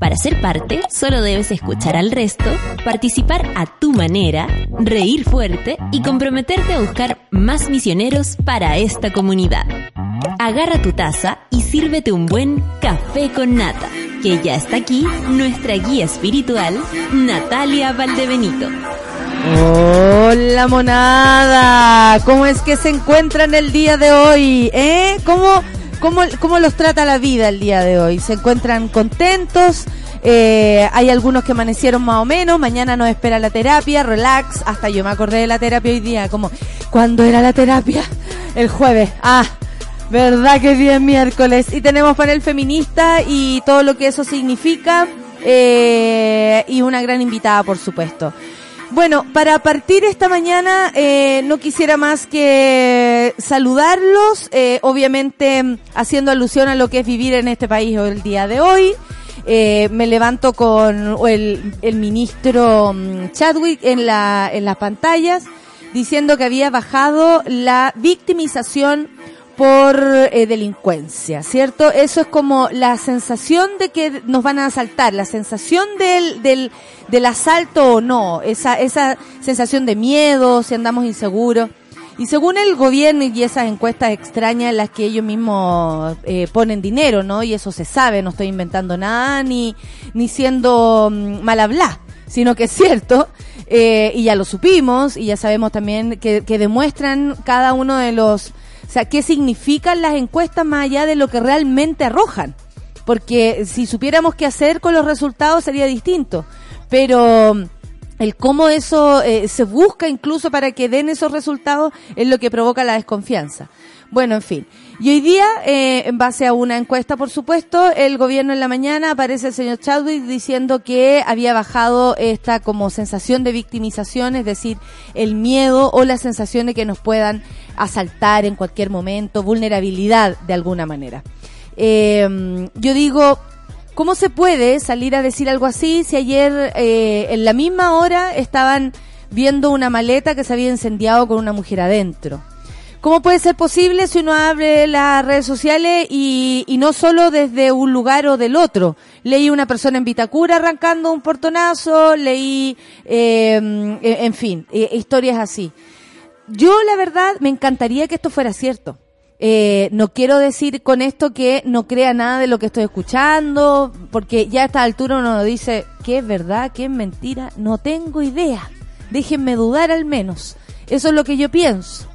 Para ser parte, solo debes escuchar al resto, participar a tu manera, reír fuerte y comprometerte a buscar más misioneros para esta comunidad. Agarra tu taza y sírvete un buen café con nata, que ya está aquí nuestra guía espiritual, Natalia Valdebenito. Hola monada, ¿cómo es que se encuentran el día de hoy? ¿Eh? ¿Cómo, cómo, cómo los trata la vida el día de hoy? ¿Se encuentran contentos? Eh, hay algunos que amanecieron más o menos, mañana nos espera la terapia, relax, hasta yo me acordé de la terapia hoy día, como, ¿cuándo era la terapia? El jueves, ah, verdad que día es miércoles, y tenemos panel feminista y todo lo que eso significa, eh, y una gran invitada, por supuesto. Bueno, para partir esta mañana eh, no quisiera más que saludarlos, eh, obviamente haciendo alusión a lo que es vivir en este país el día de hoy. Eh, me levanto con el, el ministro mm, Chadwick en, la, en las pantallas diciendo que había bajado la victimización por eh, delincuencia, ¿cierto? Eso es como la sensación de que nos van a asaltar, la sensación del, del, del asalto o no, esa, esa sensación de miedo, si andamos inseguros. Y según el gobierno y esas encuestas extrañas en las que ellos mismos eh, ponen dinero, ¿no? Y eso se sabe, no estoy inventando nada ni, ni siendo mm, mal sino que es cierto, eh, y ya lo supimos, y ya sabemos también que, que demuestran cada uno de los o sea, ¿qué significan las encuestas más allá de lo que realmente arrojan? Porque si supiéramos qué hacer con los resultados sería distinto. Pero mm, el cómo eso eh, se busca incluso para que den esos resultados es lo que provoca la desconfianza. Bueno, en fin. Y hoy día, eh, en base a una encuesta, por supuesto, el gobierno en la mañana aparece el señor Chadwick diciendo que había bajado esta como sensación de victimización, es decir, el miedo o la sensación de que nos puedan asaltar en cualquier momento, vulnerabilidad de alguna manera. Eh, yo digo, ¿cómo se puede salir a decir algo así si ayer eh, en la misma hora estaban viendo una maleta que se había incendiado con una mujer adentro? ¿Cómo puede ser posible si uno abre las redes sociales y, no solo desde un lugar o del otro? Leí una persona en Vitacura arrancando un portonazo, leí, eh, en fin, eh, historias así. Yo, la verdad, me encantaría que esto fuera cierto. Eh, no quiero decir con esto que no crea nada de lo que estoy escuchando, porque ya a esta altura uno dice que es verdad, que es mentira, no tengo idea. Déjenme dudar al menos. Eso es lo que yo pienso.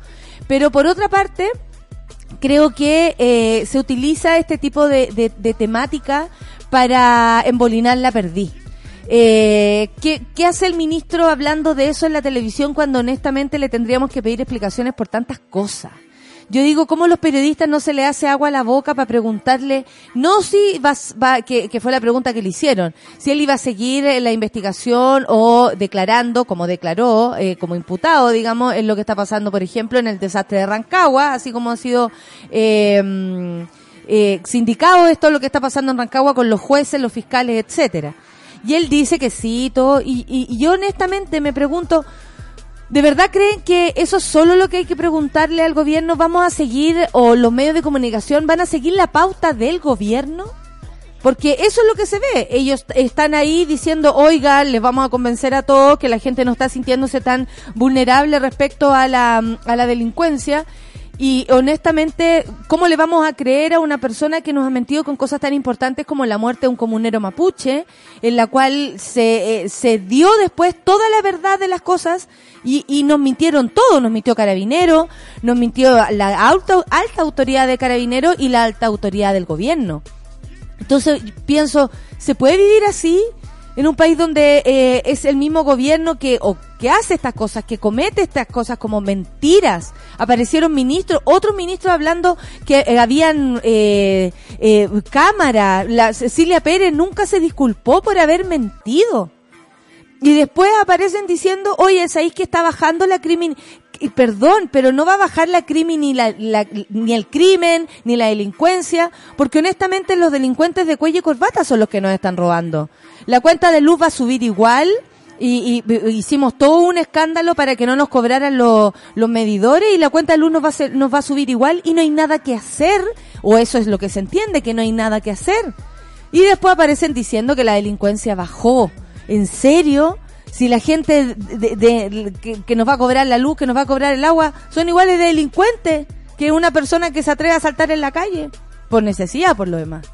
Pero por otra parte, creo que eh, se utiliza este tipo de, de, de temática para embolinar la perdí. Eh, ¿qué, ¿Qué hace el ministro hablando de eso en la televisión cuando honestamente le tendríamos que pedir explicaciones por tantas cosas? Yo digo, ¿cómo los periodistas no se le hace agua a la boca para preguntarle, no si va, va que, que, fue la pregunta que le hicieron, si él iba a seguir la investigación o declarando, como declaró, eh, como imputado, digamos, en lo que está pasando, por ejemplo, en el desastre de Rancagua, así como ha sido eh, eh, sindicado esto, lo que está pasando en Rancagua con los jueces, los fiscales, etcétera. Y él dice que sí, todo, y, y, y yo honestamente me pregunto, ¿De verdad creen que eso es solo lo que hay que preguntarle al gobierno? ¿Vamos a seguir, o los medios de comunicación van a seguir la pauta del gobierno? Porque eso es lo que se ve. Ellos están ahí diciendo, oiga, les vamos a convencer a todos que la gente no está sintiéndose tan vulnerable respecto a la, a la delincuencia. Y honestamente, ¿cómo le vamos a creer a una persona que nos ha mentido con cosas tan importantes como la muerte de un comunero mapuche, en la cual se, eh, se dio después toda la verdad de las cosas y, y nos mintieron todo? Nos mintió Carabinero, nos mintió la alta, alta autoridad de Carabinero y la alta autoridad del gobierno. Entonces pienso, ¿se puede vivir así? en un país donde eh, es el mismo gobierno que o que hace estas cosas, que comete estas cosas como mentiras. Aparecieron ministros, otros ministros hablando que eh, habían eh, eh, cámara. La Cecilia Pérez nunca se disculpó por haber mentido. Y después aparecen diciendo, oye, ¿sabéis que está bajando la crimin perdón, pero no va a bajar la crimen ni, la, ni el crimen, ni la delincuencia, porque honestamente los delincuentes de cuello y corbata son los que nos están robando. La cuenta de luz va a subir igual, y, hicimos todo un escándalo para que no nos cobraran los, medidores y la cuenta de luz nos va, a nos va a subir igual y no hay nada que hacer, o eso es lo que se entiende, que no hay nada que hacer. Y después aparecen diciendo que la delincuencia bajó. ¿En serio? Si la gente de, que, nos va a cobrar la luz, que nos va a cobrar el agua, son iguales de delincuentes que una persona que se atreve a saltar en la calle. Por necesidad, por lo demás.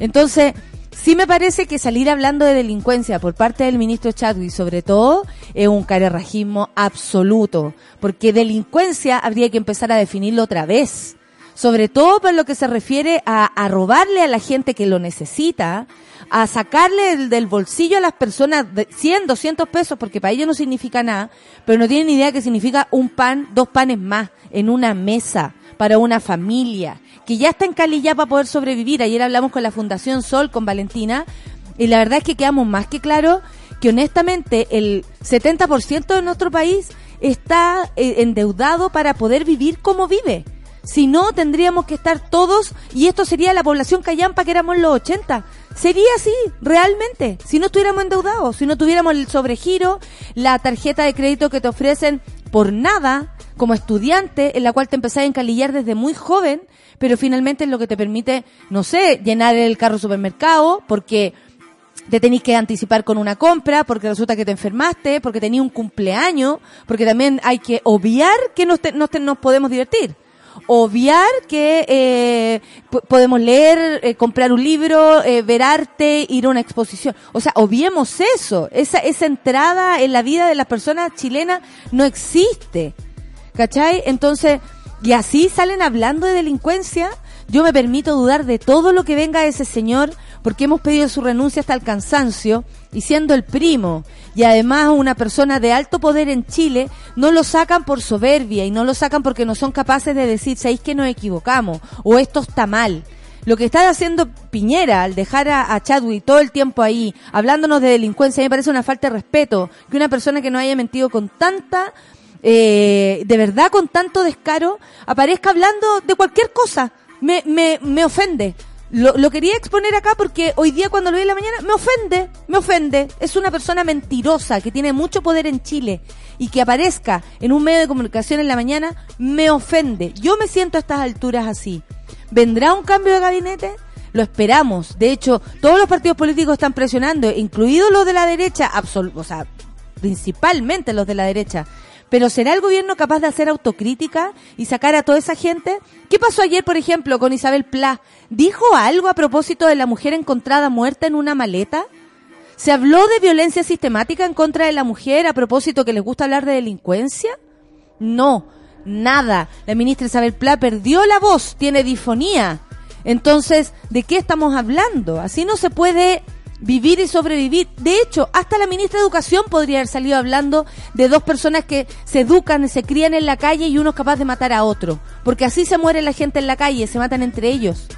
Entonces, Sí me parece que salir hablando de delincuencia por parte del ministro Chadwick, sobre todo, es un carerrajismo absoluto, porque delincuencia habría que empezar a definirlo otra vez, sobre todo por lo que se refiere a, robarle a la gente que lo necesita, a sacarle del, bolsillo a las personas de 100, 200 pesos, porque para ellos no significa nada, pero no tienen idea que significa un pan, dos panes más en una mesa para una familia que ya está en Cali ya para poder sobrevivir. Ayer hablamos con la Fundación Sol, con Valentina, y la verdad es que quedamos más que claro que honestamente el 70% de nuestro país está eh, endeudado para poder vivir como vive. Si no, tendríamos que estar todos, y esto sería la población callampa que éramos los 80. Sería así, realmente, si no estuviéramos endeudados, si no tuviéramos el sobregiro, la tarjeta de crédito que te ofrecen por nada, como estudiante, en la cual te empezás a encalillar desde muy joven, pero finalmente es lo que te permite, no sé, llenar el carro supermercado, porque te tenéis que anticipar con una compra, porque resulta que te enfermaste, porque tenías un cumpleaños, porque también hay que obviar que nos, nos podemos divertir. Obviar que eh, podemos leer, eh, comprar un libro, eh, ver arte, ir a una exposición. O sea, obviemos eso. Esa, esa entrada en la vida de las personas chilenas no existe. ¿Cachai? Entonces, y así salen hablando de delincuencia. Yo me permito dudar de todo lo que venga de ese señor porque hemos pedido su renuncia hasta el cansancio y siendo el primo y además una persona de alto poder en Chile, no lo sacan por soberbia y no lo sacan porque no son capaces de decir, ¿sabéis que nos equivocamos? O esto está mal. Lo que está haciendo Piñera al dejar a, a, Chadwick todo el tiempo ahí, hablándonos de delincuencia, me parece una falta de respeto que una persona que no haya mentido con tanta eh, de verdad con tanto descaro, aparezca hablando de cualquier cosa. Me, me, me ofende. Lo, quería exponer acá porque hoy día cuando lo vi en la mañana me ofende, me ofende. Es una persona mentirosa que tiene mucho poder en Chile y que aparezca en un medio de comunicación en la mañana me ofende. Yo me siento a estas alturas así. ¿Vendrá un cambio de gabinete? Lo esperamos. De hecho, todos los partidos políticos están presionando, incluidos los de la derecha, o sea, principalmente los de la derecha, pero ¿será el gobierno capaz de hacer autocrítica y sacar a toda esa gente? ¿Qué pasó ayer, por ejemplo, con Isabel Pla? ¿Dijo algo a propósito de la mujer encontrada muerta en una maleta? ¿Se habló de violencia sistemática en contra de la mujer a propósito que les gusta hablar de delincuencia? No, nada. La ministra Isabel Pla perdió la voz, tiene difonía. Entonces, ¿de qué estamos hablando? Así no se puede vivir y sobrevivir. De hecho, hasta la ministra de Educación podría haber salido hablando de dos personas que se educan, se crían en la calle y uno es capaz de matar a otro. Porque así se muere la gente en la calle, se matan entre ellos.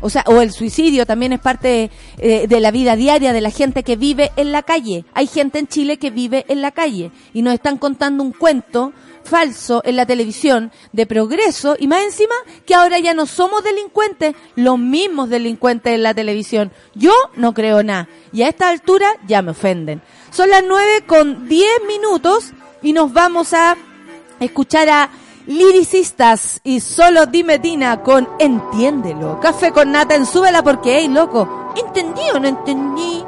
O sea, o el suicidio también es parte eh, de la vida diaria de la gente que vive en la calle. Hay gente en Chile que vive en la calle y nos están contando un cuento falso en la televisión de progreso y más encima que ahora ya no somos delincuentes, los mismos delincuentes en la televisión. Yo no creo nada y a esta altura ya me ofenden. Son las nueve con diez minutos y nos vamos a escuchar a liricistas y solo dime Tina con Entiéndelo. Café con nata en súbela porque, hey, loco, ¿entendí o no entendí?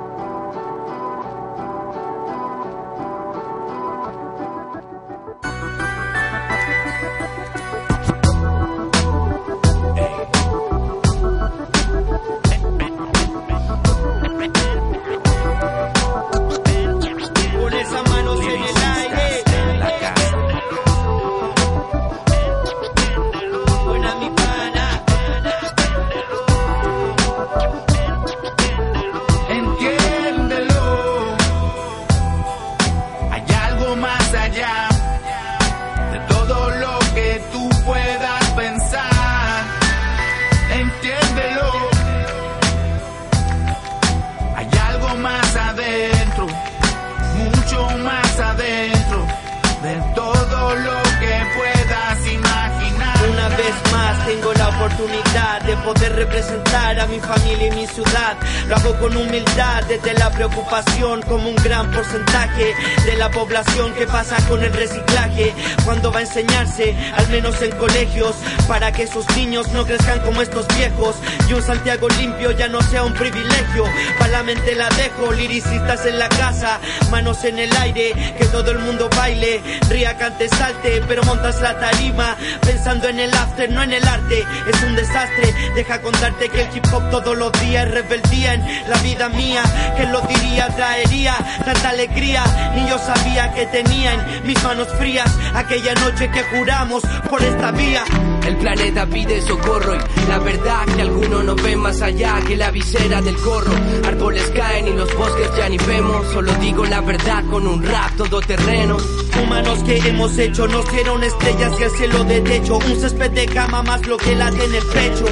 De poder representar a mi familia y mi ciudad. Lo hago con humildad, desde la preocupación, como un gran porcentaje de la población que pasa con el reciclaje. Cuando va a enseñarse, al menos en colegios, para que esos niños no crezcan como estos viejos. Y un Santiago limpio ya no sea un privilegio. Para la mente la dejo, liricistas en la casa, manos en el aire, que todo el mundo baile, ría, cante, salte, pero montas la tarima, pensando en el after, no en el arte. Es un desastre, deja contarte que el hip hop todos los días es rebeldía en la vida mía. que lo diría? Traería tanta alegría, ni yo sabía que tenía en mis manos frías aquella noche que juramos por esta vía. El planeta pide socorro y la verdad que algunos no ven más allá que la visera del corro. Árboles caen y los bosques ya ni vemos. Solo digo la verdad con un rap todoterreno. Humanos que hemos hecho nos dieron estrellas y el cielo de techo. Un césped de cama más lo que late en el pecho.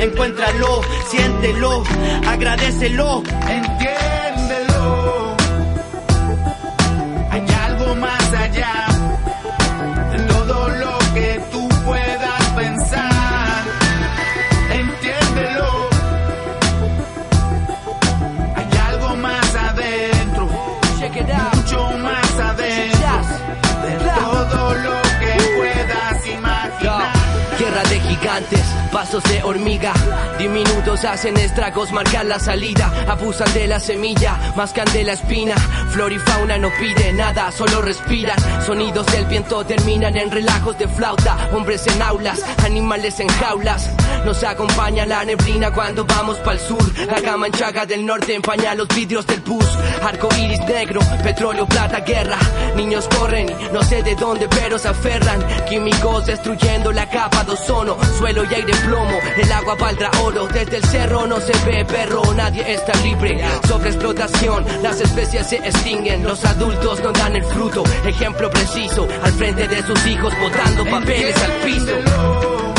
Encuéntralo, siéntelo, agradecelo. Entiéndelo. Hay algo más allá. De hormiga, diminutos hacen estragos, marcan la salida, abusan de la semilla, mascan de la espina, flor y fauna no pide nada, solo respiran, sonidos del viento terminan en relajos de flauta, hombres en aulas, animales en jaulas, nos acompaña la neblina cuando vamos pa'l sur, la gama manchaga del norte empaña los vidrios del bus, arco iris negro, petróleo, plata, guerra, niños corren, no sé de dónde pero se aferran, químicos destruyendo la capa de ozono, suelo y aire plomo, el agua valdrá oro, desde el cerro no se ve perro, nadie está libre, sobre explotación, las especies se extinguen, los adultos no dan el fruto, ejemplo preciso, al frente de sus hijos botando papeles al piso.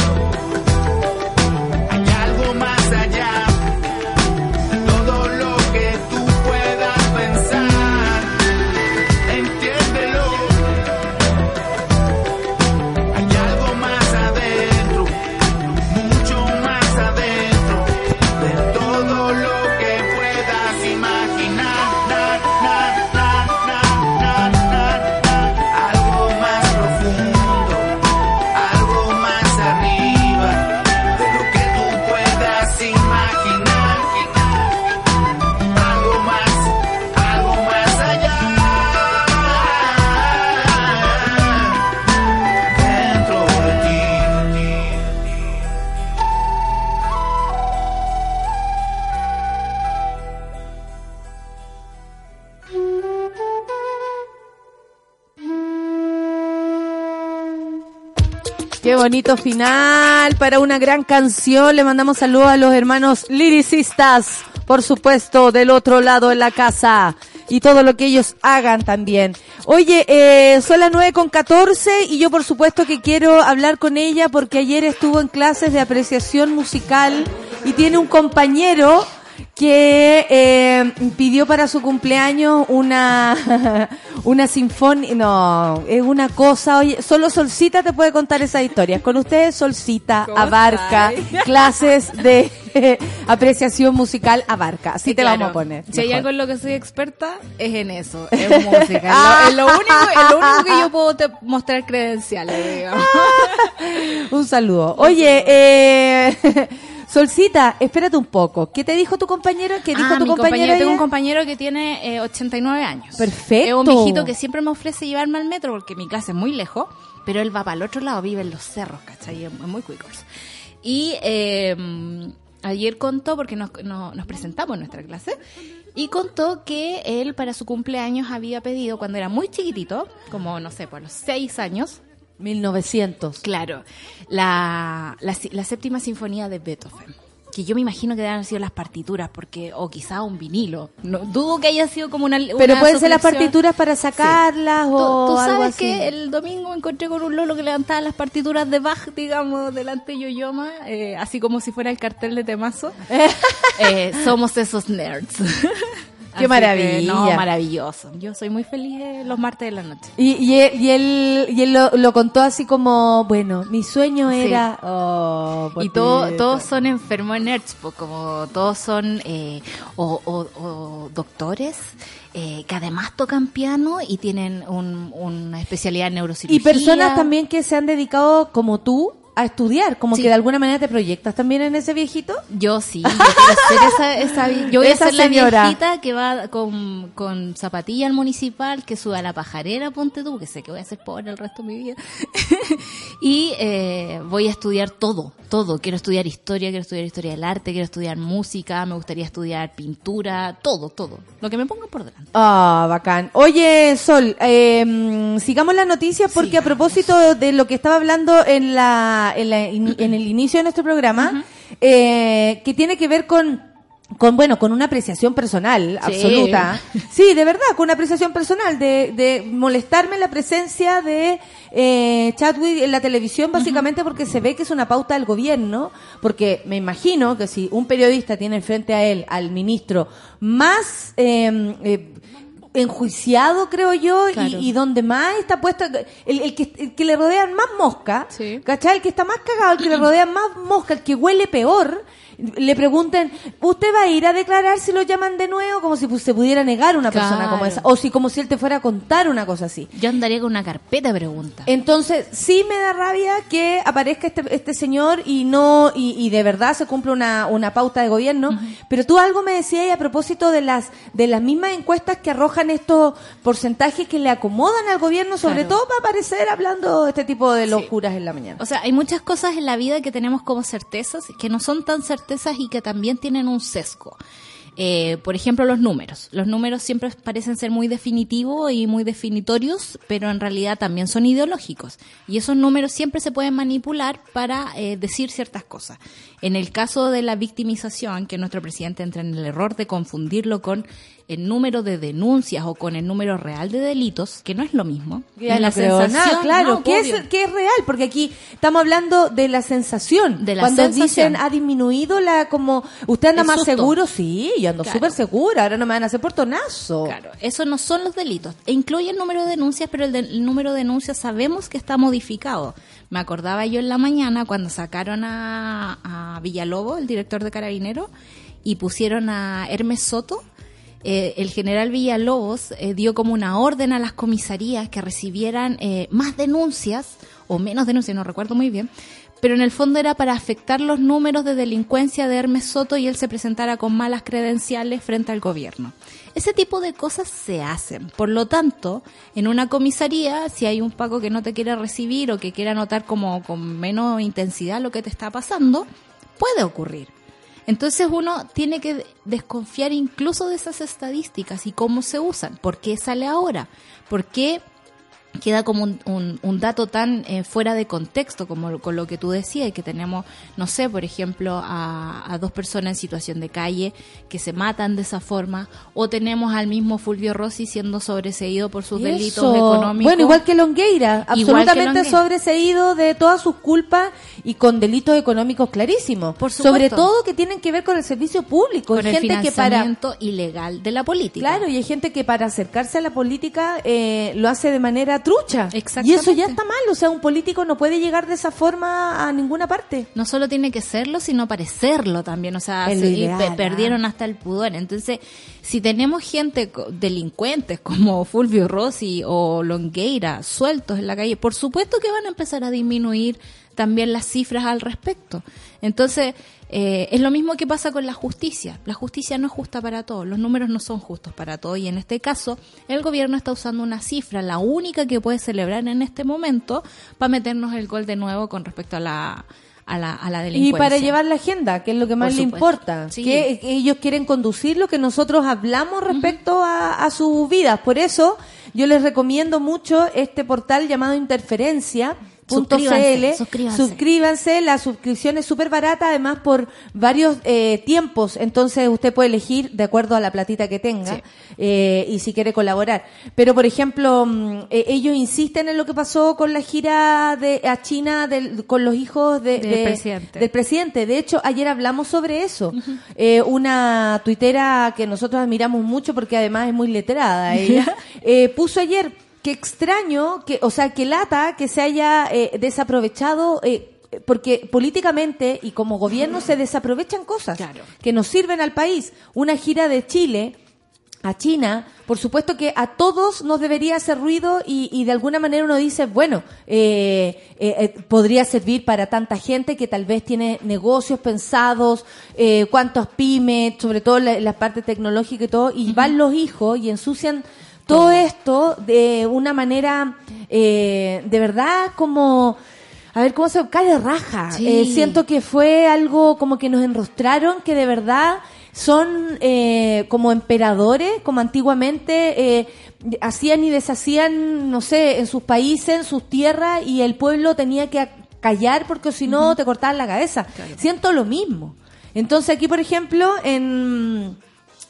Bonito final para una gran canción. Le mandamos saludos a los hermanos liricistas, por supuesto, del otro lado en la casa. Y todo lo que ellos hagan también. Oye, eh, son las 9 con 14 y yo por supuesto que quiero hablar con ella porque ayer estuvo en clases de apreciación musical y tiene un compañero que eh, pidió para su cumpleaños una una sinfonía, no, es una cosa, oye, solo Solcita te puede contar esas historias. Con ustedes Solcita ¿Cómo abarca estáis? clases de apreciación musical abarca, así Sí, te claro. vamos a poner. Si hay algo en lo que soy experta, es en eso, en música. Es lo, es lo único, es lo único que yo puedo te- mostrar credenciales, digamos. Un saludo. Oye, eh, Solcita, espérate un poco. ¿Qué te dijo tu compañero? ¿Qué dijo Ah, tu mi compañero? Tengo un compañero que tiene eh, 89 años. Perfecto. Es un viejito que siempre me ofrece llevarme al metro porque mi casa es muy lejos, pero él va para el otro lado, vive en los cerros, ¿cachai? Es muy cuicos. Y eh, ayer contó, porque nos, no- nos presentamos en nuestra clase, y contó que él para su cumpleaños había pedido, cuando era muy chiquitito, como no sé, por los 6 años, 1900. Claro, la, la, la séptima sinfonía de Beethoven. Que yo me imagino que deben sido las partituras, porque, o quizá un vinilo. No, dudo que haya sido como una. Pero pueden ser las partituras para sacarlas o tú sabes así. que el domingo me encontré con un lolo que levantaba las partituras de Bach, digamos, delante de Yoyoma, eh, así como si fuera el cartel de Temazo. Eh, somos esos nerds. Qué Así maravilla. que, no, maravilloso. Yo soy muy feliz eh, los martes de la noche. Y, y, él- y él, y él lo, lo contó así como, bueno, mi sueño Sí. era... Oh, Y todo, todos son enfermos en nerds, como todos son eh, o, o- o doctores eh, que además tocan piano y tienen un- una especialidad en neurocirugía. Y personas también que se han dedicado, como tú, a estudiar, como Sí. que de alguna manera te proyectas también en ese viejito. Yo sí, yo quiero ser esa, esa yo voy Esa a ser la señora. viejita que va con, con zapatilla al municipal, que suba a la pajarera, ponte tú, que sé que voy a ser pobre el resto de mi vida. y eh, voy a estudiar todo, todo. Quiero estudiar historia, quiero estudiar historia del arte, quiero estudiar música, me gustaría estudiar pintura, todo, todo. Lo que me pongan por delante. Ah, bacán. Oye, Sol, eh, sigamos las noticias porque a propósito de lo que estaba hablando en, la, en, la in- en el inicio de nuestro programa, eh, que tiene que ver con con bueno con una apreciación personal Sí. absoluta. Sí de verdad con una apreciación personal de, de molestarme la presencia de eh, Chadwick en la televisión básicamente porque se ve que es una pauta del gobierno porque me imagino que si un periodista tiene frente a él al ministro más eh, eh, enjuiciado creo yo y- y, donde más está puesto el, el que, el que le rodean más mosca Sí. ¿cachai? el que está más cagado el que le rodean más mosca el que huele peor le pregunten, ¿usted va a ir a declarar si lo llaman de nuevo? Como si pues, se pudiera negar una persona como esa. O si como si él te fuera a contar una cosa así. Yo andaría con una carpeta de preguntas. Entonces, sí me da rabia que aparezca este, este señor y no, y, y de verdad se cumple una, una pauta de gobierno. Pero tú algo me decías a propósito de las, de las mismas encuestas que arrojan estos porcentajes que le acomodan al gobierno, sobre Claro. todo para aparecer hablando este tipo de locuras en la mañana. O sea, hay muchas cosas en la vida que tenemos como certezas que no son tan certezas y que también tienen un sesgo. Eh, por ejemplo, los números. Los números siempre parecen ser muy definitivos y muy definitorios, pero en realidad también son ideológicos. Y esos números siempre se pueden manipular para eh, decir ciertas cosas. En el caso de la victimización, que nuestro presidente entra en el error de confundirlo con el número de denuncias o con el número real de delitos, que no es lo mismo. Ya no creo nada, claro, no, que es, que es real, porque aquí estamos hablando de la sensación. De la Cuando sensación. dicen ha disminuido la como usted anda El más susto. seguro, sí, yo ando Claro. súper segura, ahora no me van a hacer portonazo. Claro, eso no son los delitos. E incluye el número de denuncias, pero el, de- el número de denuncias sabemos que está modificado. Me acordaba yo en la mañana cuando sacaron a, a Villalobos, el director de Carabinero, y pusieron a Hermes Soto. eh, el general Villalobos eh, dio como una orden a las comisarías que recibieran eh, más denuncias, o menos denuncias, no recuerdo muy bien, pero en el fondo era para afectar los números de delincuencia de Hermes Soto y él se presentara con malas credenciales frente al gobierno. Ese tipo de cosas se hacen. Por lo tanto, en una comisaría, si hay un paco que no te quiere recibir o que quiera notar como con menos intensidad lo que te está pasando, puede ocurrir. Entonces uno tiene que desconfiar incluso de esas estadísticas y cómo se usan. ¿Por qué sale ahora? ¿Por qué queda como un, un- un dato tan eh, fuera de contexto como con lo que tú decías que tenemos, no sé, por ejemplo, a, a dos personas en situación de calle que se matan de esa forma o tenemos al mismo Fulvio Rossi siendo sobreseído por sus delitos económicos. Bueno, igual que Longueira, Igual que absolutamente Longueira. sobreseído de todas sus culpas y con delitos económicos clarísimos. Por supuesto. Sobre todo que tienen que ver con el servicio público. con Hay el gente que para financiamiento ilegal de la política. Claro, y hay gente que para acercarse a la política eh, lo hace de manera trucha. Exactamente. Y eso ya está mal, o sea, un político no puede llegar de esa forma a ninguna parte. no solo tiene que serlo, sino parecerlo también. O sea, ideal, pe- ¿ah? perdieron hasta el pudor. Entonces, si tenemos gente, delincuentes como Fulvio Rossi o Longueira sueltos en la calle, por supuesto que van a empezar a disminuir también las cifras al respecto. Entonces, eh, es lo mismo que pasa con la justicia. La justicia no es justa para todos, los números no son justos para todos y en este caso el gobierno está usando una cifra, la única que puede celebrar en este momento, para meternos el gol de nuevo con respecto a la, a la, a la Y delincuencia. para llevar la agenda, que es lo que más le importa. Sí. Que que ellos quieren conducir lo que nosotros hablamos respecto a, a sus vidas. Por eso yo les recomiendo mucho este portal llamado Interferencia Suscríbanse, suscríbanse. Suscríbanse, la suscripción es súper barata, además por varios eh, tiempos, entonces usted puede elegir de acuerdo a la platita que tenga Sí. eh, y si quiere colaborar. Pero, por ejemplo, mm, eh, ellos insisten en lo que pasó con la gira de a China del- con los hijos de- Del de- presidente. del presidente. De hecho, ayer hablamos sobre eso. Eh, una tuitera que nosotros admiramos mucho porque además es muy letrada ella, eh, puso ayer que extraño, que, o sea, que lata que se haya eh, desaprovechado, eh, porque políticamente y como gobierno se desaprovechan cosas Claro. que nos sirven al país. Una gira de Chile a China, por supuesto que a todos nos debería hacer ruido y, y de alguna manera uno dice, bueno, eh, eh, eh, podría servir para tanta gente que tal vez tiene negocios pensados, eh, cuántos pymes, sobre todo la, la parte tecnológica y todo, y van los hijos y ensucian todo esto de una manera eh, de verdad como... A ver, ¿cómo se cae de raja? Sí. Eh, siento que fue algo como que nos enrostraron, que de verdad son eh, como emperadores, como antiguamente eh, hacían y deshacían, no sé, en sus países, en sus tierras, y el pueblo tenía que callar porque si no te cortaban la cabeza. Siento lo mismo. Entonces aquí, por ejemplo, en,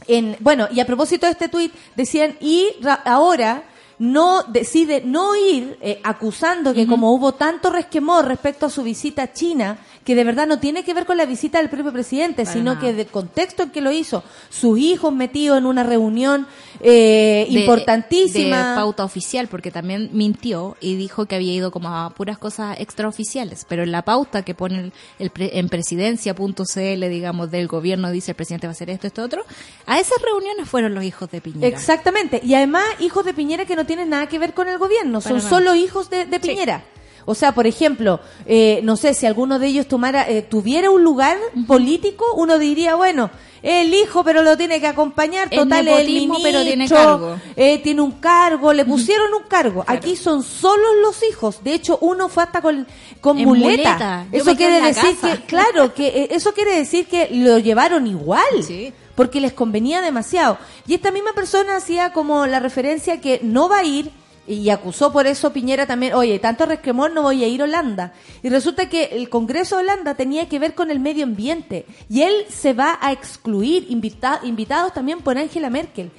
en bueno, y a propósito de este tuit, decían, y ra- ahora no decide no ir eh, acusando que como hubo tanto resquemor respecto a su visita a China, que de verdad no tiene que ver con la visita del propio presidente, Para sino nada. que del contexto en que lo hizo, sus hijos metidos en una reunión eh, de- importantísima. De pauta oficial, porque también mintió y dijo que había ido como a puras cosas extraoficiales. Pero en la pauta que pone el, el pre- en presidencia.cl, digamos, del gobierno, dice el presidente va a hacer esto, esto, otro. A esas reuniones fueron los hijos de Piñera. Exactamente. Y además, hijos de Piñera que no tienen nada que ver con el gobierno, Para son nada. solo hijos de, de Piñera. O sea, por ejemplo, eh, no sé si alguno de ellos tomara, eh, tuviera un lugar político, uno diría, bueno, el hijo, pero lo tiene que acompañar, total, el nepotismo, ministro, pero tiene cargo. eh, tiene un cargo, le pusieron un cargo. Aquí son solo los hijos. De hecho, uno fue hasta con, con En muleta. Eso quiere decir casa. que, claro, que eh, eso quiere decir que lo llevaron igual Sí. porque les convenía demasiado. Y esta misma persona hacía como la referencia que no va a ir y acusó por eso Piñera también, oye, tanto resquemor no voy a ir a Holanda. Y resulta que el Congreso de Holanda tenía que ver con el medio ambiente y él se va a excluir, invita- invitados también por Angela Merkel.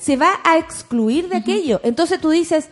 Se va a excluir de aquello. Entonces tú dices,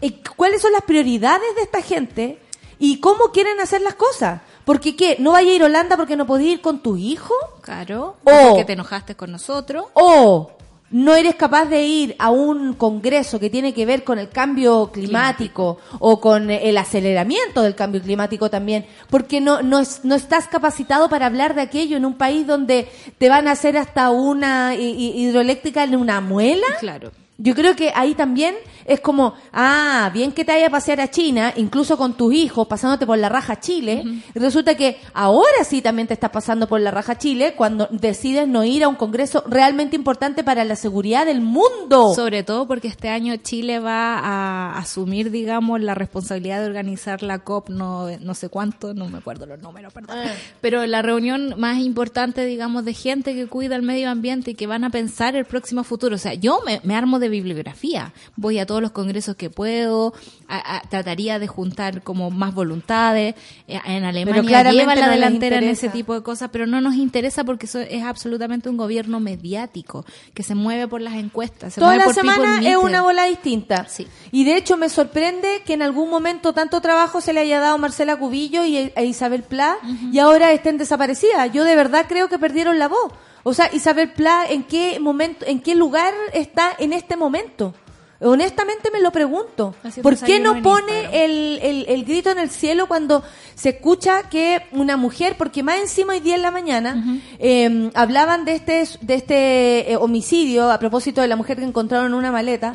eh, ¿cuáles son las prioridades de esta gente y cómo quieren hacer las cosas? Porque qué, no vaya a ir a Holanda porque no podías ir con tu hijo Claro. O- Porque te enojaste con nosotros. o no eres capaz de ir a un congreso que tiene que ver con el cambio climático, o con el aceleramiento del cambio climático también, porque no, no, no estás capacitado para hablar de aquello en un país donde te van a hacer hasta una hi- hi- hidroeléctrica en una muela. Claro. Yo creo que ahí también es como, ah, bien que te vaya a pasear a China, incluso con tus hijos, pasándote por la raja Chile, y resulta que ahora sí también te estás pasando por la raja Chile cuando decides no ir a un congreso realmente importante para la seguridad del mundo. Sobre todo porque este año Chile va a asumir, digamos, la responsabilidad de organizar la COP, no, no sé cuánto, no me acuerdo los números, perdón. Ah. Pero la reunión más importante, digamos, de gente que cuida el medio ambiente y que van a pensar el próximo futuro. O sea, yo me, me armo de bibliografía, voy a todos los congresos que puedo, a- a- trataría de juntar como más voluntades. Eh, En Alemania lleva la no delantera en ese tipo de cosas, pero no nos interesa porque eso es absolutamente un gobierno mediático que se mueve por las encuestas. Se Toda mueve la por semana es una bola distinta. Sí. Y de hecho me sorprende que en algún momento tanto trabajo se le haya dado a Marcela Cubillo y a Isabel Pla y ahora estén desaparecidas. Yo de verdad creo que perdieron la voz. O sea, Isabel Pla, ¿en qué momento, en qué lugar está en este momento? Honestamente me lo pregunto. ¿Por qué desayuno no pone el, el, el grito en el cielo cuando se escucha que una mujer, porque más encima hoy día en la mañana, eh, hablaban de este, de este eh, homicidio a propósito de la mujer que encontraron en una maleta,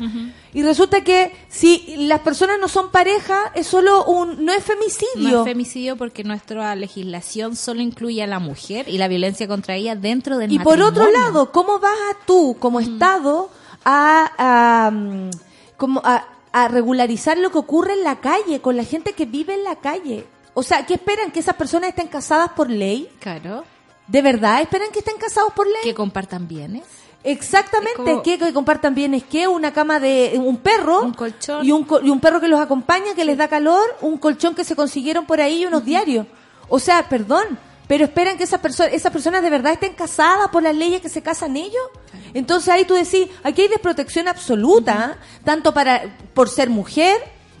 y resulta que si las personas no son pareja, es solo un, no es femicidio. No es femicidio. porque nuestra legislación solo incluye a la mujer y la violencia contra ella dentro del Y por otro lado, ¿cómo vas a tú, como Estado, a, a, mm, como a, a regularizar lo que ocurre en la calle, con la gente que vive en la calle? O sea, ¿qué esperan? ¿Que esas personas estén casadas por ley? Claro. ¿De verdad esperan que estén casados por ley? Que compartan bienes. Exactamente, como- que, que compartan bienes, que una cama de un perro Un colchón. y un, co- y un perro que los acompaña, que les da calor, un colchón que se consiguieron por ahí y unos diarios. O sea, perdón, pero esperan que esas personas, esas personas de verdad estén casadas por las leyes que se casan ellos. Entonces ahí tú decís, aquí hay desprotección absoluta, tanto para por ser mujer,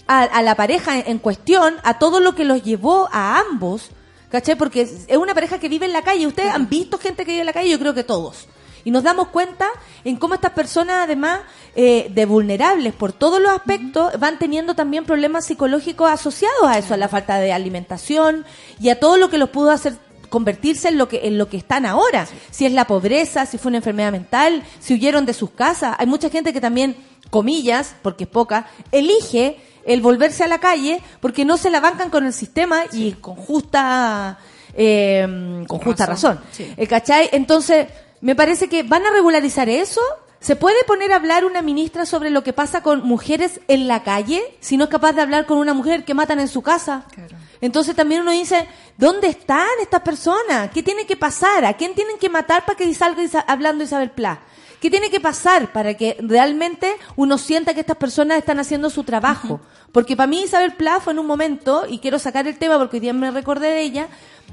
a, a la pareja en, en cuestión, a todo lo que los llevó a ambos, ¿cachai? Porque es es una pareja que vive en la calle. Ustedes han visto gente que vive en la calle, yo creo que todos. Y nos damos cuenta en cómo estas personas, además eh, de vulnerables por todos los aspectos, van teniendo también problemas psicológicos asociados a eso, a la falta de alimentación y a todo lo que los pudo hacer convertirse en lo que en lo que están ahora. Si es la pobreza, si fue una enfermedad mental, si huyeron de sus casas. Hay mucha gente que también, comillas, porque es poca, elige el volverse a la calle porque no se la bancan con el sistema y con justa eh, con justa razón. Razón, sí. Eh, ¿Cachai? Entonces, me parece que van a regularizar eso. ¿Se puede poner a hablar una ministra sobre lo que pasa con mujeres en la calle si no es capaz de hablar con una mujer que matan en su casa? Entonces también uno dice, ¿dónde están estas personas? ¿Qué tiene que pasar? ¿A quién tienen que matar para que salga hablando Isabel Pla? ¿Qué tiene que pasar para que realmente uno sienta que estas personas están haciendo su trabajo? Porque para mí Isabel Pla fue en un momento, y quiero sacar el tema porque hoy día me recordé de ella,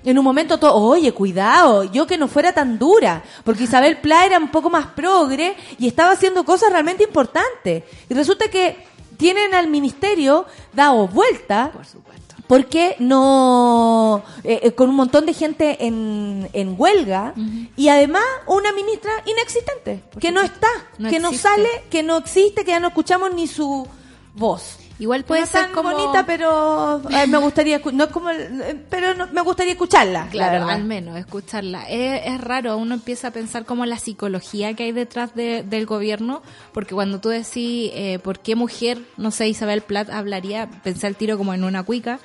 en un momento todo, oye, cuidado, yo que no fuera tan dura, porque Isabel Pla era un poco más progre y estaba haciendo cosas realmente importantes. Y resulta que tienen al ministerio dado vuelta Por supuesto. Porque no eh, eh, con un montón de gente en, en huelga y además una ministra inexistente que no está No que no sale que no existe que ya no escuchamos ni su voz Igual puede no ser tan como... bonita pero eh, me gustaría no es como el- eh, pero no- me gustaría escucharla la Claro, al menos escucharla. Es, es raro, uno empieza a pensar como la psicología que hay detrás de- del gobierno, porque cuando tú decís eh, por qué mujer, no sé, Isabel Plath hablaría, pensé al tiro como en una cuica,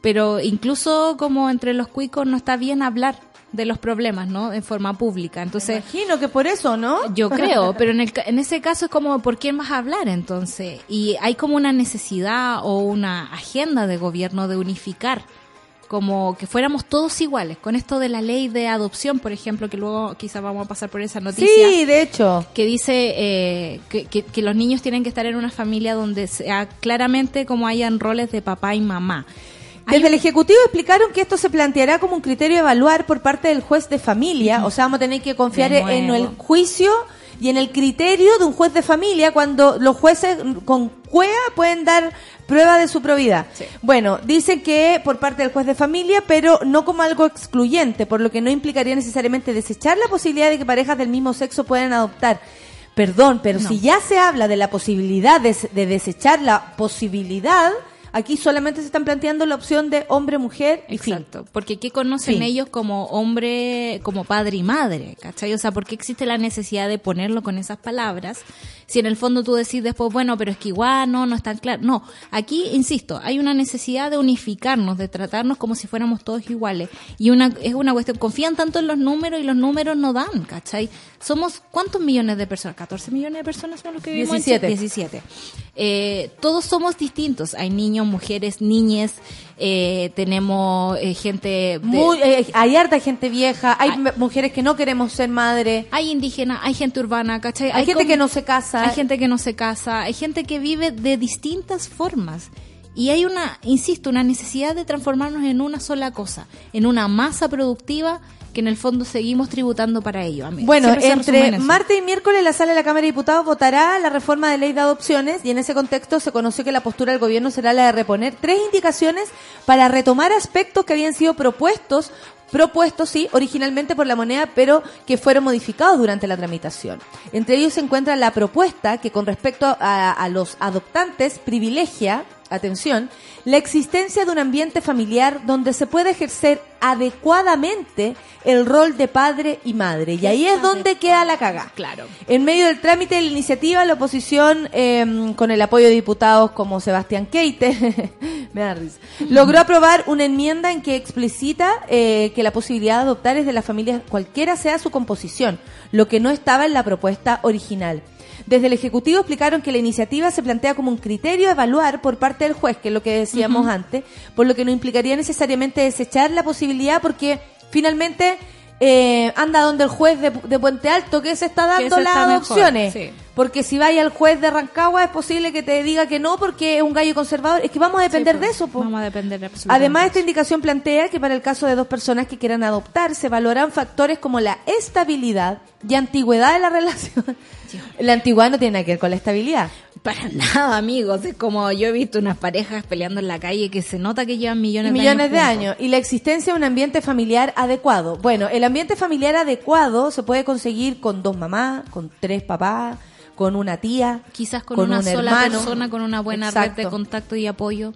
pero incluso como entre los cuicos no está bien hablar de los problemas, ¿no? En forma pública. Entonces, imagino que por eso no yo creo, pero en, el, en ese caso es como, ¿por quién más hablar entonces? Y hay como una necesidad o una agenda de gobierno de unificar, como que fuéramos todos iguales, con esto de la ley de adopción, por ejemplo, que luego quizás vamos a pasar por esa noticia. sí de hecho Que dice eh, que, que- que los niños tienen que estar en una familia donde sea claramente como hayan roles de papá y mamá. Desde el Ejecutivo explicaron que esto se planteará como un criterio a evaluar por parte del juez de familia. O sea, vamos a tener que confiar en el juicio y en el criterio de un juez de familia cuando los jueces con cuea pueden dar prueba de su probidad. Sí. Bueno, dicen que por parte del juez de familia, pero no como algo excluyente, por lo que no implicaría necesariamente desechar la posibilidad de que parejas del mismo sexo puedan adoptar. Perdón, pero No. si ya se habla de la posibilidad de, de desechar la posibilidad, aquí solamente se están planteando la opción de hombre-mujer fin. Exacto, porque ¿qué conocen Fin. ellos como hombre, como padre y madre? ¿Cachai? O sea, ¿por qué existe la necesidad de ponerlo con esas palabras? Si en el fondo tú decís después, bueno, pero es que igual no, no es tan claro. No, aquí, insisto, hay una necesidad de unificarnos, de tratarnos como si fuéramos todos iguales. Y una es una cuestión, confían tanto en los números y los números no dan, ¿cachai? Somos, ¿cuántos millones de personas? ¿14 millones de personas son los que vivimos en Chile? 17. 17. Eh, todos somos distintos. Hay niños, mujeres, niñes, eh, tenemos eh, gente... de- Muy- eh, hay harta gente vieja, hay mujeres que no queremos ser madre, hay indígenas, hay gente urbana, ¿cachai? hay, gente que no se casa. Hay gente que no se casa, hay gente que vive de distintas formas. Y hay una, insisto, una necesidad de transformarnos en una sola cosa, en una masa productiva que en el fondo seguimos tributando para ello. Bueno, entre martes y miércoles la sala de la Cámara de Diputados votará la reforma de ley de adopciones y en ese contexto se conoció que la postura del gobierno será la de reponer tres indicaciones para retomar aspectos que habían sido propuestos propuestos, sí, originalmente por la moneda, pero que fueron modificados durante la tramitación. Entre ellos se encuentra la propuesta que con respecto a, a los adoptantes privilegia, atención, la existencia de un ambiente familiar donde se pueda ejercer adecuadamente el rol de padre y madre. Y ahí es donde queda la cagá. Claro. En medio del trámite de la iniciativa, la oposición, eh, con el apoyo de diputados como Sebastián Keite, me da risa, logró aprobar una enmienda en que explicita eh, que la posibilidad de adoptar es de las familias, cualquiera sea su composición, lo que no estaba en la propuesta original. Desde el Ejecutivo explicaron que la iniciativa se plantea como un criterio a evaluar por parte del juez, que es lo que decíamos antes, por lo que no implicaría necesariamente desechar la posibilidad porque finalmente eh, anda donde el juez de, de Puente Alto que se está dando las adopciones. sí. Porque si vaya al juez de Rancagua es posible que te diga que no porque es un gallo conservador. Es que vamos a depender Sí, de pues, eso. po. Vamos a depender absolutamente. Además, de esta indicación plantea que para el caso de dos personas que quieran adoptar, se valoran factores como la estabilidad y antigüedad de la relación. La antigüedad no tiene nada que ver con la estabilidad. Para nada, amigos. Es como yo he visto unas parejas peleando en la calle que se nota que llevan millones, Y millones de de años. años. Y la existencia de un ambiente familiar adecuado. Bueno, el ambiente familiar adecuado se puede conseguir con dos mamás, con tres papás, con una tía. Quizás con, con una un sola hermano. persona, con una buena red de contacto y apoyo.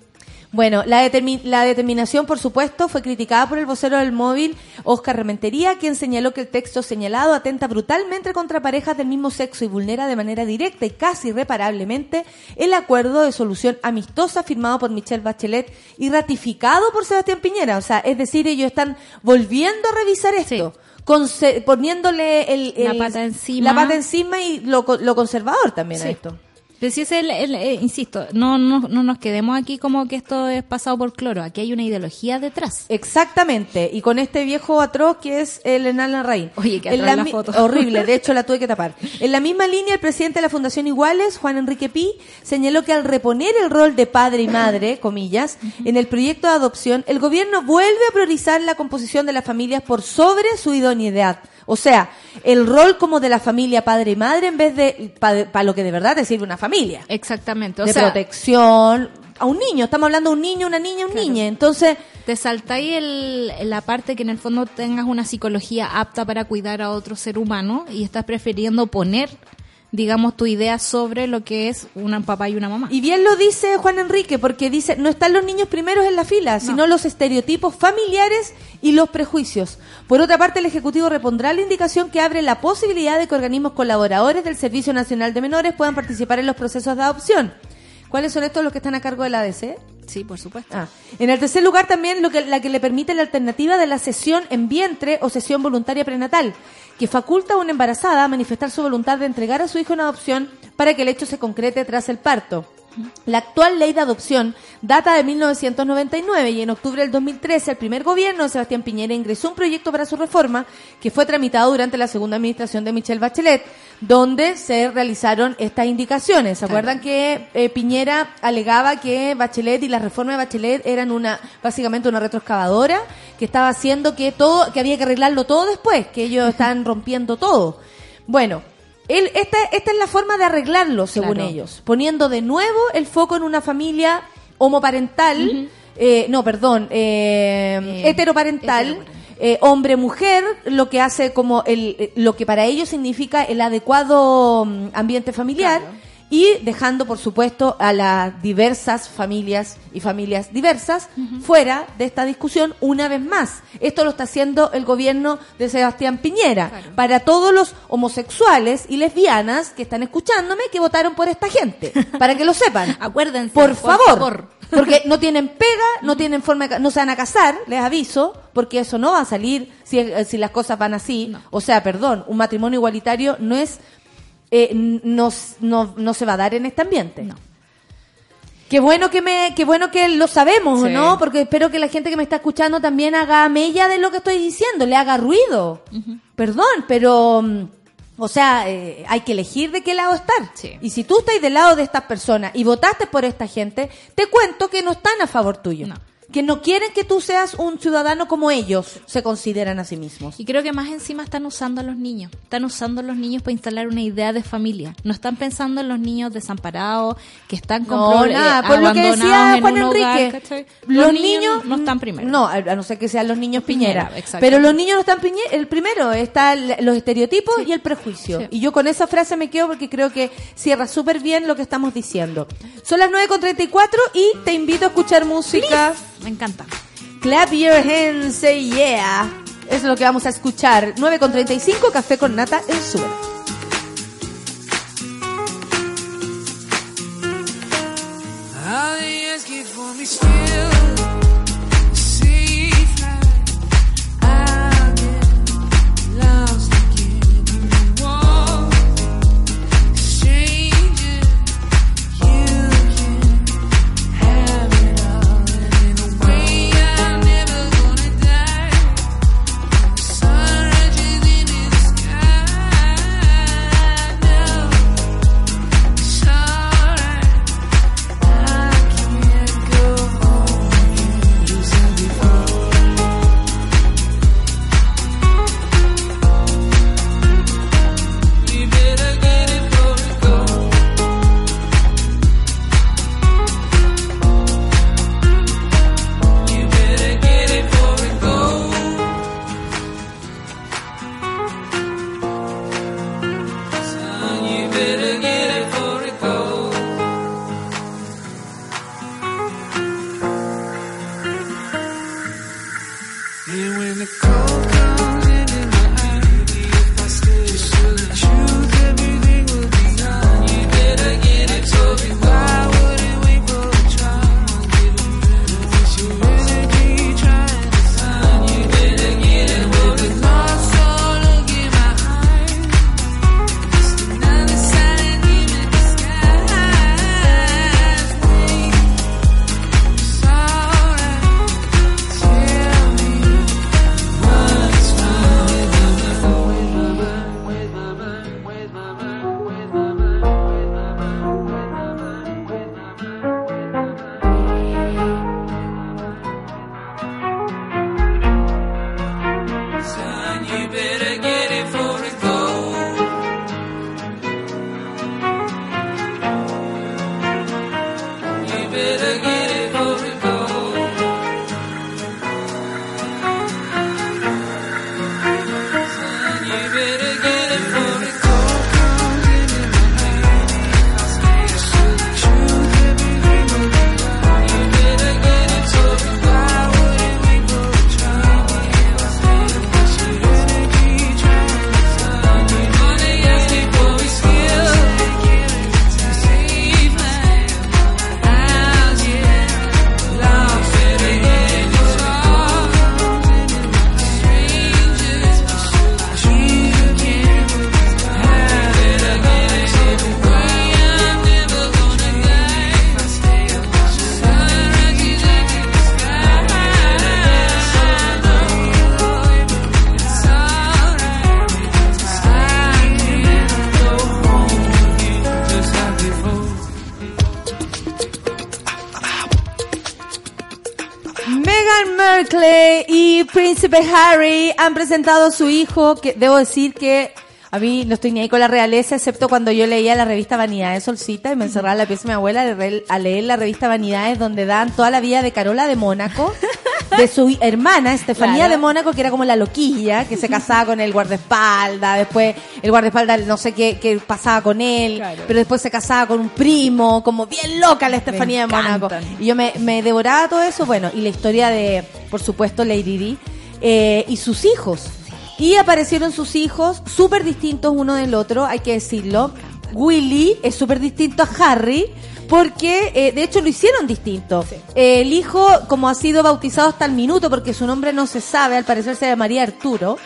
Bueno, la, la determinación, por supuesto, fue criticada por el vocero del móvil, Oscar Rementería, quien señaló que el texto señalado atenta brutalmente contra parejas del mismo sexo y vulnera de manera directa y casi irreparablemente el acuerdo de solución amistosa firmado por Michelle Bachelet y ratificado por Sebastián Piñera. O sea, es decir, ellos están volviendo a revisar esto. Conse- poniéndole el, La el- pata encima. la pata encima y lo, lo conservador también a esto. Pero si es el, el- eh, insisto, no, no, no nos quedemos aquí como que esto es pasado por cloro. Aquí hay una ideología detrás. Exactamente, y con este viejo atroz que es el Enal Larraín. Oye, qué En atroz la mi- foto. Horrible, de hecho la tuve que tapar. En la misma línea, el presidente de la Fundación Iguales, Juan Enrique Pi, señaló que al reponer el rol de padre y madre, comillas, en el proyecto de adopción, el gobierno vuelve a priorizar la composición de las familias por sobre su idoneidad. O sea, el rol como de la familia padre y madre en vez de para lo que de verdad te sirve una familia Exactamente. O de sea, protección a un niño. Estamos hablando de un niño, una niña, un Claro. niño. Entonces, te saltáis el, la parte que en el fondo tengas una psicología apta para cuidar a otro ser humano y estás prefiriendo poner, digamos, tu idea sobre lo que es un papá y una mamá. Y bien lo dice Juan Enrique, porque dice, no están los niños primeros en la fila, sino los estereotipos familiares y los prejuicios. Por otra parte, el Ejecutivo repondrá la indicación que abre la posibilidad de que organismos colaboradores del Servicio Nacional de Menores puedan participar en los procesos de adopción. ¿Cuáles son estos los que están a cargo de la ADC? Sí, por supuesto. Ah. En el tercer lugar también lo que, la que le permite la alternativa de la sesión en vientre o sesión voluntaria prenatal, que faculta a una embarazada a manifestar su voluntad de entregar a su hijo en adopción para que el hecho se concrete tras el parto. La actual ley de adopción data de 1999 y en octubre del 2013 el primer gobierno de Sebastián Piñera ingresó un proyecto para su reforma que fue tramitado durante la segunda administración de Michelle Bachelet, donde se realizaron estas indicaciones. ¿Se acuerdan que eh, Piñera alegaba que Bachelet y la reforma de Bachelet eran una básicamente una retroexcavadora que estaba haciendo que todo que había que arreglarlo todo después, que ellos están rompiendo todo. Bueno, él, esta, esta es la forma de arreglarlo, según Claro. ellos, poniendo de nuevo el foco en una familia homoparental, eh, no, perdón, eh, Eh, heteroparental. Eh, hombre-mujer, lo que hace como el, eh, lo que para ellos significa el adecuado mm, ambiente familiar. Y dejando, por supuesto, a las diversas familias y familias diversas fuera de esta discusión una vez más. Esto lo está haciendo el gobierno de Sebastián Piñera. Claro. Para todos los homosexuales y lesbianas que están escuchándome que votaron por esta gente. Para que lo sepan. Acuérdense. Por, favor. favor. Porque no tienen pega, no tienen forma de, no se van a casar, les aviso, porque eso no va a salir si, eh, si las cosas van así. No. O sea, perdón, un matrimonio igualitario no es, eh, no, no, no se va a dar en este ambiente. No. Qué bueno que me, qué bueno que lo sabemos, Sí. ¿no? Porque espero que la gente que me está escuchando también haga mella de lo que estoy diciendo, le haga ruido. Perdón, pero, mm, o sea, eh, hay que elegir de qué lado estar. Sí. Y si tú estás del lado de estas personas y votaste por esta gente, te cuento que no están a favor tuyo. No. Que no quieren que tú seas un ciudadano como ellos se consideran a sí mismos. Y creo que más encima están usando a los niños. Están usando a los niños para instalar una idea de familia. No están pensando en los niños desamparados que están con No, nada, por lo que decía Juan Enrique, los, niños, no están primero. No, a no ser que sean los niños Piñera. Piñera, pero los niños no están Piñera, el primero está el- los estereotipos y el prejuicio. Sí. Y yo con esa frase me quedo porque creo que cierra súper bien lo que estamos diciendo. Son las 9.34 y te invito a escuchar música. Me encanta. Clap your hands, say yeah. Es lo que vamos a escuchar. 9.35, café con nata en still han presentado a su hijo, que debo decir que a mí no estoy ni ahí con la realeza, excepto cuando yo leía la revista Vanidades Solcita y me encerraba en la pieza de mi abuela a leer- la revista Vanidades donde dan toda la vida de Carola de Mónaco, de su hermana Estefanía Claro. de Mónaco, que era como la loquilla, que se casaba con el guardaespaldas, después el guardaespaldas no sé qué, qué pasaba con él, Claro. pero después se casaba con un primo, como bien loca la Estefanía de Mónaco. Y yo me, me devoraba todo eso, bueno, y la historia de, por supuesto, Lady Di eh, y sus hijos. Y aparecieron sus hijos, súper distintos uno del otro, hay que decirlo. Willy es súper distinto a Harry, porque eh, de hecho lo hicieron distinto. Eh, el hijo, como ha sido bautizado hasta el minuto, porque su nombre no se sabe, al parecer se llamaría Arturo.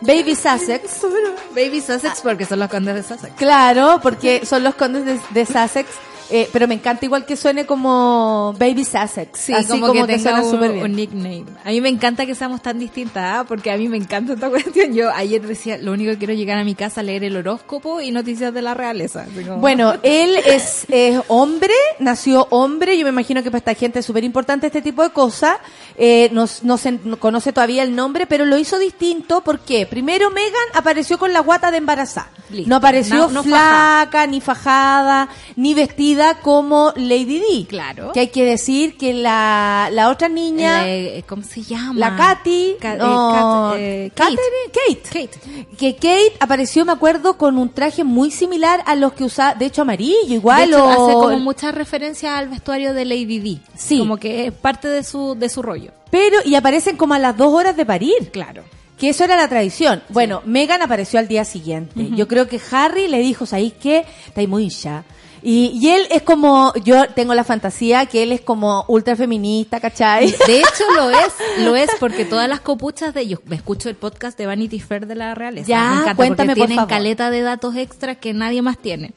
Baby Sussex. Baby Sussex porque son los condes de Sussex. Claro, porque son los condes de, de Sussex. Eh, pero me encanta igual que suene como Baby Sussex. Sí, así como, como, que que tenga suena un, súper bien. un nickname. A mí me encanta que seamos tan distintas, ¿ah? porque a mí me encanta esta cuestión. Yo ayer decía, lo único que quiero es llegar a mi casa a leer el horóscopo y noticias de la realeza. Como- Bueno, él es, es hombre, nació hombre, yo me imagino que para esta gente es súper importante este tipo de cosas, eh, no, no se no conoce todavía el nombre, pero lo hizo distinto porque primero Megan apareció con la guata de embarazada, Listo. no apareció No- no flaca, ni fajada, ni vestida como Lady Di. Claro. Que hay que decir que la, la otra niña... La- ¿Cómo se llama? La Katy, Ka- eh, no, Kat- eh, Kate. Kate. Kate. Que Kate apareció, me acuerdo, con un traje muy similar a los que usaba, de hecho amarillo, igual. de hecho, o- hace como mucha referencia al vestuario de Lady Di. Sí. Como que es parte de su, de su rollo. Pero, y aparecen como a las dos horas de parir. Claro. Que eso era la tradición. Bueno, Megan apareció al día siguiente. Yo creo que Harry le dijo, ¿sabéis qué? Está muy hincha. Y, y él es como, yo tengo la fantasía que él es como ultra feminista, ¿cachai? De hecho, lo es, lo es porque todas las copuchas de ellos, me escucho el podcast de Vanity Fair de la realeza. Ya, me encanta cuéntame, porque por tienen favor. caleta de datos extras que nadie más tiene.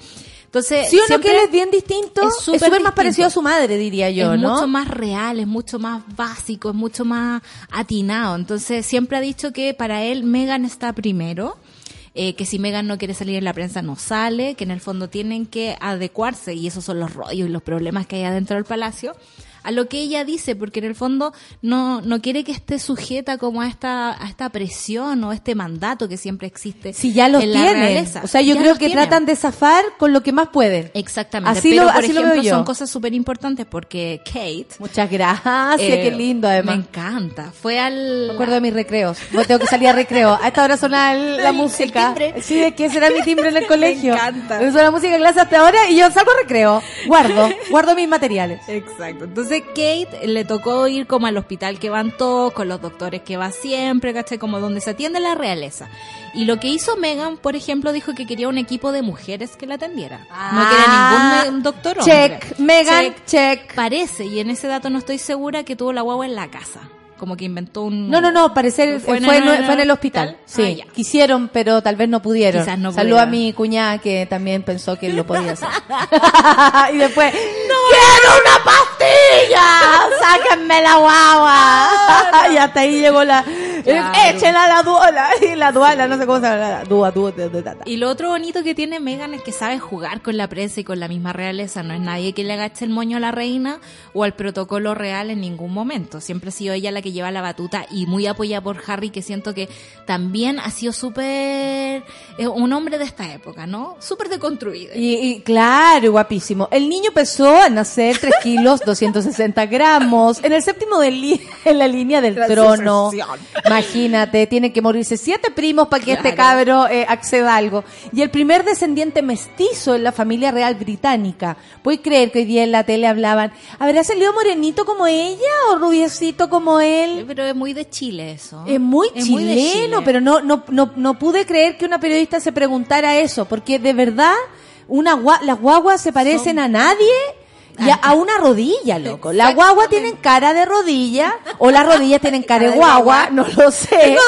Entonces, Sí o no que él es bien distinto, es es súper más parecido a su madre, diría yo, es ¿no? mucho más real, es mucho más básico, es mucho más atinado. Entonces, siempre ha dicho que para él Megan está primero. Eh, que si Megan no quiere salir en la prensa no sale, que en el fondo tienen que adecuarse, y esos son los rollos y los problemas que hay adentro del palacio, a lo que ella dice, porque en el fondo no, no quiere que esté sujeta como a esta, a esta presión o este mandato que siempre existe Si ya los en la realeza. O sea, yo Ya creo que tienen. tratan de zafar con lo que más pueden. Exactamente. Así pero lo- por así lo ejemplo, veo yo. son cosas súper importantes porque Kate Muchas gracias, eh, qué lindo además. Me encanta. Fue al. Me acuerdo de mis recreos. Yo tengo que salir a recreo. A esta hora suena el- la El- música. el. Sí, es que será mi timbre en el colegio. encanta. Suena la música en clase hasta ahora y yo salgo a recreo. Guardo, guardo mis materiales. Exacto. Entonces Kate le tocó ir como al hospital que van todos, con los doctores que va siempre, ¿cachai? Como donde se atiende la realeza. Y lo que hizo Megan, por ejemplo, dijo que quería un equipo de mujeres que la atendiera. no quería ningún me- doctor hombre. Ah, Check, Megan, check. Parece, y en ese dato no estoy segura, que tuvo la guagua en la casa. Como que inventó un... No, no, no, parecer ¿Fue fue, en- en, en- fue en el hospital. Sí, Ah, ya. quisieron, pero tal vez no pudieron. Quizás no Saludo a mi cuñada que también pensó que lo podía hacer. y después, ¡quiero una pastilla! ¡Sáquenme la guagua! y hasta ahí llegó la, Claro. Échela a la duala. Y la duala, no sé cómo se llama. Dúa, dúa. Y lo otro bonito que tiene Megan es que sabe jugar con la prensa y con la misma realeza. No es nadie que le agache el moño a la reina o al protocolo real en ningún momento. Siempre ha sido ella la que lleva la batuta y muy apoyada por Harry, que siento que también ha sido súper eh, un hombre de esta época, ¿no? Súper deconstruido. Y, y claro, guapísimo. El niño pesó a nacer 3 kilos 260 gramos en el séptimo en la línea del trono. Imagínate, tiene que morirse siete primos para que este cabro eh, acceda a algo. Y el primer descendiente mestizo en la familia real británica. ¿Puedes creer que hoy día en la tele hablaban, ¿habrá salido morenito como ella o rubiecito como él? Pero es muy de Chile eso. Es muy Es muy de chileno, Chile. pero no, no, no, no pude creer que una periodista se preguntara eso, porque de verdad una gua- las guaguas se parecen a nadie y a, a una rodilla, loco. Las guaguas tienen cara de rodilla o las rodillas tienen cara de guagua, no lo sé.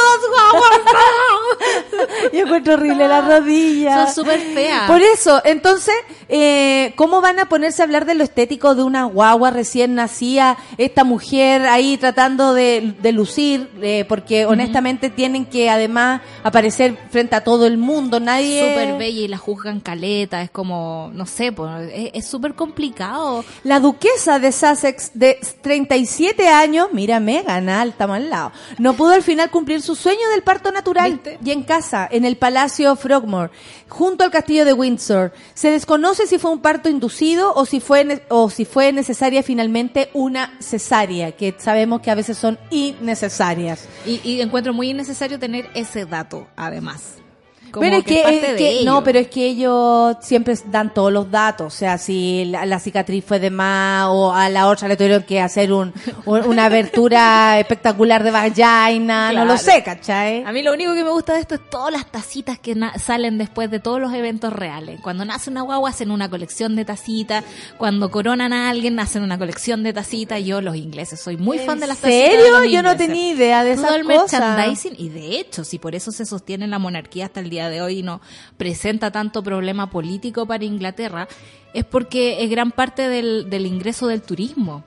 Yo encuentro horrible las rodillas. Son súper feas. Por eso, entonces, eh, ¿cómo van a ponerse a hablar de lo estético de una guagua recién nacida? Esta mujer ahí tratando de, de lucir, eh, porque honestamente tienen que además aparecer frente a todo el mundo. Nadie. Súper bella y la juzgan caleta. Es como, no sé, es súper complicado. La duquesa de Sussex, de 37 años, mira, Megan, estamos al lado, no pudo al final cumplir su sueño del parto natural ¿Viste? y en casa, en el Palacio Frogmore, junto al castillo de Windsor. Se desconoce si fue un parto inducido o si fue, o si fue necesaria finalmente una cesárea, que sabemos que a veces son innecesarias. Y, y encuentro muy innecesario tener ese dato, además. Como pero es que, parte es de que- ello. no, pero es que ellos siempre dan todos los datos, o sea, si la, la cicatriz fue de más o a la otra le tuvieron que hacer un, un- una abertura espectacular de vagina, no lo sé, ¿cachai? A mí lo único que me gusta de esto es todas las tacitas que salen después de todos los eventos reales. Cuando nace una guagua hacen una colección de tacitas, cuando coronan a alguien hacen una colección de tacitas. Yo los ingleses soy muy fan de las tacitas. de serio? Yo no tenía idea de Todo esas el cosas. merchandising y de hecho, si por eso se sostiene la monarquía hasta el día de hoy no presenta tanto problema político para Inglaterra, es porque es gran parte del, del ingreso del turismo.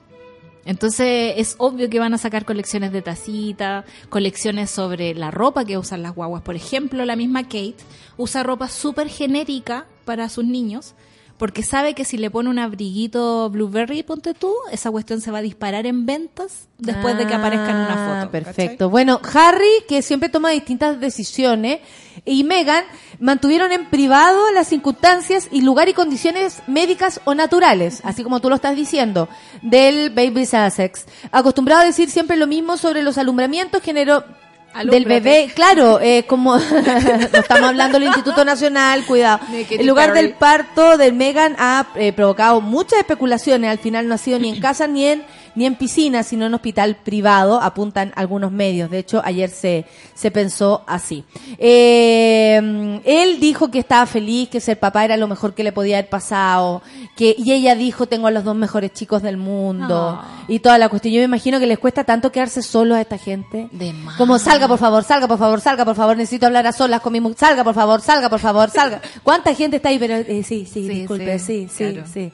Entonces es obvio que van a sacar colecciones de tacita, colecciones sobre la ropa que usan las guaguas. Por ejemplo, la misma Kate usa ropa súper genérica para sus niños porque sabe que si le pone un abriguito blueberry, ponte tú, esa cuestión se va a disparar en ventas después de que aparezca en una Ah, foto. Perfecto. Bueno, Harry, que siempre toma distintas decisiones, y Meghan mantuvieron en privado las circunstancias y lugar y condiciones médicas o naturales, así como tú lo estás diciendo, del Baby Sussex. Acostumbrado a decir siempre lo mismo sobre los alumbramientos, generó del bebé, claro, eh, como no estamos hablando del Instituto Nacional, cuidado. El lugar del parto de Megan ha eh, provocado muchas especulaciones. Al final no ha sido ni en casa ni en ni en piscina, sino en hospital privado, apuntan algunos medios. De hecho, ayer se, se pensó así. Eh, él dijo que estaba feliz, que ser papá era lo mejor que le podía haber pasado, que, y ella dijo, tengo a los dos mejores chicos del mundo, Ah. y toda la cuestión. Yo me imagino que les cuesta tanto quedarse solos a esta gente. De. Como salga por favor, salga por favor, salga por favor, necesito hablar a solas con mi mu- salga por favor, salga por favor, salga. ¿Cuánta gente está ahí? Pero eh, sí, sí, disculpe, sí, sí, claro. sí.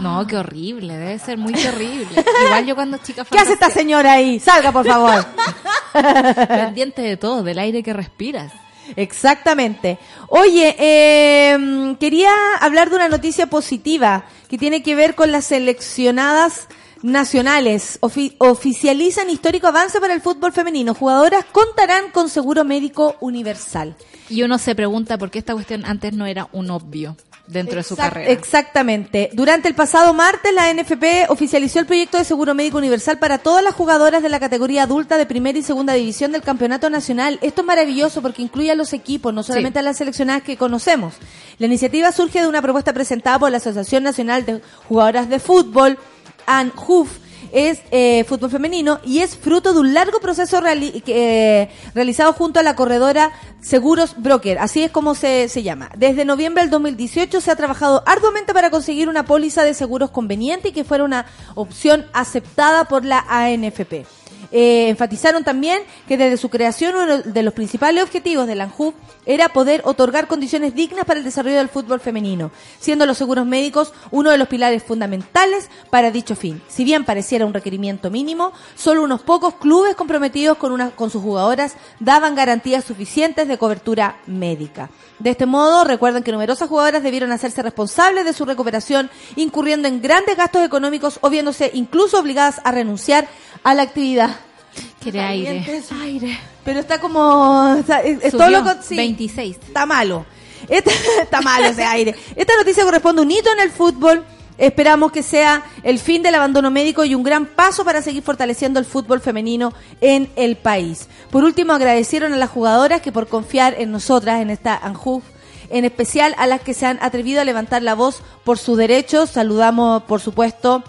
No, qué horrible, debe ser muy terrible. Igual yo cuando chica ¿Qué hace esta señora ahí? Salga por favor. pendiente de todo, del aire que respiras. Exactamente. Oye, eh, quería hablar de una noticia positiva que tiene que ver con las seleccionadas nacionales. Ofi- oficializan histórico avance para el fútbol femenino. Jugadoras contarán con seguro médico universal. Y uno se pregunta por qué esta cuestión antes no era un obvio dentro de su carrera. Exactamente. Durante el pasado martes, la NFP oficializó el proyecto de seguro médico universal para todas las jugadoras de la categoría adulta de primera y segunda división del campeonato nacional. Esto es maravilloso porque incluye a los equipos, no solamente a las seleccionadas que conocemos. La iniciativa surge de una propuesta presentada por la Asociación Nacional de Jugadoras de Fútbol, ANJUF, es eh, fútbol femenino y es fruto de un largo proceso eh, realizado junto a la corredora Seguros Broker, así es como se, se llama. Desde noviembre del 2018 se ha trabajado arduamente para conseguir una póliza de seguros conveniente y que fuera una opción aceptada por la ANFP. Eh, enfatizaron también que desde su creación uno de los principales objetivos de la era poder otorgar condiciones dignas para el desarrollo del fútbol femenino, siendo los seguros médicos uno de los pilares fundamentales para dicho fin. Si bien pareciera un requerimiento mínimo, solo unos pocos clubes comprometidos con, una, con sus jugadoras daban garantías suficientes de cobertura médica. De este modo, recuerden que numerosas jugadoras debieron hacerse responsables de su recuperación, incurriendo en grandes gastos económicos o viéndose incluso obligadas a renunciar a la actividad. Quiere aire. Aire. Pero está como... o sea, es, es todo lo que... sí, 26. Está malo. Esta- está malo ese aire. Esta noticia corresponde a un hito en el fútbol. Esperamos que sea el fin del abandono médico y un gran paso para seguir fortaleciendo el fútbol femenino en el país. Por último, agradecieron a las jugadoras que por confiar en nosotras, en esta ANJUF, en especial a las que se han atrevido a levantar la voz por sus derechos. Saludamos, por supuesto,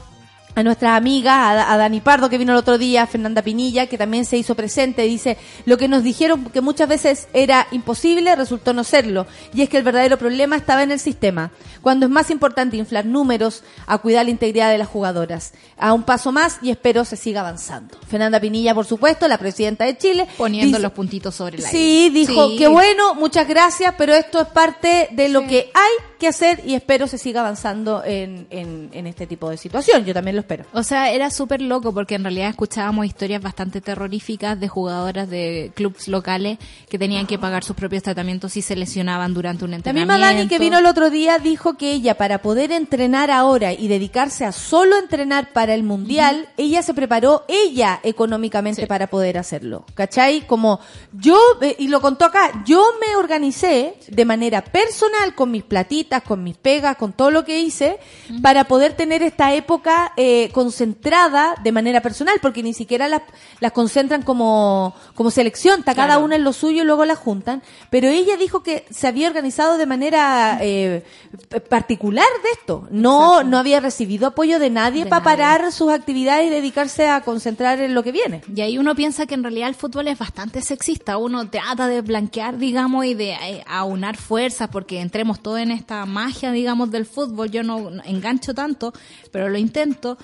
a nuestras amigas, a, a Dani Pardo que vino el otro día, a Fernanda Pinilla que también se hizo presente, dice, lo que nos dijeron que muchas veces era imposible resultó no serlo, y es que el verdadero problema estaba en el sistema, cuando es más importante inflar números a cuidar la integridad de las jugadoras. A un paso más y espero se siga avanzando. Fernanda Pinilla, por supuesto, la presidenta de Chile, Poniendo dice- los puntitos sobre la Sí, dijo, Sí. qué bueno, muchas gracias, pero esto es parte de lo que hay que hacer y espero se siga avanzando en, en, en este tipo de situación. Yo también lo espero. O sea, era súper loco porque en realidad escuchábamos historias bastante terroríficas de jugadoras de clubes locales que tenían que pagar sus propios tratamientos si se lesionaban durante un La entrenamiento. misma Dani que vino el otro día dijo que ella para poder entrenar ahora y dedicarse a solo entrenar para el mundial, ella se preparó ella económicamente Sí. para poder hacerlo. ¿Cachai? Como yo, eh, y lo contó acá, yo me organicé de manera personal con mis platitas, con mis pegas, con todo lo que hice, para poder tener esta época eh, concentrada de manera personal, porque ni siquiera las, las concentran como, como selección, está cada una en lo suyo y luego la juntan, pero ella dijo que se había organizado de manera eh, particular de esto. No, Exacto. no había recibido apoyo de nadie De para nadie. parar sus actividades y dedicarse a concentrar en lo que viene. Y ahí uno piensa que en realidad el fútbol es bastante sexista. Uno trata de blanquear, digamos, y de eh, aunar fuerzas porque entremos todos en esta magia, digamos, del fútbol. Yo no no engancho tanto, pero lo intento.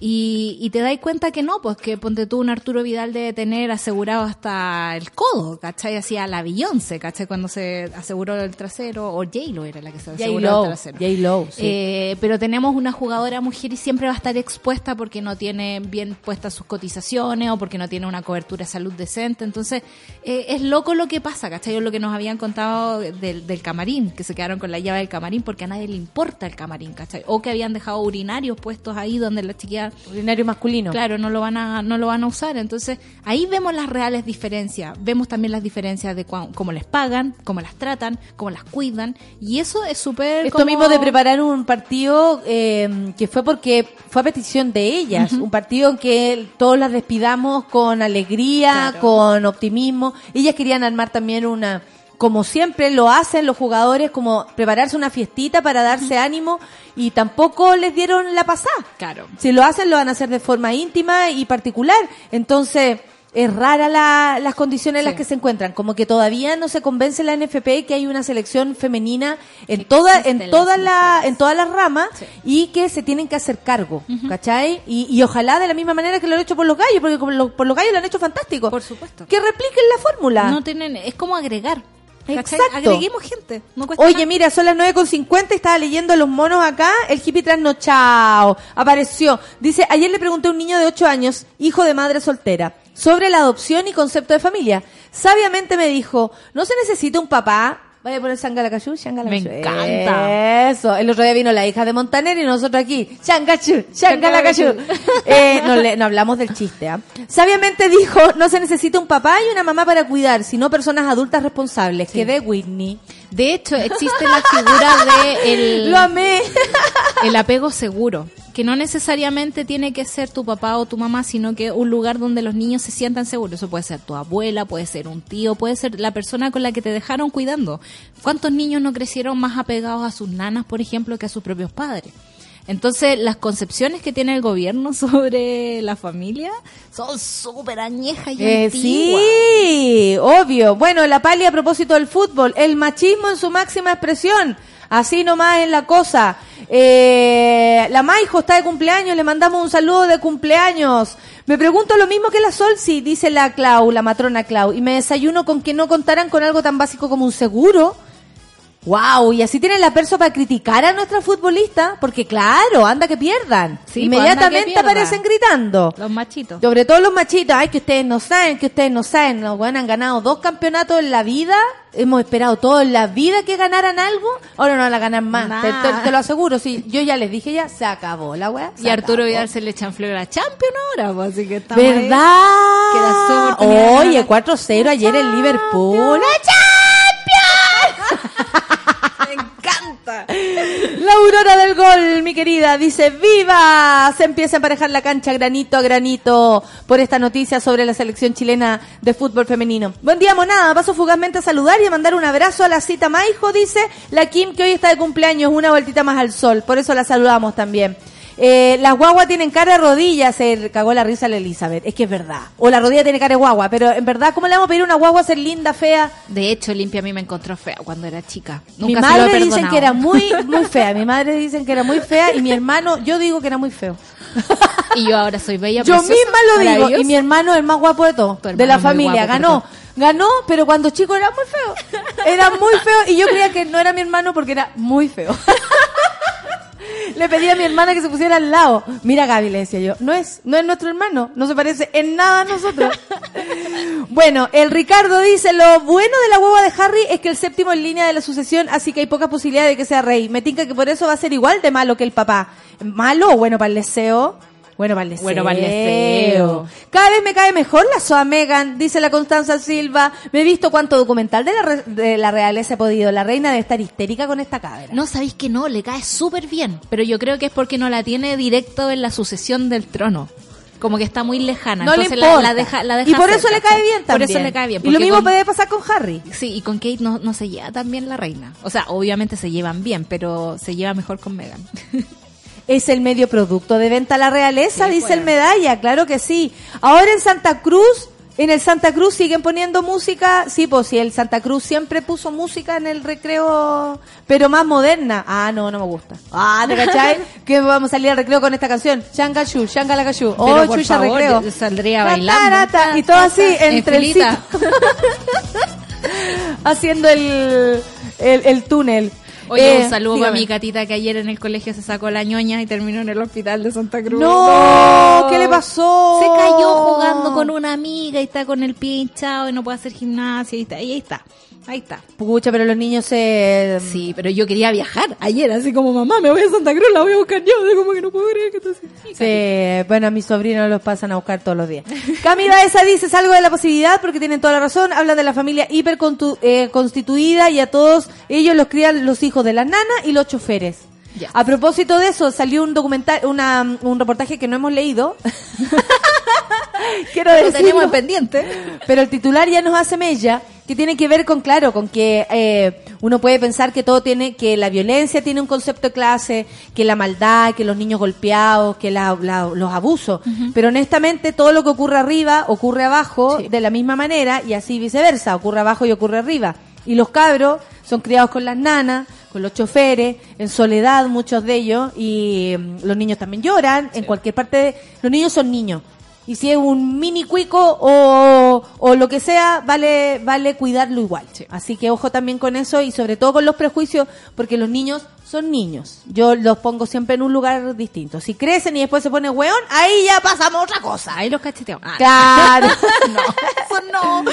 Y, y te das cuenta que no, pues que ponte tú un Arturo Vidal debe tener asegurado hasta el codo, ¿cachai? Así a la Beyoncé, ¿cachai? Cuando se aseguró el trasero, o J-Lo era la que se aseguró el trasero. J-Lo, sí. Eh, pero tenemos una jugadora mujer y siempre va a estar expuesta porque no tiene bien puestas sus cotizaciones o porque no tiene una cobertura de salud decente. Entonces, eh, es loco lo que pasa, ¿cachai? Lo que nos habían contado del, del camarín, que se quedaron con la llave del camarín porque a nadie le importa el camarín, ¿cachai? O que habían dejado urinarios puestos ahí donde la chiquilla Urinario masculino. Claro, no lo van a no lo van a usar. Entonces, ahí vemos las reales diferencias. Vemos también las diferencias de cuán- cómo les pagan, cómo las tratan, cómo las cuidan. Y eso es súper Esto como- mismo de preparar un partido eh, que fue porque fue a petición de ellas, un partido en que todos las despidamos con alegría, Claro. con optimismo. Ellas querían armar también una, como siempre lo hacen los jugadores, como prepararse una fiestita para darse ánimo y tampoco les dieron la pasada. Claro. Si lo hacen, lo van a hacer de forma íntima y particular. Entonces, es rara la- las condiciones en las que se encuentran. Como que todavía no se convence la NFP que hay una selección femenina en Que toda, en todas la, en todas las ramas Sí. y que se tienen que hacer cargo, ¿cachai? Y, y ojalá de la misma manera que lo han hecho por los gallos, porque como lo- por los gallos lo han hecho fantástico. Por supuesto. Que repliquen la fórmula. No tienen, es como agregar. ¿Cachai? Exacto. Agreguemos gente. No cuesta Oye, nada. mira, son las 9.50 y estaba leyendo los monos acá. El hippie trasnochado apareció. Dice, ayer le pregunté a un niño de 8 años, hijo de madre soltera, sobre la adopción y concepto de familia. Sabiamente me dijo, no se necesita un papá. Vaya a poner Shangalacachú, Shangalacachú. Me encanta. Eso. El otro día vino la hija de Montaner y nosotros aquí, Shangachú, Shangalacachú. eh, no, le- no hablamos del chiste, ¿ah? Sabiamente dijo, no se necesita un papá y una mamá para cuidar, sino personas adultas responsables. Que de Whitney. De hecho, existe la figura de el, Lo amé. el apego seguro, que no necesariamente tiene que ser tu papá o tu mamá, sino que un lugar donde los niños se sientan seguros. Eso puede ser tu abuela, puede ser un tío, puede ser la persona con la que te dejaron cuidando. ¿Cuántos niños no crecieron más apegados a sus nanas, por ejemplo, que a sus propios padres? Entonces, las concepciones que tiene el gobierno sobre la familia son súper añejas y Eh, antiguas. sí, obvio. Bueno, la pali a propósito del fútbol, el machismo en su máxima expresión. Así nomás es la cosa. Eh, la Maijo está de cumpleaños, le mandamos un saludo de cumpleaños. Me pregunto lo mismo que la Sol, sí, dice la Clau, la matrona Clau, y me desayuno con que no contaran con algo tan básico como un seguro. Wow, y así tienen la perso para criticar a nuestra futbolista, porque claro, anda que pierdan. Sí, pues, Inmediatamente anda que pierda. aparecen gritando. Los machitos. Sobre todo los machitos, ay, que ustedes no saben, que ustedes no saben, los weones han ganado dos campeonatos en la vida, hemos esperado todo en la vida que ganaran algo, ahora no van a ganar más, Nah. te, te- te lo aseguro, sí, yo ya les dije ya, se acabó la weá. Y Arturo. Vidal se le echan flor a la Champion ahora, pues, así que estamos ahí. ¿Verdad? Oye, ganar. 4-0 ayer en Liverpool. Me La aurora del gol, mi querida, dice ¡Viva! Se empieza a emparejar la cancha granito a granito por esta noticia sobre la selección chilena de fútbol femenino. Buen día, monada. Paso fugazmente a saludar y a mandar un abrazo a la cita Maijo, dice la Kim, que hoy está de cumpleaños, una vueltita más al sol. Por eso la saludamos también. Eh, las guaguas tienen cara de rodilla, se cagó la risa la Elizabeth. Es que es verdad. O la rodilla tiene cara de guagua, pero en verdad, ¿cómo le vamos a pedir a una guagua a ser linda, fea? De hecho, Limpia a mí me encontró fea cuando era chica. Nunca mi se lo madre dicen perdonado. que era muy muy fea. Mi madre dicen que era muy fea y mi hermano, yo digo que era muy feo. Y yo ahora soy bella, Yo preciosa, misma lo digo y mi hermano es el más guapo de todos, hermano de la familia. guapo, Ganó, ganó, pero cuando chico era muy feo. Era muy feo y yo creía que no era mi hermano porque era muy feo. Le pedí a mi hermana que se pusiera al lado. Mira Gaby, le decía yo, no es, no es nuestro hermano, no se parece en nada a nosotros. Bueno, el Ricardo dice, lo bueno de la hueva de Harry es que el séptimo en línea de la sucesión, así que hay poca posibilidad de que sea rey. Me tinca que por eso va a ser igual de malo que el papá. ¿Malo o bueno para el deseo? Bueno para el deseo. Bueno pa'l deseo. Cada vez me cae mejor la Soa Megan, dice la Constanza Silva. Me he visto cuánto documental de la, re- de la realeza he podido. La reina debe estar histérica con esta cabra. No, sabéis que no, le cae súper bien. Pero yo creo que es porque no la tiene directo en la sucesión del trono. Como que está muy lejana. No le entonces importa. la, la deja, la deja y por eso le cae bien Por también. eso le cae bien. Y lo mismo con- puede pasar con Harry. Sí, y con Kate no, no se lleva tan bien la reina. O sea, obviamente se llevan bien, pero se lleva mejor con Megan. Es el medio producto de venta a la realeza, Sí, dice pues. el medalla, claro que sí. Ahora en Santa Cruz, en el Santa Cruz siguen poniendo música, sí, pues sí, el Santa Cruz siempre puso música en el recreo, pero más moderna. Ah, no, no me gusta. Ah, ¿te cachai? que vamos a salir al recreo con esta canción. Shanga Shu, Shanga la Cashu. Oh, chucha favor, recreo. yo saldría bailando. y todo así, En entre el. Haciendo el, el, el túnel. Oye, Eh, un saludo dígame. para mi catita que ayer en el colegio se sacó la ñoña y terminó en el hospital de Santa Cruz. No, ¿qué le pasó? Se cayó jugando con una amiga y está con el pie hinchado y no puede hacer gimnasia y, está, y ahí está. Ahí está. Pucha, pero los niños se... Sí, pero yo quería viajar ayer, así como mamá, me voy a Santa Cruz, la voy a buscar yo. Como que no puedo creer que. Sí, bueno, a mis sobrinos los pasan a buscar todos los días. Camila esa dice algo de la posibilidad porque tienen toda la razón. Hablan de la familia hiper eh, constituida y a todos ellos los crían los hijos de las nanas y los choferes. Ya. A propósito de eso, salió un documental, una, un reportaje que no hemos leído. Quiero Lo decirlo. tenemos en pendiente. Pero el titular ya nos hace mella, que tiene que ver con, claro, con que eh, uno puede pensar que todo tiene, que la violencia tiene un concepto de clase, que la maldad, que los niños golpeados, que la- la- los abusos. Pero honestamente todo lo que ocurre arriba ocurre abajo Sí. de la misma manera y así viceversa, ocurre abajo y ocurre arriba. Y los cabros son criados con las nanas, con los choferes, en soledad muchos de ellos, y mm, los niños también lloran, en cualquier parte de... Los niños son niños. Y si es un mini cuico o, o lo que sea, vale, vale cuidarlo igual. Así que ojo también con eso y sobre todo con los prejuicios, porque los niños son niños. Yo los pongo siempre en un lugar distinto. Si crecen y después se pone weón, ahí ya pasamos a otra cosa. Ahí los cacheteamos. Ah, Claro. eso no.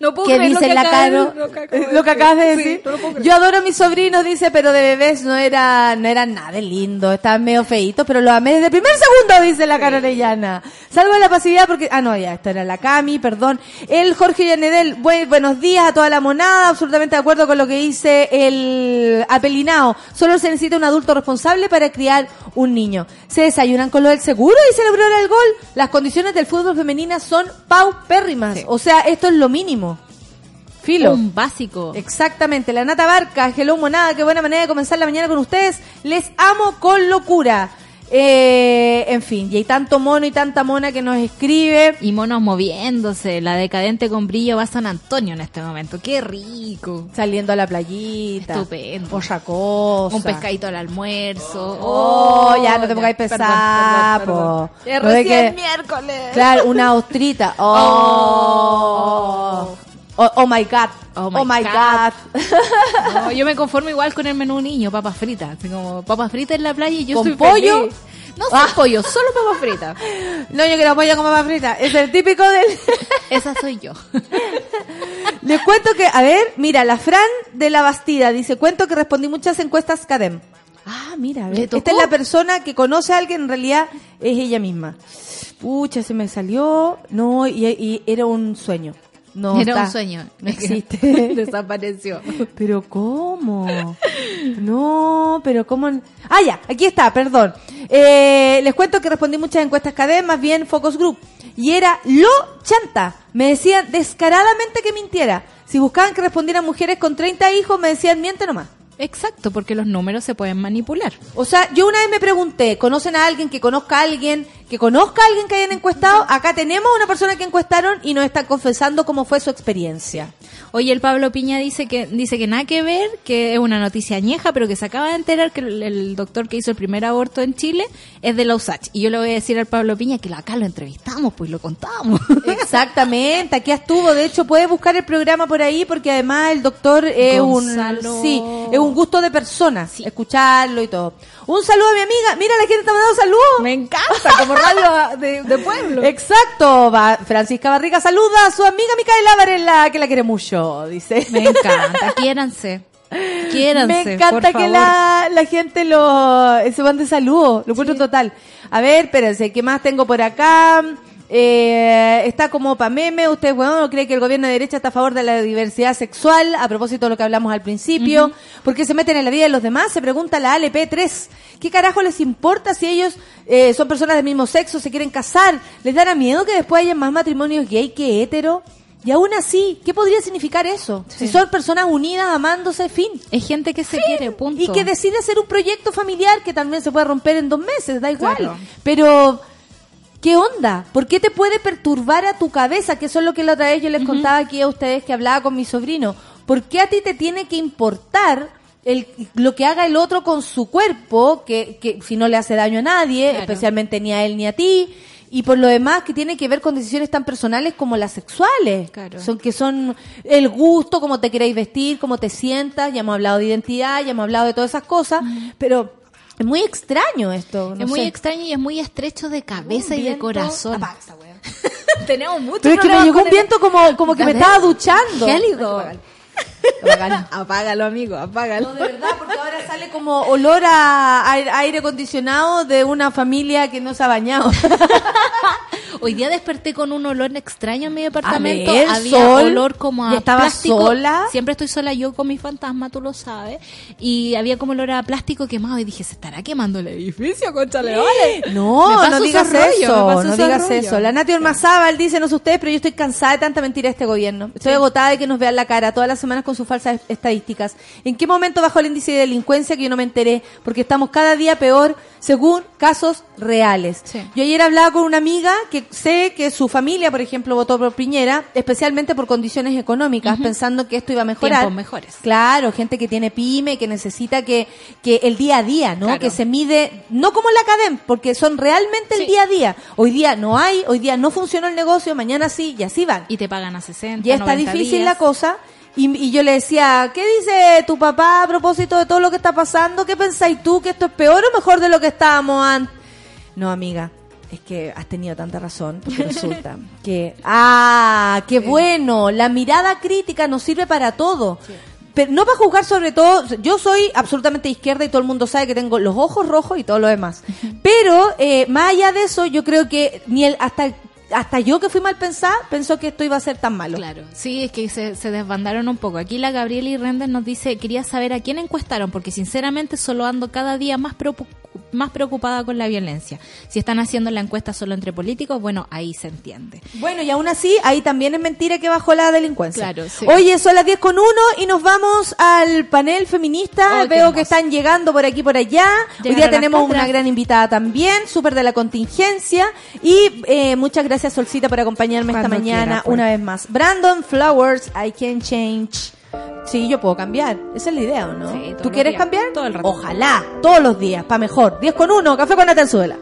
No puedo ¿Qué creer lo que la acabas de- Caro? lo que acabo de Lo que acabas de Sí, decir. no. Yo adoro a mis sobrinos, dice, pero de bebés no era, no eran nada de lindo, estaban medio feitos, pero los amé desde el primer segundo, dice la Caro Orellana. Salvo de la pasividad porque, ah no, ya, esto era la Cami, perdón. El Jorge Llanedel, buen- buenos días a toda la monada, absolutamente de acuerdo con lo que dice el apelinao. Solo se necesita un adulto responsable para criar un niño. ¿Se desayunan con lo del seguro y celebró el gol? Las condiciones del fútbol femenina son paupérrimas. O sea, esto es lo mínimo. Filo. Un básico. Exactamente, la Nata Barca, hello monada, qué buena manera de comenzar la mañana con ustedes. Les amo con locura. Eh, en fin, y hay tanto mono y tanta mona que nos escribe. Y monos moviéndose, la decadente con brillo va a San Antonio en este momento. ¡Qué rico! Saliendo a la playita. Estupendo. Otra cosa. Un pescadito al almuerzo. Oh, ya no te pongáis ve recién que- miércoles. Claro, una ostrita. Oh. Oh, oh my god. Oh Oh my God. god. No, yo me conformo igual con el menú niño, papas fritas. Como papas fritas en la playa y yo ¿Con soy pollo? feliz. No Ah. pollo, solo papas fritas. No, yo quiero pollo con papa frita. Es el típico del... Esa soy yo. Les cuento que, a ver, mira, la Fran de la Bastida dice, cuento que respondí muchas encuestas CADEM. Ah, mira, a ver, ¿Le esta es la persona que conoce a alguien, en realidad es ella misma. Pucha, se me salió, no, y, y era un sueño. No Era está. un sueño. No existe. Desapareció. Pero ¿cómo? No, pero ¿cómo? Ah, ya, aquí está, perdón. Eh, les cuento que respondí muchas encuestas KD, más bien Focus Group. Y era lo chanta. Me decían descaradamente que mintiera. Si buscaban que respondieran mujeres con 30 hijos, me decían miente nomás. Exacto, porque los números se pueden manipular. O sea, yo una vez me pregunté, ¿conocen a alguien que conozca a alguien, que conozca a alguien que hayan encuestado? Acá tenemos una persona que encuestaron y nos está confesando cómo fue su experiencia. Oye, el Pablo Piña dice que dice que nada que ver, que es una noticia añeja, pero que se acaba de enterar que el, el doctor que hizo el primer aborto en Chile es de la USACH. Y yo le voy a decir al Pablo Piña que acá lo entrevistamos, pues lo contamos. Exactamente, aquí estuvo. De hecho, puede buscar el programa por ahí porque además el doctor es Gonzalo. un sí, es un gusto de persona, escucharlo y todo. Un saludo a mi amiga. Mira, la gente está mandando saludos. Me encanta, como radio de, de pueblo. Exacto. Va, Francisca Barriga saluda a su amiga Micaela Varela, que la quiere mucho, dice. Me encanta, quiéranse. Quiéranse, Me encanta que favor. la, la gente lo se van de saludo, lo encuentro total. A ver, espérense, ¿qué más tengo por acá? Eh, está como pa' meme, usted, bueno, cree que el gobierno de derecha está a favor de la diversidad sexual, a propósito de lo que hablamos al principio, porque se meten en la vida de los demás, se pregunta la ALP3, ¿qué carajo les importa si ellos eh, son personas del mismo sexo, se quieren casar? ¿Les dará miedo que después haya más matrimonios gay que hetero? Y aún así, ¿qué podría significar eso? Si son personas unidas, amándose, fin. Es gente que se quiere, punto. Y que decide hacer un proyecto familiar que también se puede romper en dos meses, da igual. Claro. Pero, ¿qué onda? ¿Por qué te puede perturbar a tu cabeza? Que eso es lo que la otra vez yo les contaba aquí a ustedes que hablaba con mi sobrino. ¿Por qué a ti te tiene que importar el, lo que haga el otro con su cuerpo, que, que si no le hace daño a nadie, Claro. especialmente ni a él ni a ti? Y por lo demás, que tiene que ver con decisiones tan personales como las sexuales. Claro. Son que son el gusto, cómo te queréis vestir, cómo te sientas. Ya hemos hablado de identidad, ya hemos hablado de todas esas cosas. Pero es muy extraño esto. no es muy sé. extraño y es muy estrecho de cabeza y de corazón. Apaga esa wea. Tenemos mucho Pero es que me llegó un viento como, como que me estaba duchando. Gélido. Apágalo. Apágalo, amigo, apágalo. No, de verdad, porque ahora sale como olor a aire, aire acondicionado de una familia que no se ha bañado. Hoy día desperté con un olor extraño en mi departamento. Ver, Había Sol. olor como a ¿Y estabas plástico. sola? Siempre estoy sola yo con mi fantasma, tú lo sabes. Y había como olor a plástico quemado y dije, ¿se estará quemando el edificio, conchale, vale? No, no digas rollo, eso, no digas rollo. eso. La Nati Ormazábal dice, no sé ustedes, pero yo estoy cansada de tanta mentira de este gobierno. Estoy agotada de que nos vean la cara todas las semanas con sus falsas estadísticas. ¿En qué momento bajó el índice de delincuencia que yo no me enteré? Porque estamos cada día peor según casos reales. Sí. Yo ayer hablaba con una amiga que sé que su familia, por ejemplo, votó por Piñera, especialmente por condiciones económicas, pensando que esto iba a mejorar. Tiempos mejores. Claro, gente que tiene pyme, que necesita que, que el día a día, ¿no? Claro. Que se mide, no como la academia, porque son realmente el día a día. Hoy día no hay, hoy día no funcionó el negocio, mañana sí, y así van. Y te pagan a 60, ya está 90 difícil días. la cosa. Y, y yo le decía, ¿qué dice tu papá a propósito de todo lo que está pasando? ¿Qué pensáis tú? ¿Que esto es peor o mejor de lo que estábamos antes? No, amiga, es que has tenido tanta razón, porque resulta que, ah, qué bueno, la mirada crítica nos sirve para todo. Pero no para juzgar sobre todo, yo soy absolutamente izquierda y todo el mundo sabe que tengo los ojos rojos y todo lo demás. Pero, eh, más allá de eso, yo creo que ni el, hasta hasta yo que fui mal pensada, pensó que esto iba a ser tan malo. Claro, sí, es que se, se desbandaron un poco. Aquí la Gabriela y Render nos dice, quería saber a quién encuestaron, porque sinceramente solo ando cada día más, más preocupada con la violencia. Si están haciendo la encuesta solo entre políticos, bueno, ahí se entiende. Bueno, y aún así, ahí también es mentira que bajó la delincuencia. Claro, sí. Oye, son las 10 con 1 y nos vamos al panel feminista. Oh, Veo que están llegando por aquí por allá. Hoy día tenemos una gran invitada también, súper de la contingencia. Y eh, muchas gracias, Solcita, por acompañarme esta Cuando mañana quiera, pues. una vez más. Brandon Flowers, I can change. Sí, yo puedo cambiar. Esa es la idea, ¿o no? Sí, ¿Tú quieres días, cambiar? todo el rato. Ojalá, todos los días, para mejor. 10 con 1, café con Atenzuela.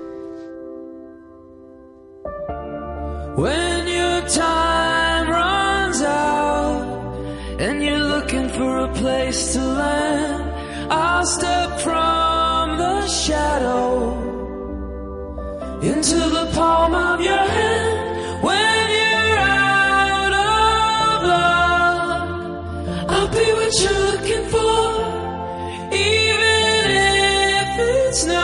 When your time runs out and you're looking for a place to land, I'll step from the shadow into the palm of your hand. When you're out of luck, I'll be what you're looking for, even if it's not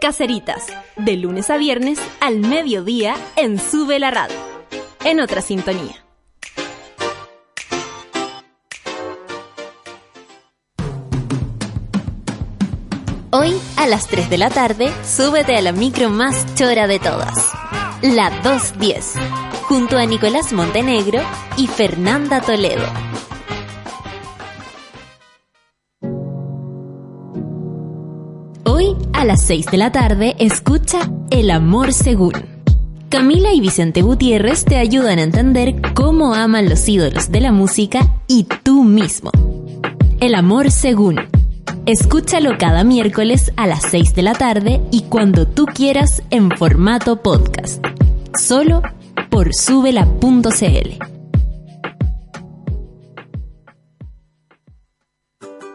Caseritas, de lunes a viernes al mediodía en Sube la Radio. En otra sintonía. Hoy, a las 3 de la tarde, súbete a la micro más chora de todas. La 210, junto a Nicolás Montenegro y Fernanda Toledo. A las 6 de la tarde, escucha El Amor Según. Camila y Vicente Gutiérrez te ayudan a entender cómo aman los ídolos de la música y tú mismo. El Amor Según. Escúchalo cada miércoles a las 6 de la tarde y cuando tú quieras en formato podcast. Solo por subela.cl.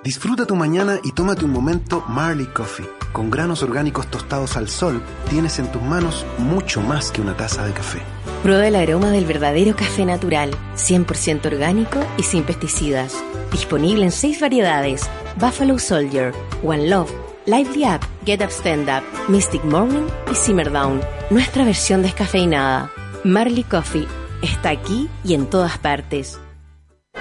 Disfruta tu mañana y tómate un momento Marley Coffee. Con granos orgánicos tostados al sol, tienes en tus manos mucho más que una taza de café. Prueba el aroma del verdadero café natural, 100% orgánico y sin pesticidas. Disponible en seis variedades: Buffalo Soldier, One Love, Lively Up, Get Up Stand Up, Mystic Morning y Simmer Down. Nuestra versión descafeinada. Marley Coffee está aquí y en todas partes.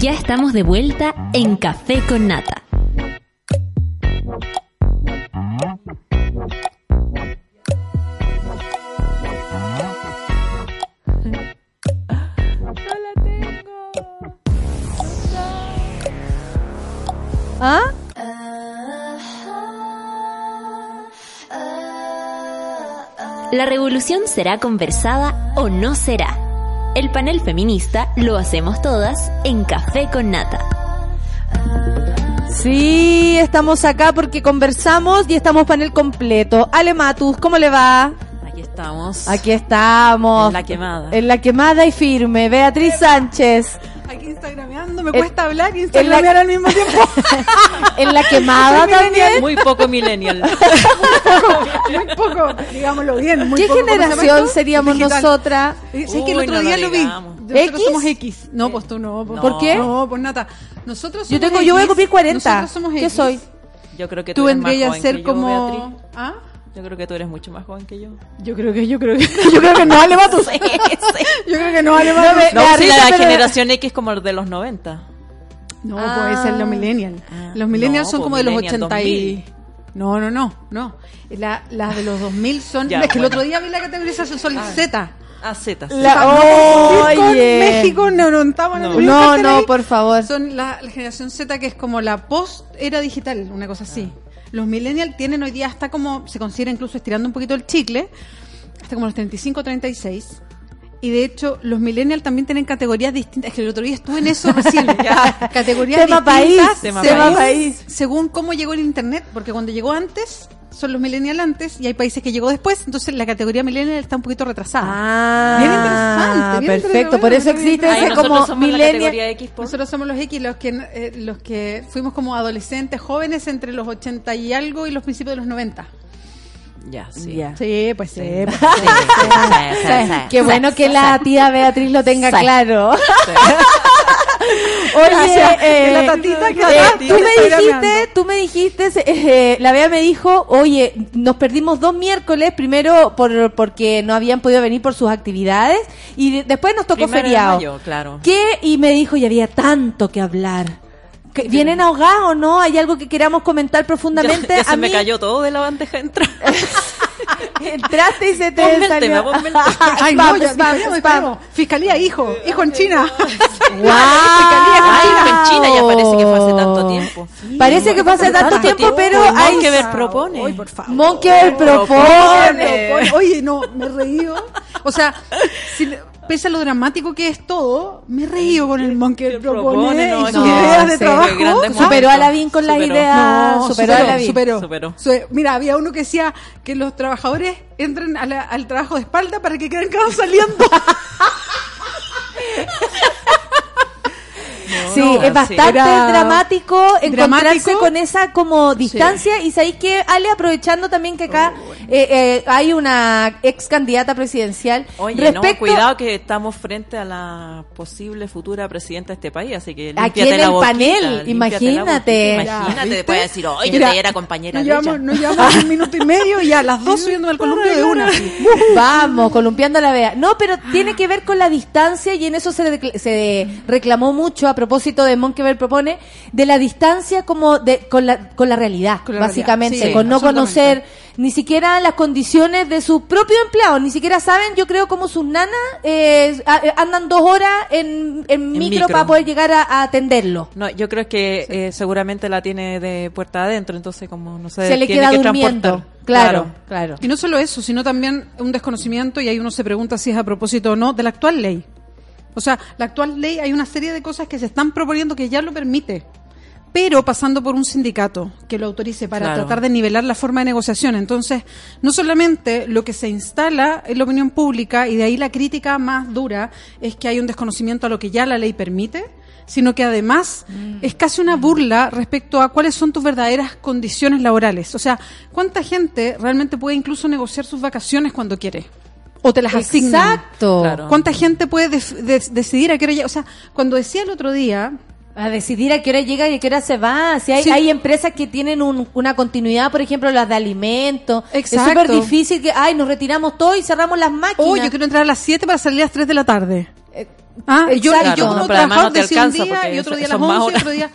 Ya estamos de vuelta en Café con Nata. ¿Ah? La revolución será conversada o no será. El panel feminista lo hacemos todas en Café con Nata. Sí, estamos acá porque conversamos y estamos panel completo. Ale Matus, ¿cómo le va? Aquí estamos. Aquí estamos. En la quemada. En la quemada y firme. Beatriz Sánchez. Aquí instagrameando, me En- cuesta hablar y instagramear la- al mismo tiempo. en la quemada también. Muy poco millennial. muy poco, digámoslo bien. Muy ¿Qué poco, ¿cómo se llama generación seríamos Digital. nosotras? Eh, ¿sabes que el otro no día lo lo vi? Nosotros ¿X? somos X. No, pues tú no. pues- ¿Por qué? No, pues nada. Nosotros Yo somos tengo, yo voy a X. cumplir 40. Nosotros somos ¿Qué X. soy? Yo creo que tú, Tú vendrías a ser yo, como... Beatriz. ¿Ah? Yo creo que tú eres mucho más joven que yo. Yo creo que, yo creo que, yo creo que no vale más tú. Yo creo que no vale más No, me- No, da si la pero- generación X como el de los 90. No, Ah. puede ser los millennials. Ah. Los millennials No, son pues como de los millennial 80 y... No, no, no, no. La- las de los 2000 son... Ya, es que bueno. el otro día vi la categorización, son las Z. Ah, Z. sí. La-. México no, no estamos No. No, no, por favor. Son la, la generación Z que es como la post era digital, una cosa así. Los millennials tienen hoy día hasta como, se considera incluso estirando un poquito el chicle, hasta como los 35, 36. Y de hecho, los millennials también tienen categorías distintas. Es que el otro día estuve en eso recién. categorías Tema distintas país, tema país. según cómo llegó el internet. Porque cuando llegó antes, son los millennials antes, y hay países que llegó después. Entonces la categoría millennial está un poquito retrasada. Ah, Bien interesante, bien perfecto. interesante. Por eso existe ese nosotros como millennial. categoría X. po. Nosotros somos los X, los que, eh, los que fuimos como adolescentes jóvenes entre los 80 y algo y los principios de los 90. Ya, sí. Ya. Sí, pues sí. Sí. pues Sí, sí, sí. Qué bueno que la tía Beatriz lo tenga Sí. claro. Oye, eh, la tatita que eh, tú me dijiste, tú me dijiste, eh, la Bea me dijo, oye, nos perdimos dos miércoles, primero por porque no habían podido venir por sus actividades y de- después nos tocó Primero feriado. mayo, claro. ¿Qué? Y me dijo, y había tanto que hablar. ¿Que ¿Vienen ahogados o no? ¿Hay algo que queramos comentar profundamente? Ya, ya se A me cayó todo de la bandeja. Entraste y se te Ponme el salió. tema, ponme el tema. Ay, Spam, no, ya, spam, spam. esperemos. Fiscalía, hijo. Hijo en China. Ay, en China ya parece que fue hace tanto tiempo. Parece que fue hace tanto tiempo, pero hay que ver propone. Hoy, por favor. Monkever propone. Propone. Oye, no, me he reído. O sea, si- pese a lo dramático que es todo, me he reído con el Monkey propone, propone, no, y sus que- ideas de sí, trabajo. Superó a Lavín con las ideas. no, superó, a Lavín. superó. Superó. Su- Mira, había uno que decía que los trabajadores entren a la- al trabajo de espalda para que crean que van saliendo. Sí, No, es bastante Era dramático encontrarse dramático. con esa como distancia y sabéis que Ale aprovechando también que acá eh, eh, hay una ex candidata presidencial Oye, respecto no, cuidado que estamos frente a la posible futura presidenta de este país, así que Aquí en la el boquita, panel, imagínate. boquita, Imagínate, ¿viste? después de decir, oye, yo era compañera de llevamos, llevamos un minuto y medio y a las dos subiendo al columpio de una. Vamos, columpiando la vea. No, pero tiene que ver con la distancia y en eso se, decl- se reclamó mucho a propósito de Monkever propone de la distancia como de con la con la realidad, Con la básicamente, realidad, sí, con no conocer ni siquiera las condiciones de sus propios empleados, ni siquiera saben, yo creo como sus nanas eh, eh, andan dos horas en, en micro, micro. para poder llegar a, a atenderlo. No, yo creo que eh, seguramente la tiene de puerta adentro, entonces como no sé, Se le tiene queda que durmiendo. transportar. Claro, claro. Y no solo eso, sino también un desconocimiento, y ahí uno se pregunta si es a propósito o no, de la actual ley. O sea, la actual ley hay una serie de cosas que se están proponiendo que ya lo permite, pero pasando por un sindicato que lo autorice para Claro. tratar de nivelar la forma de negociación. Entonces, no solamente lo que se instala en la opinión pública, y de ahí la crítica más dura, es que hay un desconocimiento a lo que ya la ley permite, sino que además es casi una burla respecto a cuáles son tus verdaderas condiciones laborales. O sea, ¿cuánta gente realmente puede incluso negociar sus vacaciones cuando quiere? O te las asignan. Exacto. Claro. ¿Cuánta gente puede def- des- decidir a qué hora llega? O sea, cuando decía el otro día, A decidir a qué hora llega y a qué hora se va. Si hay, Sí. hay empresas que tienen un- una continuidad, por ejemplo, las de alimentos. Exacto. Es súper difícil que, ay, nos retiramos todo y cerramos las máquinas. oh, yo quiero entrar a las 7 para salir a las 3 de la tarde. Eh, Ah, yo, exacto. yo No, como además trabajador no decía un día y otro día a las más 11 y otro día...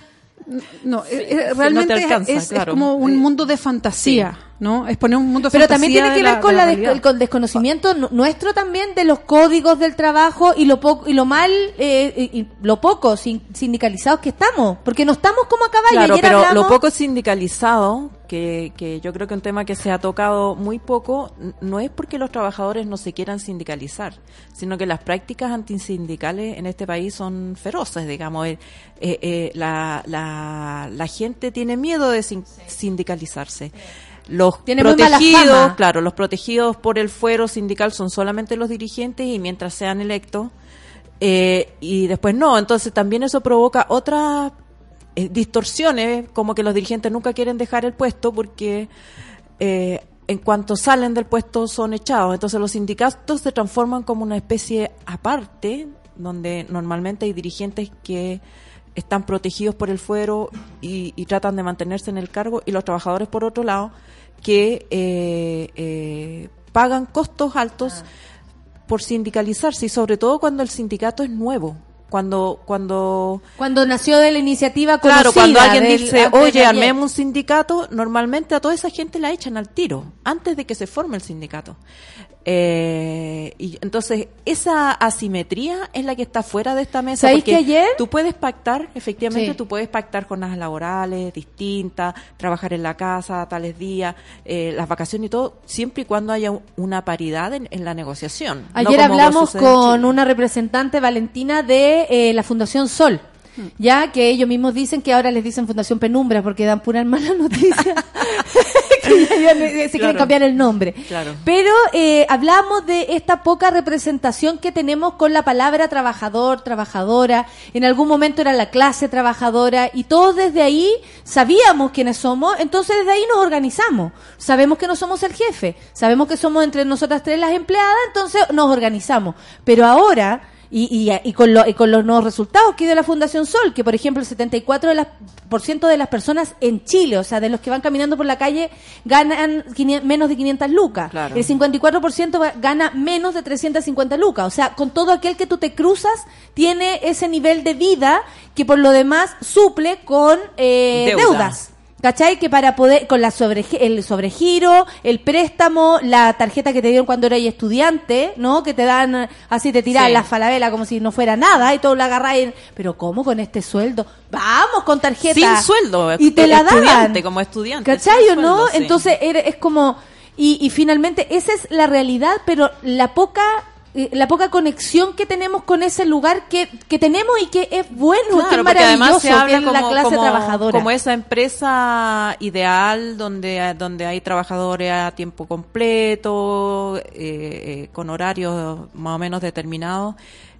No, eh, eh, no te realmente alcanza, es, es claro. como un mundo de fantasía, ¿no? Es poner un mundo de Pero también tiene que la- ver con, de la la des- realidad. con desconocimiento nu- nuestro también de los códigos del trabajo y lo poco y lo mal eh, y, lo poco sin- sindicalizados que estamos, porque no estamos como a caballo. Claro, Ayer pero hablamos- lo poco sindicalizado, que, que yo creo que un tema que se ha tocado muy poco, no es porque los trabajadores no se quieran sindicalizar, sino que las prácticas antisindicales en este país son feroces, digamos. Eh, eh, eh, la, la, la gente tiene miedo de sin- sindicalizarse. Los Tiene protegidos, claro, los protegidos por el fuero sindical son solamente los dirigentes y mientras sean electos, eh, y después no, entonces también eso provoca otras eh, distorsiones, como que los dirigentes nunca quieren dejar el puesto porque eh, en cuanto salen del puesto son echados. Entonces los sindicatos se transforman como una especie aparte, donde normalmente hay dirigentes que están protegidos por el fuero y, y tratan de mantenerse en el cargo, y los trabajadores, por otro lado, que eh, eh, pagan costos altos por sindicalizarse, y sobre todo cuando el sindicato es nuevo. Cuando, cuando cuando nació de la iniciativa Claro, cuando alguien del- dice, oye, ayer". armemos un sindicato, normalmente a toda esa gente la echan al tiro, antes de que se forme el sindicato. Eh, y entonces, esa asimetría es la que está fuera de esta mesa. ¿Sabéis porque que ayer? Tú puedes pactar, efectivamente, Sí. tú puedes pactar jornadas laborales distintas, trabajar en la casa tales días, eh, las vacaciones y todo, siempre y cuando haya un- una paridad en, en la negociación. Ayer hablamos con una representante, Valentina, de eh, la Fundación Sol. Hmm. Ya que ellos mismos dicen que ahora les dicen Fundación Penumbra porque dan puras malas noticias. Se quieren Claro. cambiar el nombre. Claro. Pero eh, hablamos de esta poca representación que tenemos con la palabra trabajador, trabajadora. En algún momento era la clase trabajadora y todos desde ahí sabíamos quiénes somos, entonces desde ahí nos organizamos. Sabemos que no somos el jefe, sabemos que somos entre nosotras tres las empleadas, entonces nos organizamos. Pero ahora Y, y, y con, lo- y con los nuevos resultados que dio la Fundación Sol, que por ejemplo el 74% de las, por ciento de las personas en Chile, o sea, de los que van caminando por la calle, ganan 500 menos de 500 lucas. Claro. El 54% va- gana menos de 350 lucas. O sea, con todo aquel que tú te cruzas, tiene ese nivel de vida que por lo demás suple con eh, Deuda. deudas. ¿Cachai? Que para poder, con la sobre, el sobregiro, el préstamo, la tarjeta que te dieron cuando eras estudiante, ¿no? Que te dan, así te tiran Sí. la falabela como si no fuera nada y todo la agarráis. Pero ¿cómo con este sueldo? Vamos con tarjeta. Sin sueldo, Y te la daban. estudiante, como estudiante. ¿Cachai o no? sí. Entonces es como... Y, y finalmente esa es la realidad, pero la poca la poca conexión que tenemos con ese lugar que, que tenemos y que es bueno, que Claro, es porque además maravilloso, se habla que es la como, clase como- trabajadora. como esa empresa ideal donde, donde hay trabajadores a tiempo completo, eh, eh, con horarios más o menos determinados.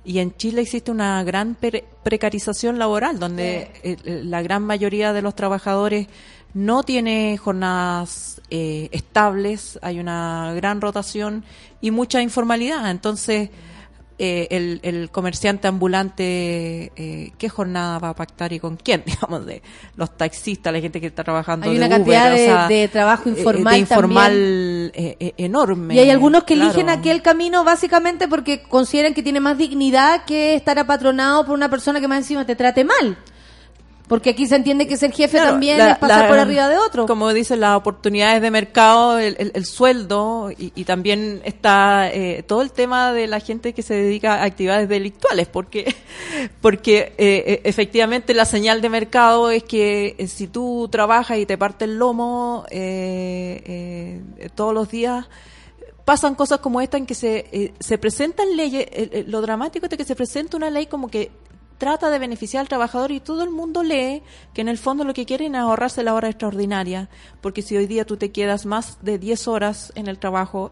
Y en Chile existe una gran pre- precarización laboral, donde eh, eh, la gran mayoría de los trabajadores no tiene jornadas eh, estables, hay una gran rotación y mucha informalidad. Entonces, eh, el, el comerciante ambulante, eh, ¿qué jornada va a pactar y con quién? Digamos, de los taxistas, la gente que está trabajando Hay de una Uber, cantidad o de- sea, de trabajo eh, informal de informal también. eh, eh, enorme. Y hay algunos que claro. eligen aquel camino básicamente porque consideran que tiene más dignidad que estar apatronado por una persona que más encima te trate mal. Porque aquí se entiende que ser jefe Claro, también la- es pasar la- por arriba de otro. Como dicen, las oportunidades de mercado, el, el- el sueldo y, y también está eh, todo el tema de la gente que se dedica a actividades delictuales, porque porque eh, eh, efectivamente la señal de mercado es que eh, si tú trabajas y te parte el lomo eh, eh, todos los días, pasan cosas como esta en que se, eh, se presentan leyes, lo dramático es que se presenta una ley como que trata de beneficiar al trabajador y todo el mundo lee que en el fondo lo que quieren es ahorrarse la hora extraordinaria, porque si hoy día tú te quedas más de 10 horas en el trabajo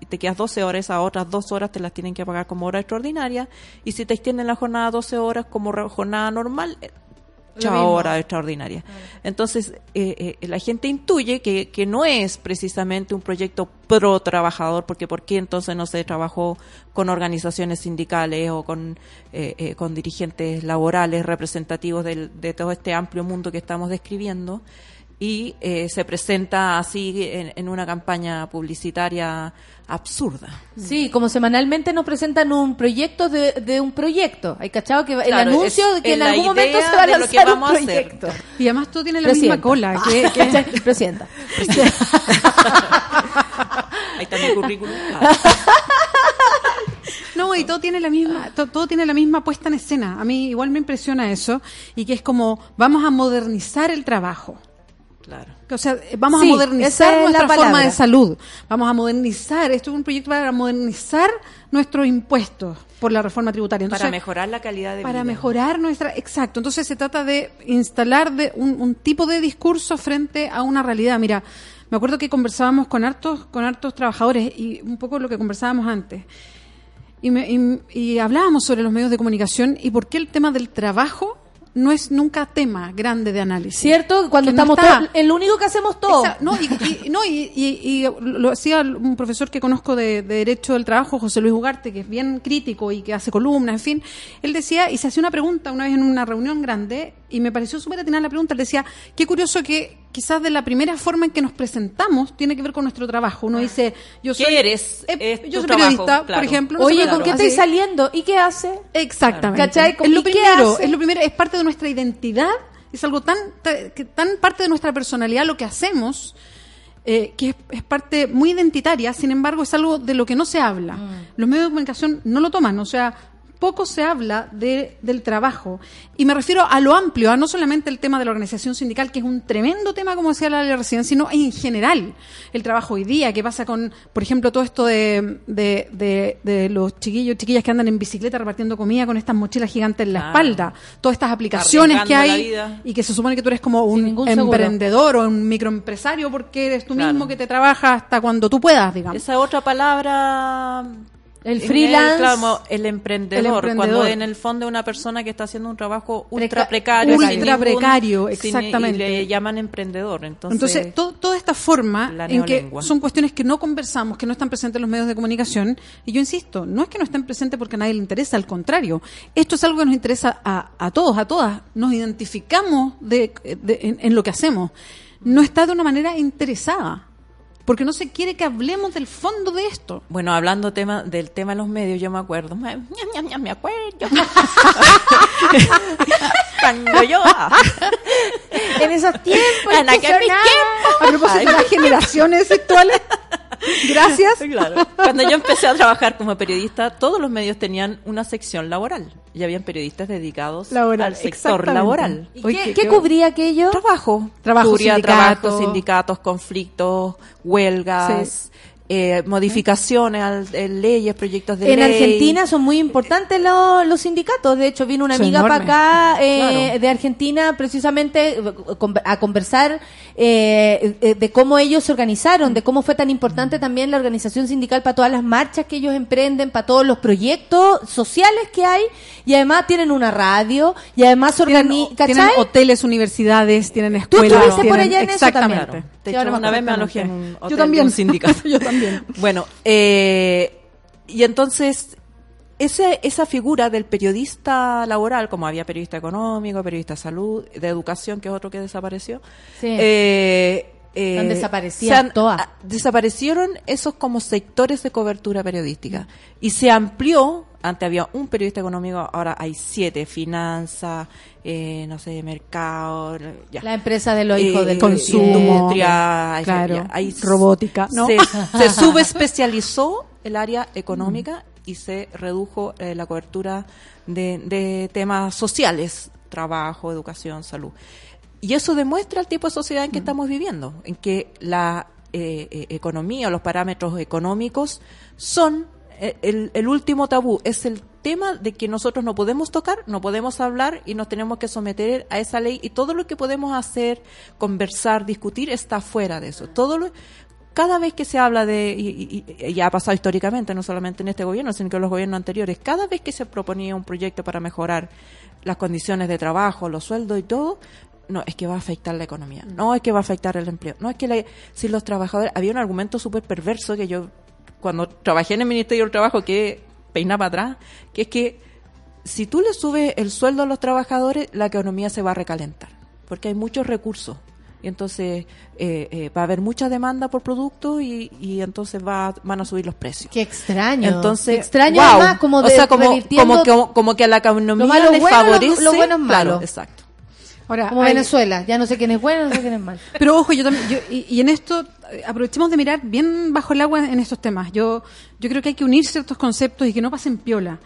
y te quedas 12 horas, esas otras dos horas te las tienen que pagar como hora extraordinaria, y si te extienden la jornada a 12 horas como jornada normal, extraordinaria. Entonces, eh, eh, la gente intuye que, que no es precisamente un proyecto pro trabajador, porque ¿por qué entonces no se trabajó con organizaciones sindicales o con, eh, eh, con dirigentes laborales representativos del- de todo este amplio mundo que estamos describiendo? Y eh, se presenta así en, en una campaña publicitaria absurda. Sí, como semanalmente nos presentan un proyecto de, de un proyecto. ¿Hay cachado que el anuncio es- de que en algún momento se va a de lo lanzar que un vamos a hacer. proyecto? Y además tú tienes la Presidenta. misma cola. Que, que- Presidenta. Ahí está mi currículum. No, y todo tiene la misma, to- todo tiene la misma puesta en escena. A mí igual me impresiona eso y que es como vamos a modernizar el trabajo. Claro. O sea, eh, vamos Sí, a modernizar es nuestra forma de salud. Vamos a modernizar, esto es un proyecto para modernizar nuestros impuestos por la reforma tributaria. para mejorar la calidad de para vida. mejorar nuestra exacto entonces se trata de instalar de un, un tipo de discurso frente a una realidad mira me acuerdo que conversábamos con hartos con hartos trabajadores y un poco lo que conversábamos antes y, me- y- y hablábamos sobre los medios de comunicación y por qué el tema del trabajo no es nunca tema grande de análisis ¿Cierto? Cuando Que no estamos está. todos, el único que hacemos todo. Exacto. No, y, y- no, y, y- y lo hacía un profesor que conozco de, de Derecho del Trabajo, José Luis Ugarte, que es bien crítico y que hace columnas, en fin. Él decía, y se hacía una pregunta una vez en una reunión grande, y me pareció súper atinada la pregunta. Él decía, qué curioso que quizás de la primera forma en que nos presentamos tiene que ver con nuestro trabajo. Uno dice, yo ¿Qué soy. eres? eh, Es yo soy trabajo, periodista, claro. por ejemplo. no Oye, ¿con claro, qué así. estáis saliendo? ¿Y qué hace? Exactamente. ¿Cachai? Es lo ¿Y qué primero, hace? es lo primero, es parte de nuestra identidad, es algo tan, tan parte de nuestra personalidad lo que hacemos, eh, que es, es parte muy identitaria, sin embargo es algo de lo que no se habla. Mm. Los medios de comunicación no lo toman, o sea, poco se habla de, del trabajo. Y me refiero a lo amplio, a no solamente el tema de la organización sindical, que es un tremendo tema, como decía la recién, sino en general el trabajo hoy día, qué pasa con, por ejemplo, todo esto de, de, de- de los chiquillos, chiquillas que andan en bicicleta repartiendo comida con estas mochilas gigantes en la espalda, todas estas aplicaciones que hay y que se supone que tú eres como un emprendedor o un microempresario porque eres tú Claro. mismo que te trabaja hasta cuando tú puedas, digamos. Esa otra palabra El freelance. claro, el emprendedor, El emprendedor. cuando en el fondo es una persona que está haciendo un trabajo ultra Preca- precario, ultra ningún- precario, sin- exactamente. y le llaman emprendedor. Entonces, Entonces, to- toda esta forma en que son cuestiones que no conversamos, que no están presentes en los medios de comunicación, y yo insisto, no es que no estén presentes porque a nadie le interesa, al contrario, esto es algo que nos interesa a, a todos, a todas, nos identificamos de, de- en, en lo que hacemos, no está de una manera interesada, porque no se quiere que hablemos del fondo de esto. bueno, hablando tema del tema de los medios, yo me acuerdo, me, me acuerdo. cuando yo En esos tiempos. En aquel que sonaba- A propósito de las generaciones sexuales, gracias. Claro. Cuando yo empecé a trabajar como periodista, todos los medios tenían una sección laboral y habían periodistas dedicados Laboral, al sector laboral. ¿Y Oye, qué, qué- qué qué- cubría aquello? Trabajo. Trabajo, Cubría sindicato. trabajo, sindicatos, conflictos, huelgas, eh, modificaciones a leyes, proyectos de En ley. Argentina son muy importantes los, los sindicatos. De hecho, vino una Son amiga para acá eh, Claro. de Argentina precisamente a conversar eh, eh, de cómo ellos se organizaron, de cómo fue tan importante también la organización sindical para todas las marchas que ellos emprenden, para todos los proyectos sociales que hay. Y además tienen una radio y además se Tienen, organizan. tienen hoteles, universidades, tienen Tú escuelas. estuviste por allá en eso exactamente. también. Hecho, me una vez me alojé en un perfectamente. hotel Yo también. de un sindicato. Yo también. Bueno, eh, y entonces ese, esa figura del periodista laboral, como había periodista económico, periodista de salud, de educación, que es otro que desapareció, Sí. eh, eh, Han desaparecido se todas. a- desaparecieron esos como sectores de cobertura periodística y se amplió. Antes había un periodista económico, ahora hay siete: finanzas, eh, no sé, mercado, ya. La empresa de los hijos Eh, del consumo, industria, claro, ya, hay- robótica, ¿no? Se, se subespecializó el área económica y se redujo eh, la cobertura de, de temas sociales, trabajo, educación, salud. Y eso demuestra el tipo de sociedad en que estamos viviendo, en que la eh, eh, economía los parámetros económicos son eh, el, el último tabú, es el tema de que nosotros no podemos tocar, no podemos hablar y nos tenemos que someter a esa ley y todo lo que podemos hacer, conversar, discutir está fuera de eso. Todo lo, cada vez que se habla de, y, y- y ha pasado históricamente, no solamente en este gobierno, sino que en los gobiernos anteriores, cada vez que se proponía un proyecto para mejorar las condiciones de trabajo, los sueldos y todo, no, es que va a afectar la economía, no es que va a afectar el empleo, no es que la- si los trabajadores, había un argumento súper perverso que yo, cuando trabajé en el Ministerio del Trabajo, que peinaba atrás, que es que si tú le subes el sueldo a los trabajadores, la economía se va a recalentar, porque hay muchos recursos. Y entonces eh, eh, va a haber mucha demanda por producto y, y entonces va, van a subir los precios. Qué extraño. Entonces, Qué extraño wow. además, como o de sea, como, como, que, como que a la economía lo malo le bueno, favorece. lo bueno es Claro, malo. exacto. Ahora, Como hay- Venezuela, ya no sé quién es bueno, no sé quién es malo. Pero ojo, yo también, yo- y, y en esto eh, aprovechemos de mirar bien bajo el agua en estos temas. Yo, yo creo que hay que unir ciertos conceptos y que no pasen piola.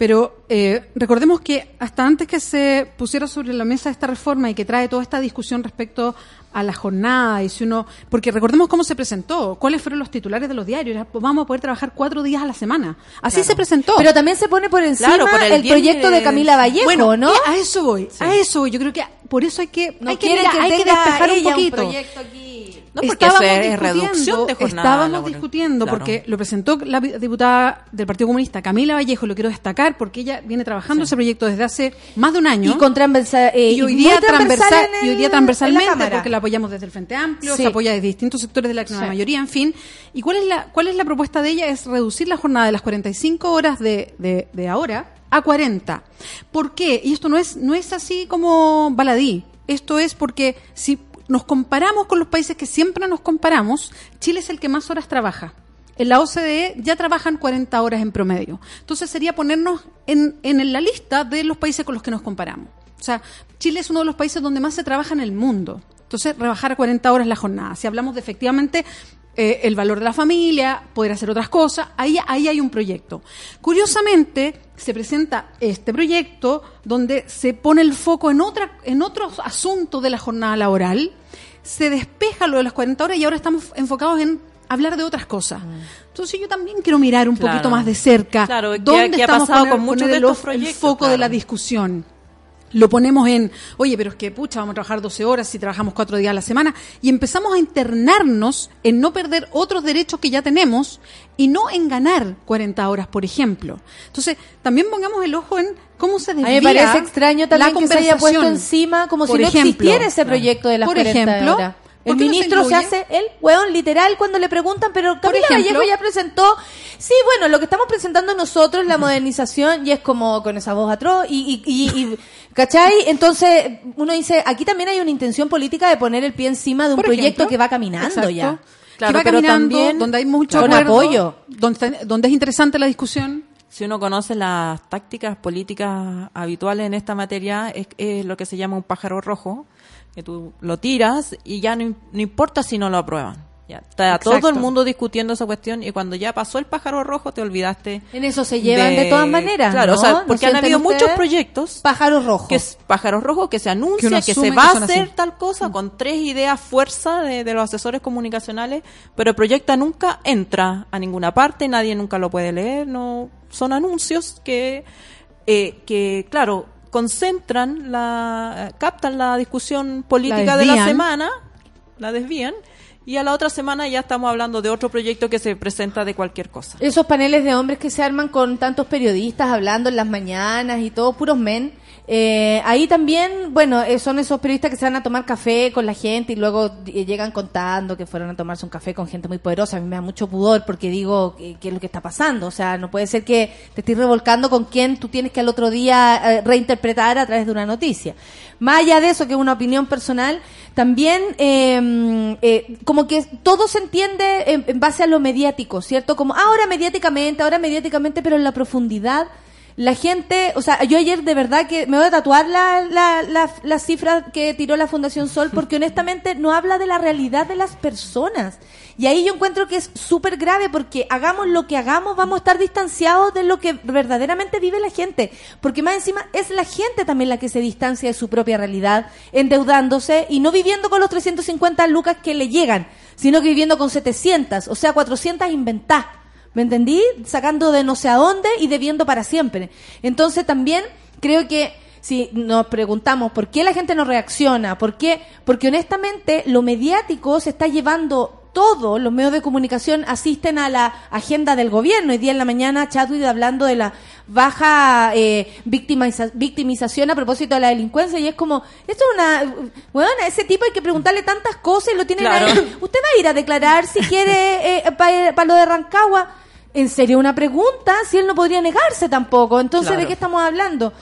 Pero eh, recordemos que hasta antes que se pusiera sobre la mesa esta reforma y que trae toda esta discusión respecto a la jornada y si uno, porque recordemos cómo se presentó, cuáles fueron los titulares de los diarios, vamos a poder trabajar cuatro días a la semana. Así se presentó. Pero también se pone por encima Claro, por el proyecto de, de- Camila Vallejo, bueno, ¿no? eh, a eso voy, a eso voy. Yo creo que por eso hay que, No hay que, que hay que despejar un poquito. proyecto aquí. No, porque eso es discutiendo- reducción de jornada Estábamos laboral. discutiendo Claro. porque lo presentó la diputada del Partido Comunista, Camila Vallejo, lo quiero destacar porque ella viene trabajando ese proyecto desde hace más de un año. Y con eh, Y hoy día, transversal transversal, y hoy día en transversalmente, la porque la apoyamos desde el Frente Amplio, Sí. se apoya desde distintos sectores de la, la Sí. mayoría, en fin. ¿Y cuál es la cuál es la propuesta de ella? Es reducir la jornada de las 45 horas de, de, de ahora a 40. ¿Por qué? Y esto no es, no es así como baladí. Esto es porque si nos comparamos con los países que siempre nos comparamos, Chile es el que más horas trabaja. En la OCDE ya trabajan 40 horas en promedio. Entonces sería ponernos en, la lista de los países con los que nos comparamos. O sea, Chile es uno de los países donde más se trabaja en el mundo. Entonces, rebajar a 40 horas la jornada. Si hablamos de efectivamente eh, el valor de la familia, poder hacer otras cosas, ahí, ahí hay un proyecto. Curiosamente, se presenta este proyecto donde se pone el foco en, otra, en otros asuntos de la jornada laboral, se despeja lo de las 40 horas y ahora estamos enfocados en hablar de otras cosas. Entonces yo también quiero mirar un Claro. poquito más de cerca Claro, ¿qué ha- dónde ha estamos pasado poner- con muchos de estos el foco de la discusión. Lo ponemos en, oye, pero es que pucha, vamos a trabajar 12 horas si trabajamos cuatro días a la semana, y empezamos a internarnos en no perder otros derechos que ya tenemos y no en ganar 40 horas, por ejemplo. Entonces, también pongamos el ojo en cómo se A mí desvía me parece extraño también la que se haya puesto encima como Por si no ejemplo, existiera ese proyecto de las Por 40 ejemplo, horas. ¿Por El qué no se ministro se, hace el hueón literal cuando le preguntan, pero Camila ejemplo. Vallejo ya presentó, sí, bueno, lo que estamos presentando nosotros, la modernización, y es como con esa voz atroz, y, y, y, y- ¿cachai? Entonces, uno dice, aquí también hay una intención política de poner el pie encima de un proyecto ejemplo, que va caminando exacto. ya. Claro, que va pero caminando, también- donde hay mucho Con acuerdo, apoyo. Donde, donde es interesante la discusión. Si uno conoce las tácticas políticas habituales en esta materia, es, es lo que se llama un pájaro rojo, que tú lo tiras y ya no, no importa si no lo aprueban. Ya está Exacto. todo el mundo discutiendo esa cuestión y cuando ya pasó el pájaro rojo te olvidaste. En eso se llevan de, todas maneras. Claro, ¿no? o sea, ¿No porque han habido muchos proyectos Pájaros rojos. que es pájaros rojos que se anuncia Que se que va a hacer así. tal cosa con tres ideas fuerza de, de los asesores comunicacionales, pero el proyecto nunca entra a ninguna parte, nadie nunca lo puede leer, no son anuncios que eh, que claro concentran la captan la discusión política de la semana, la desvían y a la otra semana ya estamos hablando de otro proyecto que se presenta de cualquier cosa. Esos paneles de hombres que se arman con tantos periodistas hablando en las mañanas y todos puros men. Eh, ahí también, bueno, eh, son esos periodistas que se van a tomar café con la gente y luego eh, llegan contando que fueron a tomarse un café con gente muy poderosa. A mí me da mucho pudor porque digo, ¿qué, qué es lo que está pasando? O sea, no puede ser que te estés revolcando con quien tú tienes que al otro día eh, reinterpretar a través de una noticia. Más allá de eso, que es una opinión personal, también eh, eh, como que todo se entiende en, en base a lo mediático, ¿cierto? Como ahora mediáticamente, ahora mediáticamente, pero en la profundidad, la gente, o sea, yo ayer de verdad que me voy a tatuar la, la, la, la cifra que tiró la Fundación Sol, porque honestamente no habla de la realidad de las personas. Y ahí yo encuentro que es súper grave porque hagamos lo que hagamos, vamos a estar distanciados de lo que verdaderamente vive la gente. Porque más encima es la gente también la que se distancia de su propia realidad, endeudándose y no viviendo con los 350 lucas que le llegan, sino que viviendo con 700, o sea, 400 inventadas. ¿Me entendí? Sacando de no sé a dónde y debiendo para siempre. Entonces también creo que si nos preguntamos por qué la gente no reacciona, por qué, porque honestamente lo mediático se está llevando todo, los medios de comunicación asisten a la agenda del gobierno. Hoy día en la mañana Chadwick hablando de la baja eh, victimiza- victimización a propósito de la delincuencia y es como, esto es una, bueno, a ese tipo hay que preguntarle tantas cosas y lo tienen Claro. ahí. Usted va a ir a declarar si quiere para lo de Rancagua. En serio, una pregunta, si él no podría negarse tampoco. Entonces, ¿de qué estamos hablando?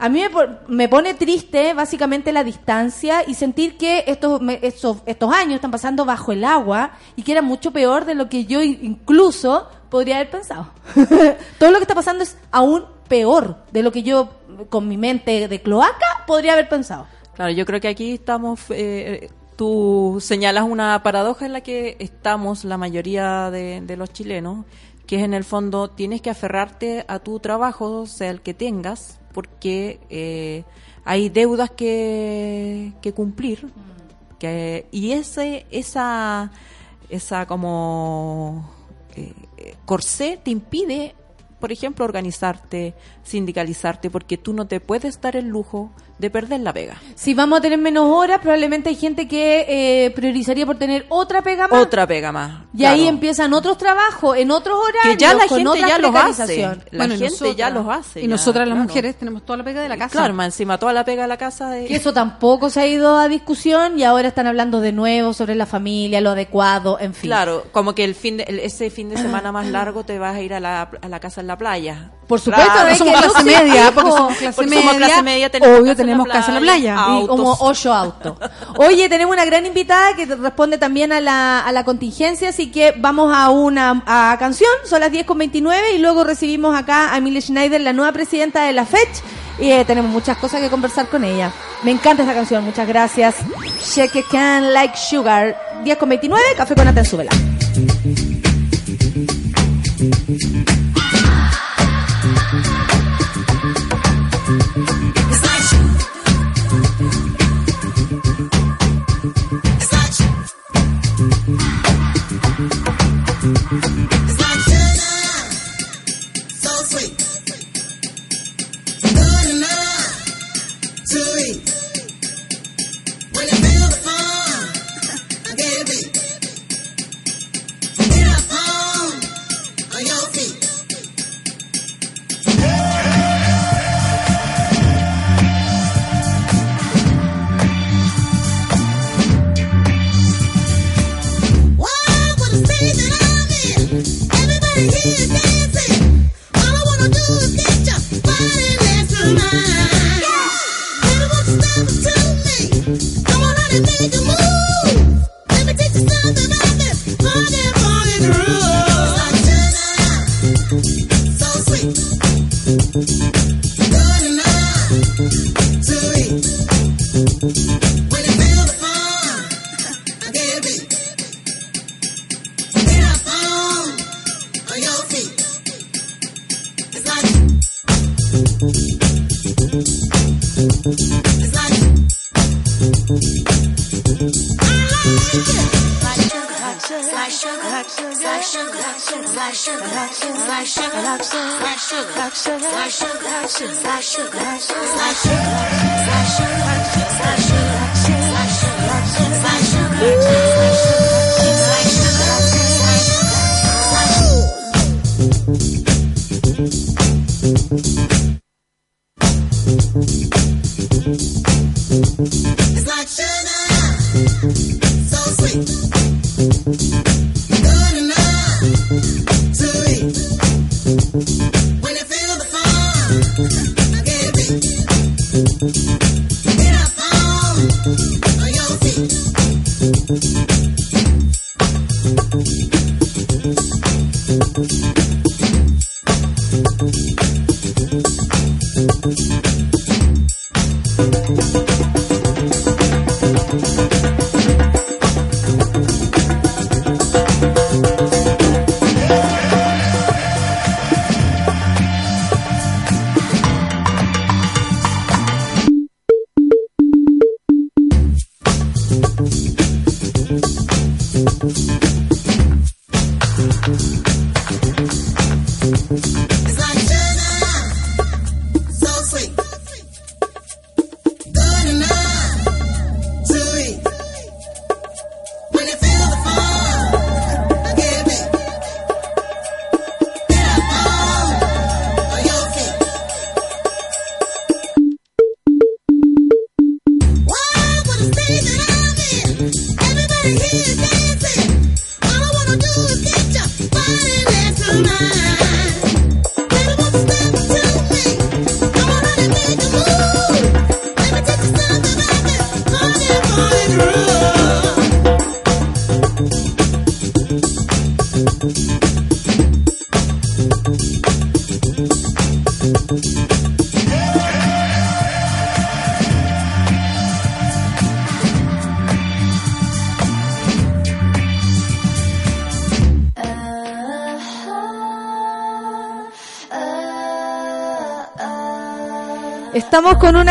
A mí me, me pone triste básicamente la distancia y sentir que estos, estos, estos años están pasando bajo el agua y que era mucho peor de lo que yo in- incluso podría haber pensado. Todo lo que está pasando es aún peor de lo que yo con mi mente de cloaca podría haber pensado. Claro, yo creo que aquí estamos, eh, tú señalas una paradoja en la que estamos la mayoría de, de los chilenos, que es en el fondo tienes que aferrarte a tu trabajo, sea el que tengas, porque eh, hay deudas que, que cumplir, que, y ese, esa, esa como eh, corsé te impide, por ejemplo, organizarte, sindicalizarte, porque tú no te puedes dar el lujo de perder la pega. Si vamos a tener menos horas, probablemente hay gente que eh, priorizaría por tener otra pega más. Otra pega más. Y ahí empiezan otros trabajos en otros horarios. que ya la con gente ya los hace. La Bueno, gente ya nosotras- los hace. Y ya, nosotras las claro. mujeres tenemos toda la pega de la casa. Claro, más encima toda la pega de la casa. De... Que eso tampoco se ha ido a discusión y ahora están hablando de nuevo sobre la familia, lo adecuado, en fin. Claro, como que el fin de, el- ese fin de semana más largo te vas a ir a la, a la casa en la playa. Por supuesto, Claro, somos que clase media, porque somos clase Porque media. somos clase media, tenemos obvio tenemos casa en la playa. Y como ocho autos. Oye, tenemos una gran invitada que responde también a la, a la contingencia, así que vamos a una a canción, son las 10 con 29 y luego recibimos acá a Emilia Schneider, la nueva presidenta de la FECH, y eh, tenemos muchas cosas que conversar con ella. Me encanta esta canción, muchas gracias. Shake it can like sugar. 10 con 29, café con Nata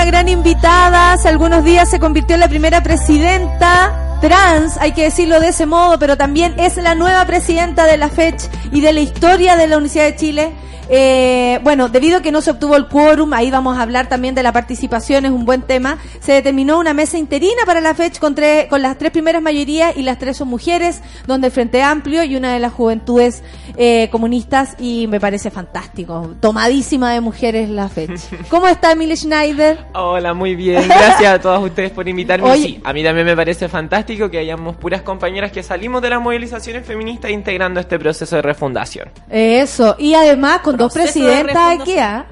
gran invitada. Hace algunos días se convirtió en la primera presidenta trans, hay que decirlo de ese modo, pero también es la nueva presidenta de la FECH y de la historia de la Universidad de Chile. Eh, bueno, debido a que no se obtuvo el quórum, ahí vamos a hablar también de la participación, es un buen tema. Se determinó una mesa interina para la FECH con, con las tres primeras mayorías y las tres son mujeres, donde el Frente Amplio y una de las juventudes eh, comunistas y me parece fantástico. Tomadísima de mujeres la FECH. ¿Cómo está Emilia Schneider? Hola, muy bien. Gracias a todos ustedes por invitarme. Oye. Sí, a mí también me parece fantástico que hayamos puras compañeras que salimos de las movilizaciones feministas integrando este proceso de refundación. Eso, y además con dos Proceso presidentas aquí, ¿ah?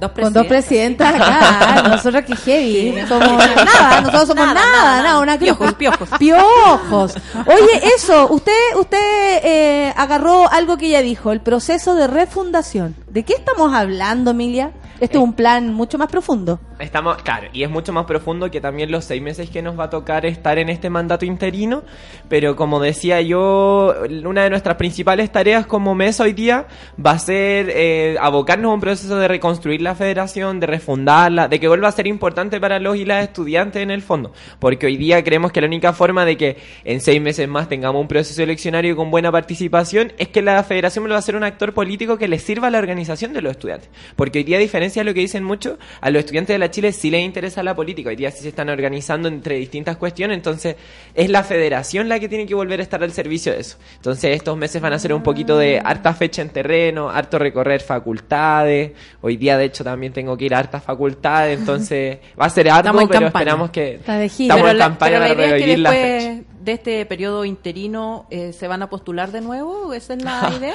Dos Con dos presidentas acá, nosotros que heavy, somos nada, nosotros somos nada, nada, una cruz. Piojos, piojos. Piojos. Oye, eso, usted, usted eh, agarró algo que ella dijo, el proceso de refundación. ¿De qué estamos hablando, Emilia? Esto es un plan mucho más profundo. Estamos, claro, y es mucho más profundo que también los seis meses que nos va a tocar estar en este mandato interino, pero como decía yo, una de nuestras principales tareas como mesa hoy día va a ser eh, abocarnos a un proceso de reconstruir la federación, de refundarla, de que vuelva a ser importante para los y las estudiantes en el fondo, porque hoy día creemos que la única forma de que en seis meses más tengamos un proceso eleccionario con buena participación es que la federación va a ser un actor político que le sirva a la organización de los estudiantes, porque hoy día diferencia de lo que dicen mucho, a los estudiantes de la Chile sí les interesa la política, hoy día sí se están organizando entre distintas cuestiones, entonces es la federación la que tiene que volver a estar al servicio de eso. Entonces estos meses van a ser un poquito de harta fecha en terreno, harto recorrer facultades, hoy día de hecho también tengo que ir a hartas facultades, entonces va a ser harto, pero campaña. esperamos que estamos Pero en la, campaña la para revivir la fecha. De este periodo interino eh, se van a postular de nuevo, ¿esa es la idea?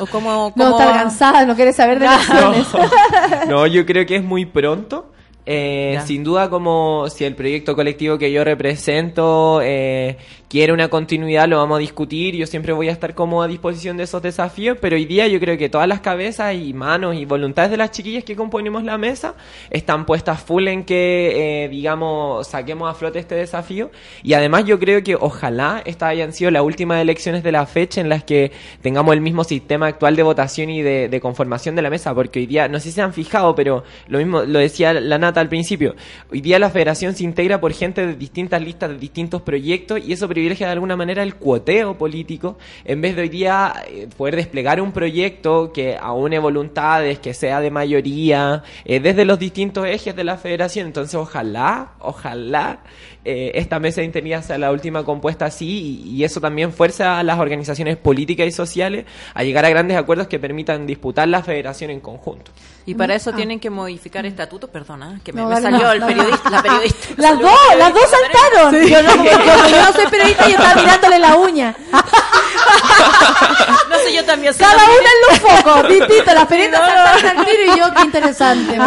¿O cómo, No, está va? cansada, no quiere saber de elecciones. No, yo creo que es muy pronto. Eh, sin duda, como si el proyecto colectivo que yo represento eh, quiere una continuidad, lo vamos a discutir. Yo siempre voy a estar como a disposición de esos desafíos, pero hoy día yo creo que todas las cabezas y manos y voluntades de las chiquillas que componemos la mesa están puestas full en que, eh, digamos, saquemos a flote este desafío. Y además yo creo que ojalá estas hayan sido las últimas elecciones de la fecha en las que tengamos el mismo sistema actual de votación y de, conformación de la mesa, porque hoy día, no sé si se han fijado, pero lo mismo lo decía la Nata al principio, hoy día la federación se integra por gente de distintas listas, de distintos proyectos, y eso privilegia de alguna manera el cuoteo político, en vez de hoy día eh, poder desplegar un proyecto que aúne voluntades, que sea de mayoría, eh, desde los distintos ejes de la federación. Entonces, ojalá, ojalá eh, esta mesa interna sea la última compuesta así y, y eso también fuerza a las organizaciones políticas y sociales a llegar a grandes acuerdos que permitan disputar la federación en conjunto. Y para eso Ah. tienen que modificar estatutos, perdona, que me, No, me dale, salió no, el no, periodista, no. la periodista. Las dos, las dos saltaron. Sí. Yo, no, yo no soy periodista, yo estaba mirándole la uña. No sé, yo también soy Cada una en los focos, distinto. Las Sí, periodistas no, no. saltaron al tiro y yo, qué interesante. bien.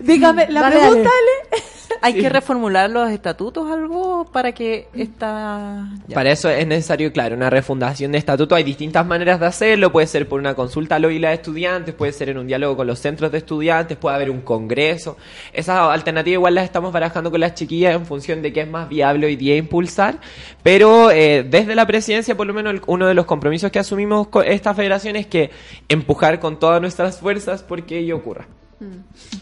Dígame, la Dale, pregunta, dale. Hay Sí. que reformular los estatutos algo para que esta Para eso es necesario, claro, una refundación de estatuto. Hay distintas maneras de hacerlo. Puede ser por una consulta al OILA de estudiantes, puede ser en un diálogo con los centros de estudiantes, puede haber un congreso. Esas alternativas igual las estamos barajando con las chiquillas en función de qué es más viable hoy día impulsar. Pero eh, desde la presidencia, por lo menos, el- uno de los compromisos que asumimos con esta federación es que empujar con todas nuestras fuerzas porque ello ocurra.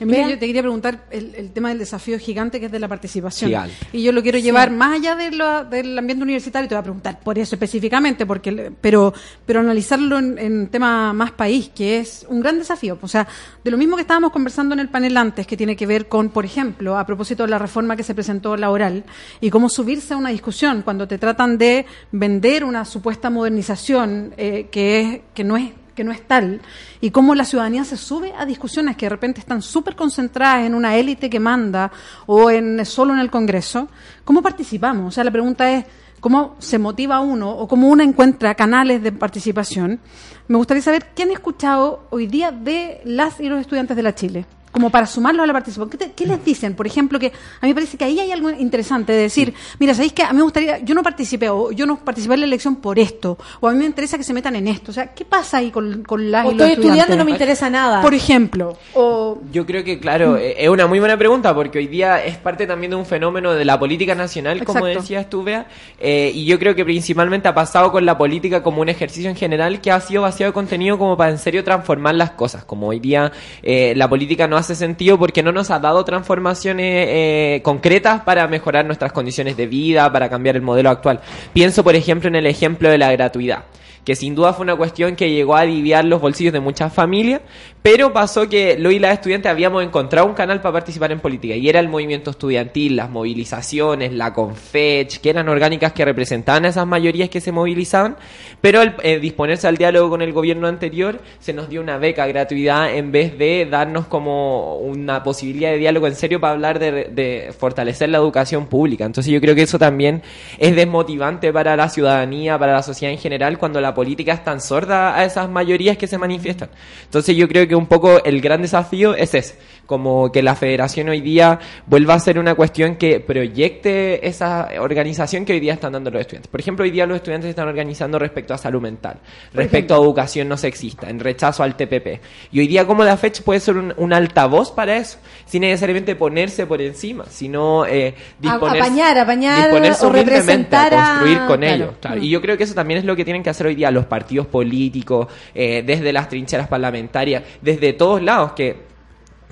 Mira, yo te quería preguntar el, el tema del desafío gigante que es de la participación. Gigante. Y yo lo quiero Sí. llevar más allá de lo- del ambiente universitario, te voy a preguntar por eso específicamente, porque le- pero, pero analizarlo en, en tema más país, que es un gran desafío. O sea, de lo mismo que estábamos conversando en el panel antes, que tiene que ver con, por ejemplo, a propósito de la reforma que se presentó laboral, y cómo subirse a una discusión cuando te tratan de vender una supuesta modernización eh, que, es, que no es que no es tal, y cómo la ciudadanía se sube a discusiones que de repente están súper concentradas en una élite que manda o en solo en el Congreso, ¿cómo participamos? O sea, la pregunta es cómo se motiva uno o cómo uno encuentra canales de participación. Me gustaría saber qué han escuchado hoy día de las y los estudiantes de la Chile. Como para sumarlos a la participación. ¿Qué, te- qué les dicen? Por ejemplo, que a mí me parece que ahí hay algo interesante de decir, mira, ¿sabéis que a mí me gustaría, yo no participé o yo no participé en la elección por esto, o a mí me interesa que se metan en esto. O sea, ¿qué pasa ahí con, con las O y los estoy estudiando y no me interesa nada. Por ejemplo, o Yo creo que, claro, eh, es una muy buena pregunta porque hoy día es parte también de un fenómeno de la política nacional, como Exacto. decías tú, Bea, eh, y yo creo que principalmente ha pasado con la política como un ejercicio en general que ha sido vaciado de contenido como para en serio transformar las cosas. Como hoy día eh, la política no hace sentido porque no nos ha dado transformaciones eh, concretas para mejorar nuestras condiciones de vida, para cambiar el modelo actual. Pienso, por ejemplo, en el ejemplo de la gratuidad que sin duda fue una cuestión que llegó a aliviar los bolsillos de muchas familias, pero pasó que lo y las estudiantes habíamos encontrado un canal para participar en política, y era el movimiento estudiantil, las movilizaciones, la Confech, que eran orgánicas que representaban a esas mayorías que se movilizaban, pero al eh, disponerse al diálogo con el gobierno anterior, se nos dio una beca gratuidad en vez de darnos como una posibilidad de diálogo en serio para hablar de, de fortalecer la educación pública. Entonces yo creo que eso también es desmotivante para la ciudadanía, para la sociedad en general, cuando la política es tan sorda a esas mayorías que se manifiestan. Entonces yo creo que un poco el gran desafío es ese, como que la federación hoy día vuelva a ser una cuestión que proyecte esa organización que hoy día están dando los estudiantes. Por ejemplo, hoy día los estudiantes se están organizando respecto a salud mental, respecto a educación no sexista, en rechazo al TPP. Y hoy día como la fecha puede ser un, un altavoz para eso, sin necesariamente ponerse por encima, sino eh, disponer, apañar, apañar disponerse o representar a- construir con claro. ellos. claro. Y yo creo que eso también es lo que tienen que hacer hoy día los partidos políticos, eh, desde las trincheras parlamentarias, desde todos lados, que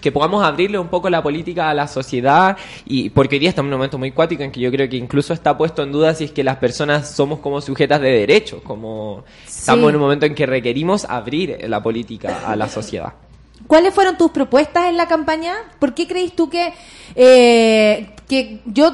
que podamos abrirle un poco la política a la sociedad y porque hoy día estamos en un momento muy cuático en que yo creo que incluso está puesto en duda si es que las personas somos como sujetas de derechos, como estamos en un momento en que requerimos abrir la política a la sociedad. ¿Cuáles fueron tus propuestas en la campaña? ¿Por qué crees tú que, eh, que yo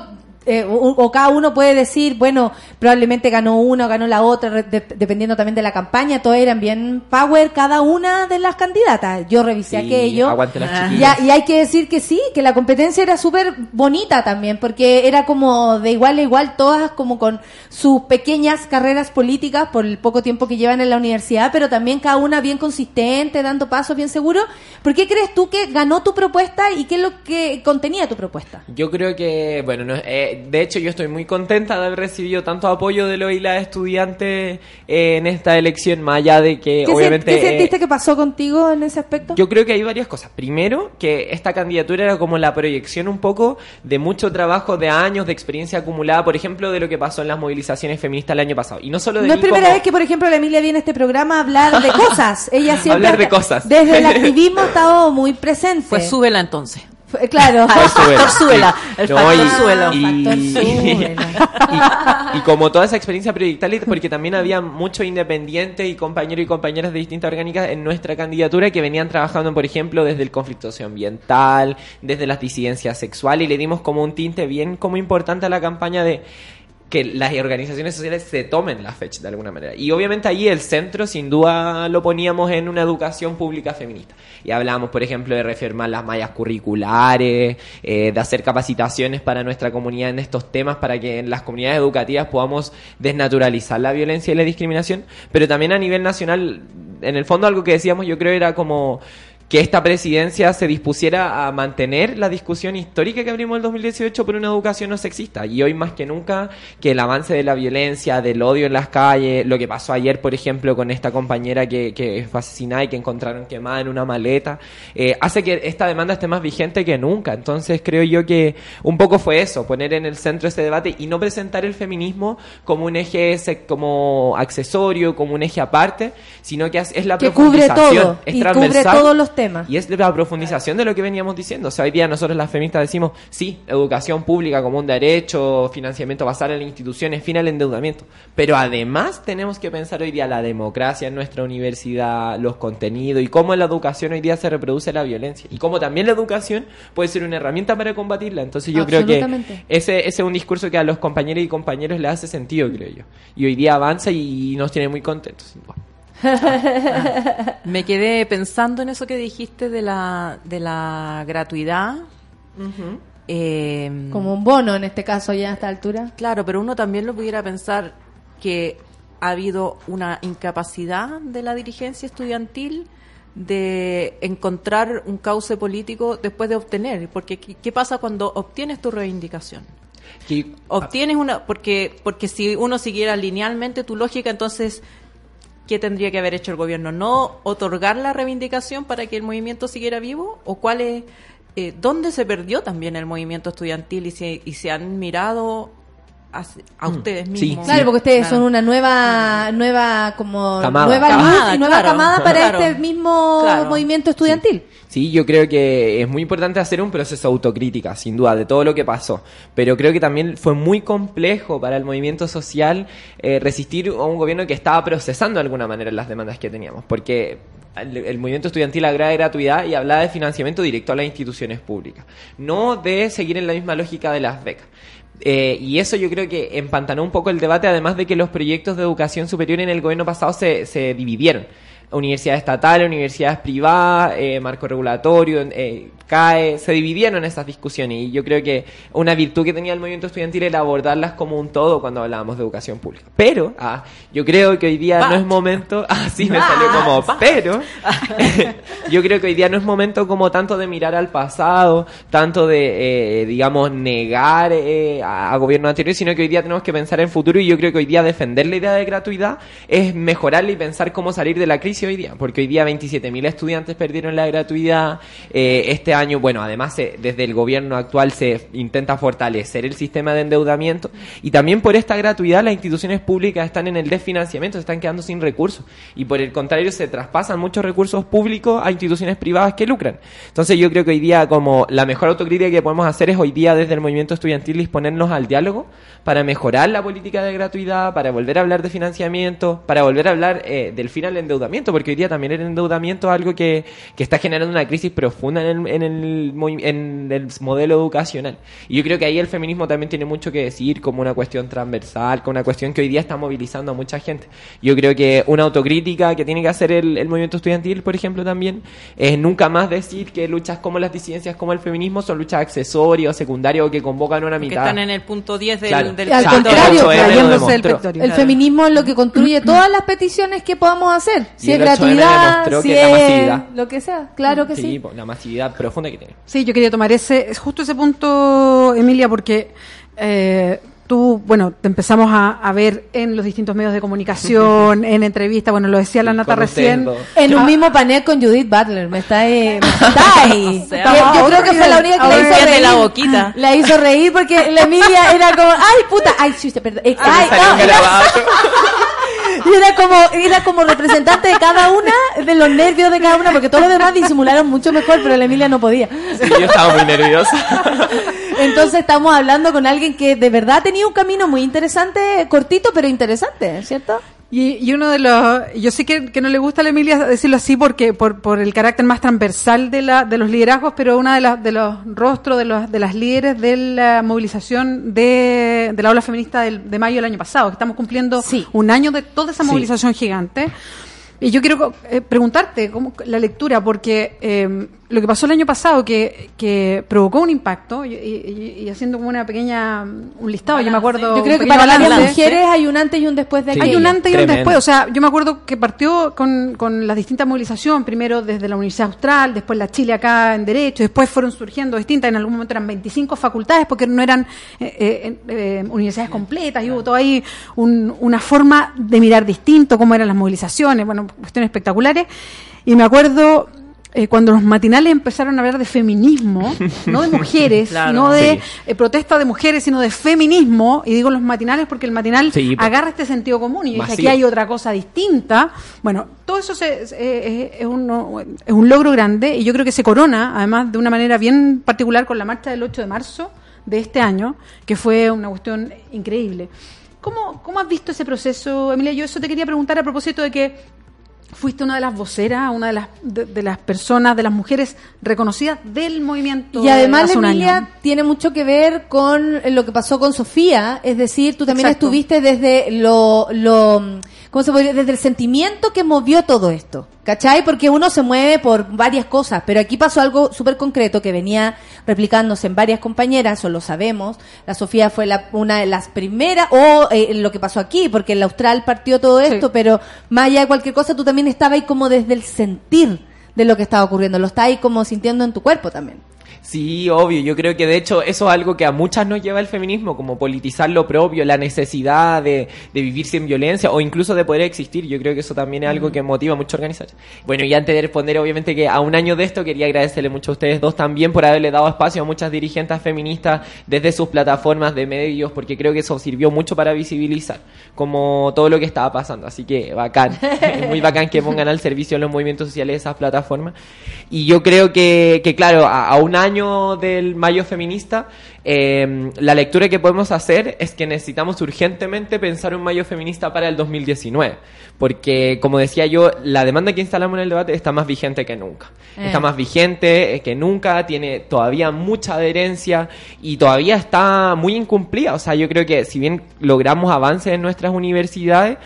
eh, o, o cada uno puede decir, bueno, probablemente ganó una o ganó la otra, de- dependiendo también de la campaña, todas eran bien power cada una de las candidatas. Yo revisé Sí, aquello. las Ah. y hay que decir que sí, que la competencia era súper bonita también, porque era como de igual a igual, todas como con sus pequeñas carreras políticas por el poco tiempo que llevan en la universidad, pero también cada una bien consistente, dando pasos bien seguros. ¿Por qué crees tú que ganó tu propuesta y qué es lo que contenía tu propuesta? Yo creo que, bueno, no, eh, de hecho yo estoy muy contenta de haber recibido tanto apoyo de lo y la estudiantes eh, en esta elección, más allá de que ¿Qué, sen- obviamente... qué eh, sentiste que pasó contigo en ese aspecto? Yo creo que hay varias cosas. Primero, que esta candidatura era como la proyección un poco de mucho trabajo de años de experiencia acumulada, por ejemplo, de lo que pasó en las movilizaciones feministas el año pasado. Y no solo de No es primera como- vez que, por ejemplo, la Emilia viene a este programa a hablar de cosas. Ella siempre. Hablar de cosas. Desde el activismo ha estado muy presente. Pues súbela entonces. F- Claro. Factor suela, el factor y- suelo. y- como toda esa experiencia proyectal, y porque también había muchos independientes y compañeros y compañeras de distintas orgánicas en nuestra candidatura que venían trabajando, por ejemplo, desde el conflicto socioambiental, desde las disidencias sexuales, y le dimos como un tinte bien como importante a la campaña de que las organizaciones sociales se tomen la fecha de alguna manera. Y obviamente ahí el centro sin duda lo poníamos en una educación pública feminista. Y hablábamos, por ejemplo, de reafirmar las mallas curriculares, eh, de hacer capacitaciones para nuestra comunidad en estos temas para que en las comunidades educativas podamos desnaturalizar la violencia y la discriminación. Pero también a nivel nacional, en el fondo algo que decíamos yo creo era como que esta presidencia se dispusiera a mantener la discusión histórica que abrimos el 2018 por una educación no sexista. Y hoy más que nunca, que el avance de la violencia, del odio en las calles, lo que pasó ayer, por ejemplo, con esta compañera que, que fue asesinada y que encontraron quemada en una maleta, eh, hace que esta demanda esté más vigente que nunca. Entonces creo yo que un poco fue eso, poner en el centro ese debate y no presentar el feminismo como un eje como accesorio, como un eje aparte, sino que es, la Que cubre profundización, todo. es Y cubre todos los temas. Y es la profundización de lo que veníamos diciendo. O sea, hoy día nosotros las feministas decimos, sí, educación pública como un derecho, financiamiento basado en las instituciones, fin al endeudamiento. Pero además tenemos que pensar hoy día la democracia en nuestra universidad, los contenidos y cómo en la educación hoy día se reproduce la violencia. Y cómo también la educación puede ser una herramienta para combatirla. Entonces yo creo que ese, ese es un discurso que a los compañeros y compañeros le hace sentido, creo yo. Y hoy día avanza y nos tiene muy contentos. Me quedé pensando en eso que dijiste de la, de la gratuidad. Eh, Como un bono en este caso ya a esta altura. Claro, pero uno también lo pudiera pensar que ha habido una incapacidad de la dirigencia estudiantil de encontrar un cauce político después de obtener, porque ¿qué qué pasa cuando obtienes tu reivindicación? Que- Obtienes una porque porque si uno siguiera linealmente tu lógica, entonces ¿qué tendría que haber hecho el gobierno? ¿No otorgar la reivindicación para que el movimiento siguiera vivo? ¿O cuál es, eh, dónde se perdió también el movimiento estudiantil y se, y se han mirado a, a ustedes Mm. Sí, mismos? Claro, porque ustedes Claro. son una nueva, nueva como Camada. nueva luz Camada, y nueva claro. camada para Claro. este mismo Claro. movimiento estudiantil. Sí, yo creo que es muy importante hacer un proceso de autocrítica, sin duda, de todo lo que pasó. Pero creo que también fue muy complejo para el movimiento social eh, resistir a un gobierno que estaba procesando de alguna manera las demandas que teníamos. Porque el, el movimiento estudiantil hablaba de gratuidad y hablaba de financiamiento directo a las instituciones públicas. No de seguir en la misma lógica de las becas. Eh, y eso yo creo que empantanó un poco el debate, además de que los proyectos de educación superior en el gobierno pasado se, se dividieron. Universidades estatales, universidades privadas, eh, marco regulatorio, eh, CAE, se dividieron esas discusiones y yo creo que una virtud que tenía el movimiento estudiantil era abordarlas como un todo cuando hablábamos de educación pública. Pero, ah, yo creo que hoy día no es momento, así me salió como, pero, yo creo que hoy día no es momento como tanto de mirar al pasado, tanto de, eh, digamos, negar eh, a, a gobiernos anteriores, sino que hoy día tenemos que pensar en el futuro y yo creo que hoy día defender la idea de gratuidad es mejorarla y pensar cómo salir de la crisis hoy día, porque hoy día 27.000 estudiantes perdieron la gratuidad, eh, este año, bueno, además se- desde el gobierno actual se intenta fortalecer el sistema de endeudamiento y también por esta gratuidad las instituciones públicas están en el desfinanciamiento, se están quedando sin recursos y por el contrario se traspasan muchos recursos públicos a instituciones privadas que lucran. Entonces yo creo que hoy día como la mejor autocrítica que podemos hacer es hoy día desde el movimiento estudiantil disponernos al diálogo para mejorar la política de gratuidad, para volver a hablar de financiamiento, para volver a hablar eh, del fin al endeudamiento, porque hoy día también el endeudamiento es algo que, que está generando una crisis profunda en el, en, el, movi- en el modelo educacional. Y yo creo que ahí el feminismo también tiene mucho que decir como una cuestión transversal, como una cuestión que hoy día está movilizando a mucha gente. Yo creo que una autocrítica que tiene que hacer el, el movimiento estudiantil, por ejemplo, también, es nunca más decir que luchas como las disidencias, como el feminismo, son luchas accesorias o secundarias o que convocan a una Que mitad. están en el punto 10 del, Claro. del Al contrario, el 8M lo trayéndose el demostró. pectorio. El Claro. feminismo es lo que construye todas las peticiones que podamos hacer. Si el 8M gratuidad, demostró si que la masividad. lo que sea. Claro que sí. pues, la masividad profunda que tiene. Sí, yo quería tomar ese, es justo ese punto, Emilia, porque eh, tú, bueno, te empezamos a, a ver en los distintos medios de comunicación, en entrevistas, bueno, lo decía la Nata recién. En un mismo panel con Judith Butler, me está ahí. Me está ahí. O sea, yo yo ahora creo que fue la única que la hizo reír. la boquita. La hizo reír porque la Emilia era como, ay puta, ay chucha, perdón. Eh, ay, salió no. Y era como, era como representante de cada una, de los nervios de cada una, porque todos los demás disimularon mucho mejor, pero la Emilia no podía. Sí, yo estaba muy nerviosa. Entonces estamos hablando con alguien que de verdad tenía un camino muy interesante, cortito, pero interesante, ¿cierto? Y, y uno de los, yo sé que, que no le gusta a la Emilia decirlo así porque por, por el carácter más transversal de, la, de los liderazgos, pero una de, las de los rostros de, los, de las líderes de la movilización de, de la ola feminista del- de mayo del año pasado, que estamos cumpliendo un año de toda esa Sí. movilización gigante. Y yo quiero eh, preguntarte cómo la lectura, porque eh, lo que pasó el año pasado, que, que provocó un impacto, y, y- y haciendo como una pequeña, un listado, yo me acuerdo... Yo creo que para las balance. mujeres hay un antes y un después de Hay aquello. un antes y un después. O sea, yo me acuerdo que partió con, con las distintas movilizaciones, primero desde la Universidad Austral, después la Chile acá en Derecho, después fueron surgiendo distintas, en algún momento eran 25 facultades porque no eran eh, eh, eh, universidades completas, y hubo todo ahí un- una forma de mirar distinto, cómo eran las movilizaciones, bueno, cuestiones espectaculares. Y me acuerdo... eh, cuando los matinales empezaron a hablar de feminismo, no de mujeres, Claro. no de Sí. eh, protesta de mujeres, sino de feminismo, y digo los matinales porque el matinal Sí, agarra este sentido común y Masivo. aquí hay otra cosa distinta. Bueno, todo eso se- es, es- es un, es un logro grande y yo creo que se corona, además, de una manera bien particular con la marcha del 8 de marzo de este año, que fue una cuestión increíble. ¿Cómo, cómo has visto ese proceso, Emilia? Yo eso te quería preguntar a propósito de que fuiste una de las voceras, una de las, de, de las personas, de las mujeres reconocidas del movimiento. Y además, Emilia, tiene mucho que ver con lo que pasó con Sofía. Es decir, tú también Exacto. estuviste desde lo, lo, ¿cómo se podría? Desde el sentimiento que movió todo esto. ¿Cachai? Porque uno se mueve por varias cosas, pero aquí pasó algo súper concreto que venía replicándose en varias compañeras, eso lo sabemos. La Sofía fue la, una de las primeras, o eh, lo que pasó aquí, porque el Austral partió todo esto, pero más allá de cualquier cosa, tú también estabas ahí como desde el sentir de lo que estaba ocurriendo, lo estabas ahí como sintiendo en tu cuerpo también. Sí, obvio. Yo creo que de hecho eso es algo que a muchas nos lleva el feminismo, como politizar lo propio, la necesidad de, de vivir sin violencia o incluso de poder existir. Yo creo que eso también es algo que motiva mucho a organizar. Bueno, y antes de responder, obviamente que a un año de esto quería agradecerle mucho a ustedes dos también por haberle dado espacio a muchas dirigentes feministas desde sus plataformas de medios, porque creo que eso sirvió mucho para visibilizar como todo lo que estaba pasando. Así que bacán. es muy bacán que pongan al servicio los movimientos sociales esas plataformas. Y yo creo que, que claro, a, a un año del Mayo Feminista, eh, la lectura que podemos hacer es que necesitamos urgentemente pensar un Mayo Feminista para el 2019. Porque, como decía yo, la demanda que instalamos en el debate está más vigente que nunca. Eh. Está más vigente eh, que nunca, tiene todavía mucha adherencia y todavía está muy incumplida. O sea, yo creo que si bien logramos avances en nuestras universidades,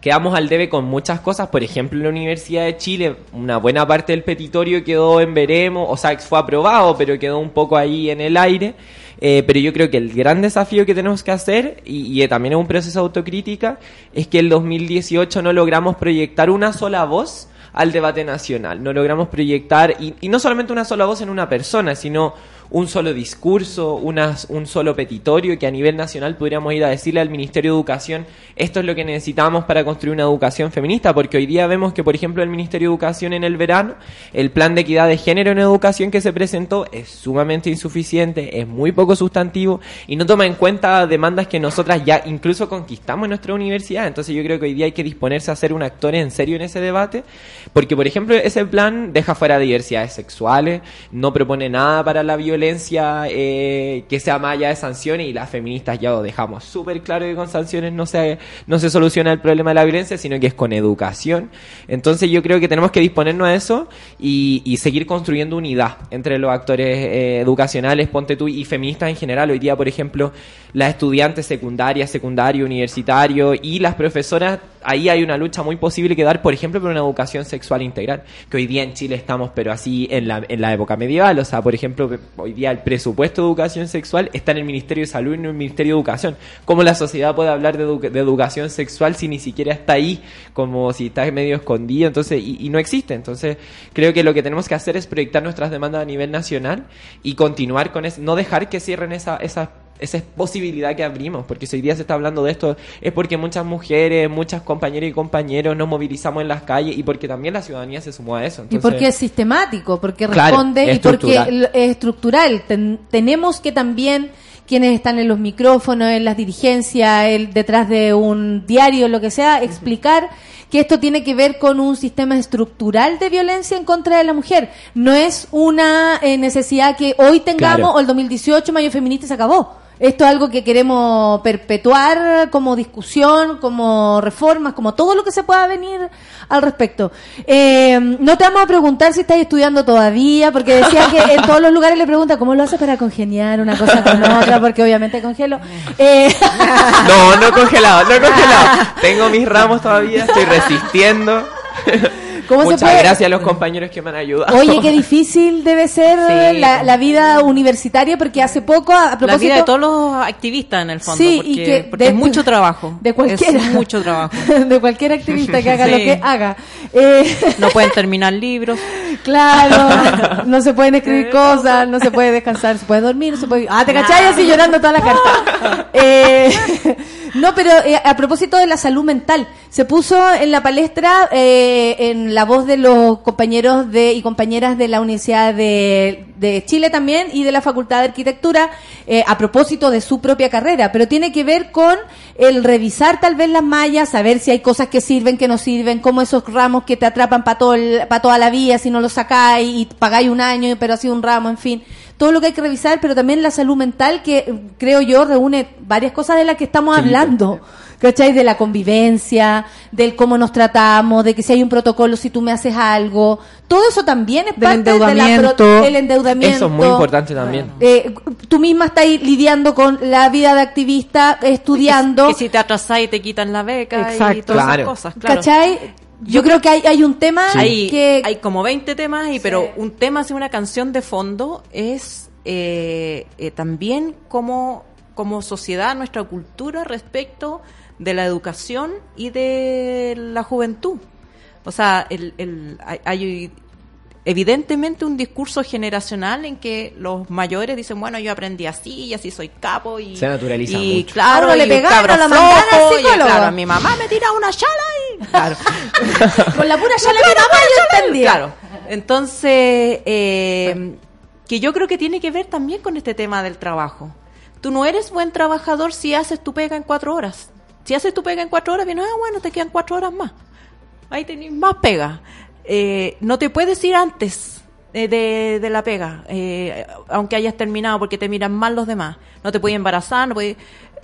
quedamos al debe con muchas cosas. Por ejemplo, en la Universidad de Chile, una buena parte del petitorio quedó en veremos, o sea, fue aprobado, pero quedó un poco ahí en el aire. Eh, pero yo creo que el gran desafío que tenemos que hacer, y, y, también es un proceso de autocrítica, es que el 2018 no logramos proyectar una sola voz al debate nacional. No logramos proyectar, y, y no solamente una sola voz en una persona, sino un solo discurso, unas- un solo petitorio que a nivel nacional podríamos ir a decirle al Ministerio de Educación, esto es lo que necesitamos para construir una educación feminista, porque hoy día vemos que, por ejemplo, el Ministerio de Educación en el verano, el plan de equidad de género en educación que se presentó es sumamente insuficiente, es muy poco sustantivo y no toma en cuenta demandas que nosotras ya incluso conquistamos en nuestra universidad. Entonces yo creo que hoy día hay que disponerse a ser un actor en serio en ese debate, porque, por ejemplo, ese plan deja fuera diversidades sexuales, no propone nada para la violencia eh, que sea más allá de sanciones y las feministas ya lo dejamos súper claro que con sanciones no se, no se soluciona el problema de la violencia, sino que es con educación. Entonces yo creo que tenemos que disponernos a eso y, y seguir construyendo unidad entre los actores eh, educacionales, ponte tú, y feministas en general. Hoy día, por ejemplo, las estudiantes secundarias, secundario, universitario y las profesoras, ahí hay una lucha muy posible que dar, por ejemplo, por una educación sexual integral, que hoy día en Chile estamos, pero así en la, en la época medieval, o sea, por ejemplo, hoy día el presupuesto de educación sexual está en el Ministerio de Salud y en el Ministerio de Educación. ¿Cómo la sociedad puede hablar de, edu- de educación sexual si ni siquiera está ahí, como si está medio escondido, entonces, y, y no existe? Entonces, creo que lo que tenemos que hacer es proyectar nuestras demandas a nivel nacional y continuar con eso, no dejar que cierren esa, esa esa posibilidad que abrimos, porque si hoy día se está hablando de esto, es porque muchas mujeres, muchas compañeras y compañeros nos movilizamos en las calles y porque también la ciudadanía se sumó a eso. Y porque es sistemático, porque responde es y porque es estructural. Ten- tenemos que también quienes están en los micrófonos, en las dirigencias, el, detrás de un diario, lo que sea, explicar que esto tiene que ver con un sistema estructural de violencia en contra de la mujer. No es una eh, necesidad que hoy tengamos Claro. o el 2018 Mayo Feminista se acabó. Esto es algo que queremos perpetuar como discusión, como reformas, como todo lo que se pueda venir al respecto. Eh, no te vamos a preguntar si estás estudiando todavía, porque decía que en todos los lugares le pregunta cómo lo haces para congeniar una cosa con otra, porque obviamente congelo. Eh, No, no congelado, no congelado. Tengo mis ramos todavía, estoy resistiendo. ¿Cómo se Muchas puede- gracias a los compañeros que me han ayudado. Oye, qué difícil debe ser Sí. la, la vida universitaria, porque hace poco, a, a La propósito... vida de todos los activistas en el fondo, Sí, porque, y que porque de- es mucho trabajo. de cualquiera. Es mucho trabajo. de cualquier activista que haga Sí. lo que haga. Eh, No pueden terminar libros. Claro, no se pueden escribir cosas, no se puede descansar, se puede dormir, no se puede... Ah, te cachai así llorando toda la carta. Eh, no, pero eh, a propósito de la salud mental, se puso en la palestra, eh, en la voz de los compañeros de y compañeras de la Universidad de, de Chile también y de la Facultad de Arquitectura, eh, a propósito de su propia carrera, pero tiene que ver con el revisar tal vez las mallas, saber si hay cosas que sirven, que no sirven, como esos ramos que te atrapan para para toda la vida, si no los sacáis y pagáis un año, pero así un ramo, en fin. Todo lo que hay que revisar, pero también la salud mental, que eh, creo yo reúne varias cosas de las que estamos hablando. ¿Cachai? De la convivencia, del cómo nos tratamos, de que si hay un protocolo, si tú me haces algo. Todo eso también es Del parte de la endeudamiento. pro- el endeudamiento. Eso es muy importante también. Eh, tú misma estás ahí lidiando con la vida de activista, estudiando. Que si te atrasás y te quitan la beca y Exacto. todas Claro. esas cosas. Claro. ¿Cachai? Yo creo que hay, hay un tema Hay, que... hay como 20 temas, y, pero un tema, así una canción de fondo, es eh, eh, también como, como sociedad, nuestra cultura respecto de la educación y de la juventud. O sea, el, el- hay, hay evidentemente un discurso generacional en que los mayores dicen, bueno, yo aprendí así y así soy capo y... Se naturaliza y mucho. claro, Ahora le pegaron a la manzana al flojo, y psicólogo. claro, mi mamá me tira una chala y... Claro. Con la pura ya le yo entendía. Claro. Entonces, eh, que yo creo que tiene que ver también con este tema del trabajo. Tú no eres buen trabajador si haces tu pega en cuatro horas. Si haces tu pega en cuatro horas, bien, ah, bueno, te quedan cuatro horas más. Ahí tenés más pega. Eh, no te puedes ir antes eh, de, de la pega, eh, aunque hayas terminado, porque te miran mal los demás. No te puedes embarazar, no puedes...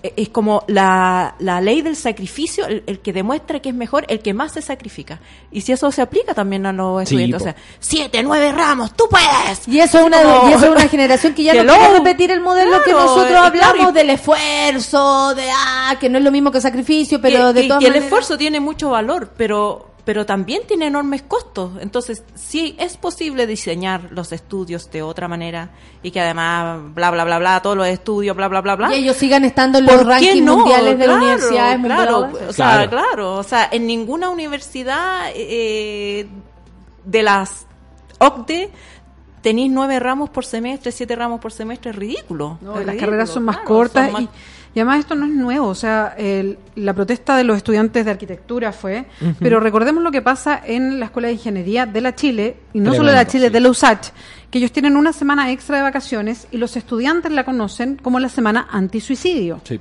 eh, Es como la, la ley del sacrificio, el, el que demuestra que es mejor, el que más se sacrifica. Y si eso se aplica también a los Sí, estudiantes, po. o sea, siete, nueve ramos, tú puedes. Y eso es una, Como- y eso es una generación que ya Que no quiere repetir el modelo que nosotros eh, hablamos claro, y- del esfuerzo, de ah, que no es lo mismo que sacrificio, pero que, de todas que el maneras- esfuerzo tiene mucho valor, pero pero también tiene enormes costos. Entonces, sí es posible diseñar los estudios de otra manera y que además, bla, bla, bla, bla, todos los estudios, bla, bla, bla, bla. Y ellos sigan estando en ¿Por los rankings no? mundiales de las Claro, universidades claro, mundiales. o sea, Claro. claro, o sea, en ninguna universidad eh, de las OCDE tenéis nueve ramos por semestre, siete ramos por semestre, es ridículo. No, Es las ridículo, carreras son más claro, cortas son más- y, y además esto no es nuevo, o sea, el- la protesta de los estudiantes de arquitectura fue, pero recordemos lo que pasa en la Escuela de Ingeniería de la Chile, y no solo de la Chile, de la USACH, que ellos tienen una semana extra de vacaciones y los estudiantes la conocen como la semana antisuicidio. Sí.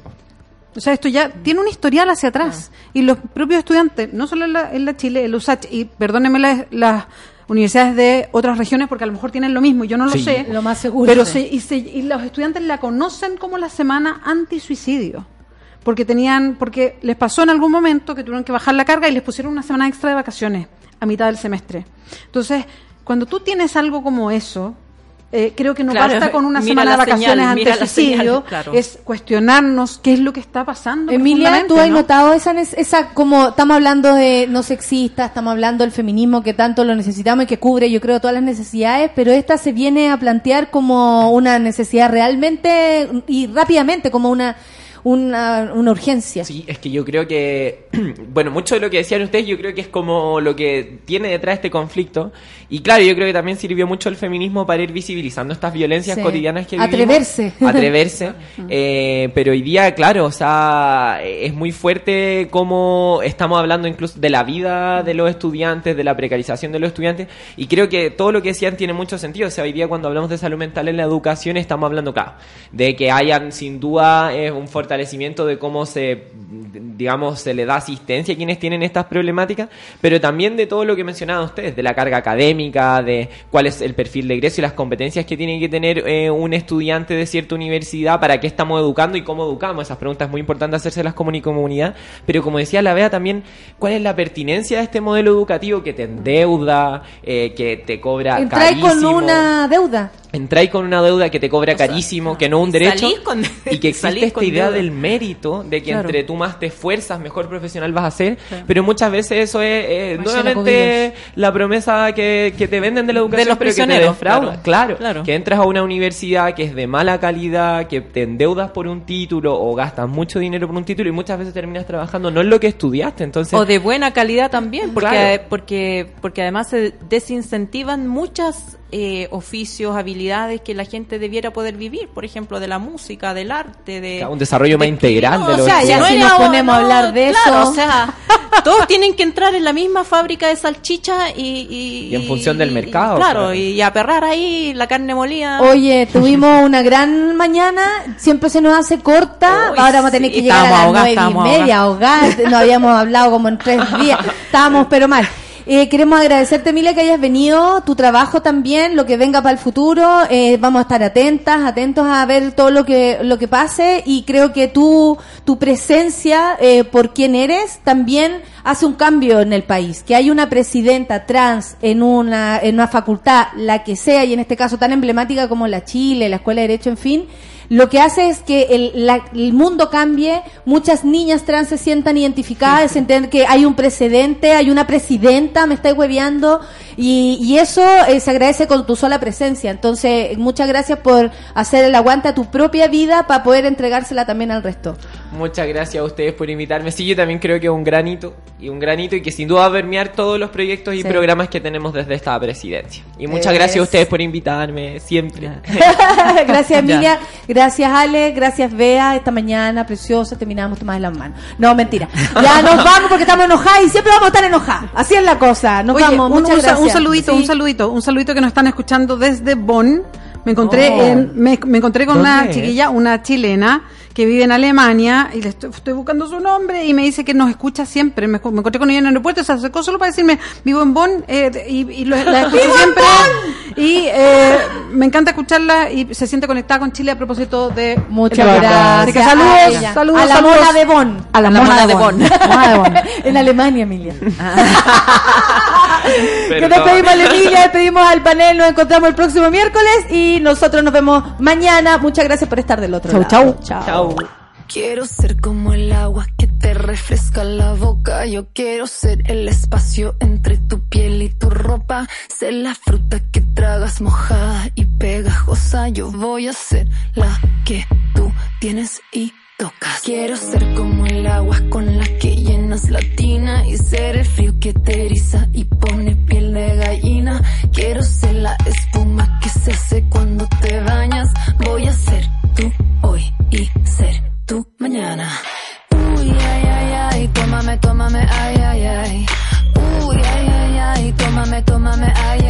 O sea, esto ya tiene un historial hacia atrás. Y los propios estudiantes, no solo en la, en la Chile, el USACH, y perdónenme las, las universidades de otras regiones porque a lo mejor tienen lo mismo, yo no lo Sí. sé. Lo más seguro. Pero se, y, se- y los estudiantes la conocen como la semana antisuicidio. Porque tenían, porque les pasó en algún momento que tuvieron que bajar la carga y les pusieron una semana extra de vacaciones a mitad del semestre. Entonces, cuando tú tienes algo como eso, eh, creo que no Claro, basta con una semana de vacaciones señal, la antisuicidio, señal, claro. es cuestionarnos qué es lo que está pasando. Emilia, ¿tú has ¿no? notado esa, esa, como estamos hablando de no sexista, estamos hablando del feminismo que tanto lo necesitamos y que cubre, yo creo, todas las necesidades, pero esta se viene a plantear como una necesidad realmente y rápidamente, como una, una, una urgencia. Sí, es que yo creo que bueno, mucho de lo que decían ustedes yo creo que es como lo que tiene detrás este conflicto. Y claro, yo creo que también sirvió mucho el feminismo para ir visibilizando estas violencias Sí. cotidianas que vivimos. Atreverse. Atreverse. Eh, pero hoy día, claro, o sea, es muy fuerte como estamos hablando incluso de la vida de los estudiantes, de la precarización de los estudiantes. Y creo que todo lo que decían tiene mucho sentido. O sea, hoy día cuando hablamos de salud mental en la educación estamos hablando, claro, de que hayan sin duda eh, un fortalecimiento de cómo se, digamos, se le da asistencia a quienes tienen estas problemáticas, pero también de todo lo que mencionaban ustedes, de la carga académica, de cuál es el perfil de egreso y las competencias que tiene que tener eh, un estudiante de cierta universidad, para qué estamos educando y cómo educamos. Esas preguntas es muy importante hacérselas como comunidad, pero como decía la Bea también, ¿cuál es la pertinencia de este modelo educativo que te endeuda, eh, que te cobra Entráis carísimo? con una deuda. Entráis con una deuda que te cobra carísimo, que no un derecho, salís con- y que salís existe esta idea deuda. Del mérito, de que Claro. entre tú más te esfuerzas, mejor profesional vas a ser, pero muchas veces eso es eh, nuevamente la promesa que, que te venden de la educación, los pero que te prisioneros, claro. Claro, que entras a una universidad que es de mala calidad, que te endeudas por un título o gastas mucho dinero por un título y muchas veces terminas trabajando no en lo que estudiaste, entonces... O de buena calidad también, porque, porque, porque además se desincentivan muchas eh, oficios, habilidades que la gente debiera poder vivir, por ejemplo, de la música, del arte, de... un desarrollo más integral No, de o sea, ya si nos no, ponemos a hablar de claro, eso. o sea, todos tienen que entrar en la misma fábrica de salchicha y... Y, Y en función del y- mercado, claro, claro. y aperrar ahí la carne molida. Oye, tuvimos una gran mañana, siempre se nos hace corta, Uy, ahora vamos a tener sí, que llegar a las nueve y media, ahogadas, no habíamos hablado como en tres días, estábamos pero mal. Eh, queremos agradecerte, Emilia, que hayas venido, tu trabajo también, lo que venga para el futuro, eh, vamos a estar atentas, atentos a ver todo lo que, lo que pase y creo que tú, tu presencia eh, por quien eres también hace un cambio en el país, que hay una presidenta trans en una, en una facultad, la que sea, y en este caso tan emblemática como la Chile, la Escuela de Derecho, en fin, lo que hace es que el, la- el mundo cambie, muchas niñas trans se sientan identificadas, se entiende que hay un precedente, hay una presidenta, me estáis hueveando, y, y eso eh, se agradece con tu sola presencia. Entonces, muchas gracias por hacer el aguante a tu propia vida para poder entregársela también al resto. Muchas gracias a ustedes por invitarme. Sí, yo también creo que es un granito y un granito y que sin duda va a permear todos los proyectos y Sí. programas que tenemos desde esta presidencia. Y muchas Es- gracias a ustedes por invitarme siempre. gracias Emilia, gracias Ale, gracias Bea, esta mañana preciosa terminamos tomadas las manos. No, mentira. Ya nos vamos porque estamos enojadas y siempre vamos a estar enojadas. Así es la cosa. Nos Oye, vamos, un, muchas un gracias. un saludito, Sí. un saludito, un saludito que nos están escuchando desde Bonn. Me encontré Oh. en, me, me encontré con una chiquilla, una chilena que vive en Alemania y le estoy, estoy buscando su nombre y me dice que nos escucha siempre. Me, me encontré con ella en el aeropuerto, se acercó solo para decirme vivo en Bonn eh, y, y lo- la escucho ¡Vivo en siempre y eh, me encanta escucharla y se siente conectada con Chile a propósito de Muchas gracias. Así que a saludos, saludos, a la saludos. mona de Bonn. A la mona de Bonn. Mona de Bonn. en Alemania, Emilia. Que a la Emilia, despedimos al panel, nos encontramos el próximo miércoles y nosotros nos vemos mañana. Muchas gracias por estar del otro Chau, lado. chau. Chao. Quiero ser como el agua que te refresca la boca. Yo quiero ser el espacio entre tu piel y tu ropa. Ser la fruta que tragas mojada y pegajosa. Yo voy a ser la que tú tienes y Quiero ser como el agua con la que llenas la tina y ser el frío que te eriza y pone piel de gallina. Quiero ser la espuma que se hace cuando te bañas. Voy a ser tú hoy y ser tú mañana. Uy, ay, ay, ay, tómame, tómame, ay, ay, ay. Uy, ay, ay, ay, tómame, tómame, ay.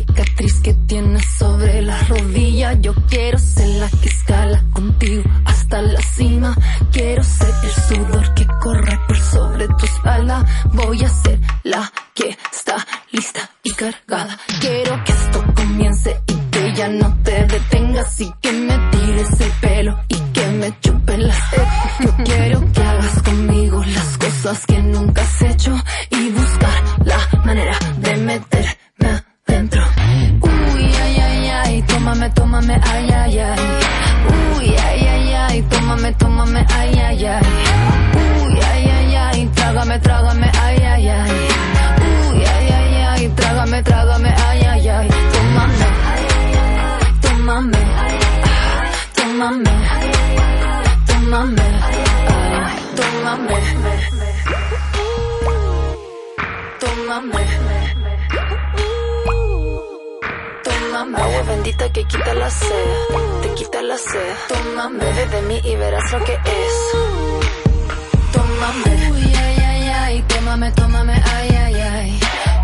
Cicatriz que tienes sobre la rodilla. Yo quiero ser la que escala contigo hasta la cima. Quiero ser el sudor que corre por sobre tu espalda. Voy a ser la que está lista y cargada. Quiero que esto comience y que ya no te detengas y que me tires el pelo y que me chupen las tetas. Yo quiero que hagas conmigo las cosas que nunca has hecho y buscar la manera de meterme tómame, tómame, ay, ay, ay. Uy, ay, ay, ay, tómame, tómame, ay, ay, ay. Uy, ay, ay, ay, trágame, trágame, ay, ay, ay. Uy, ay, ay, ay, trágame, trágame, ay, ay, ay. Tómame, tómame, tómame, tómame, tómame, tómame. Agua bendita que quita la sed, te quita la sed. Tómame, bebe de mí y verás lo que es. Tómame. Uy, ay, ay, ay, tómame, tómame, ay, ay, ay.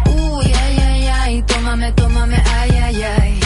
Uy, ay, ay, ay, tómame, tómame, ay, ay, ay.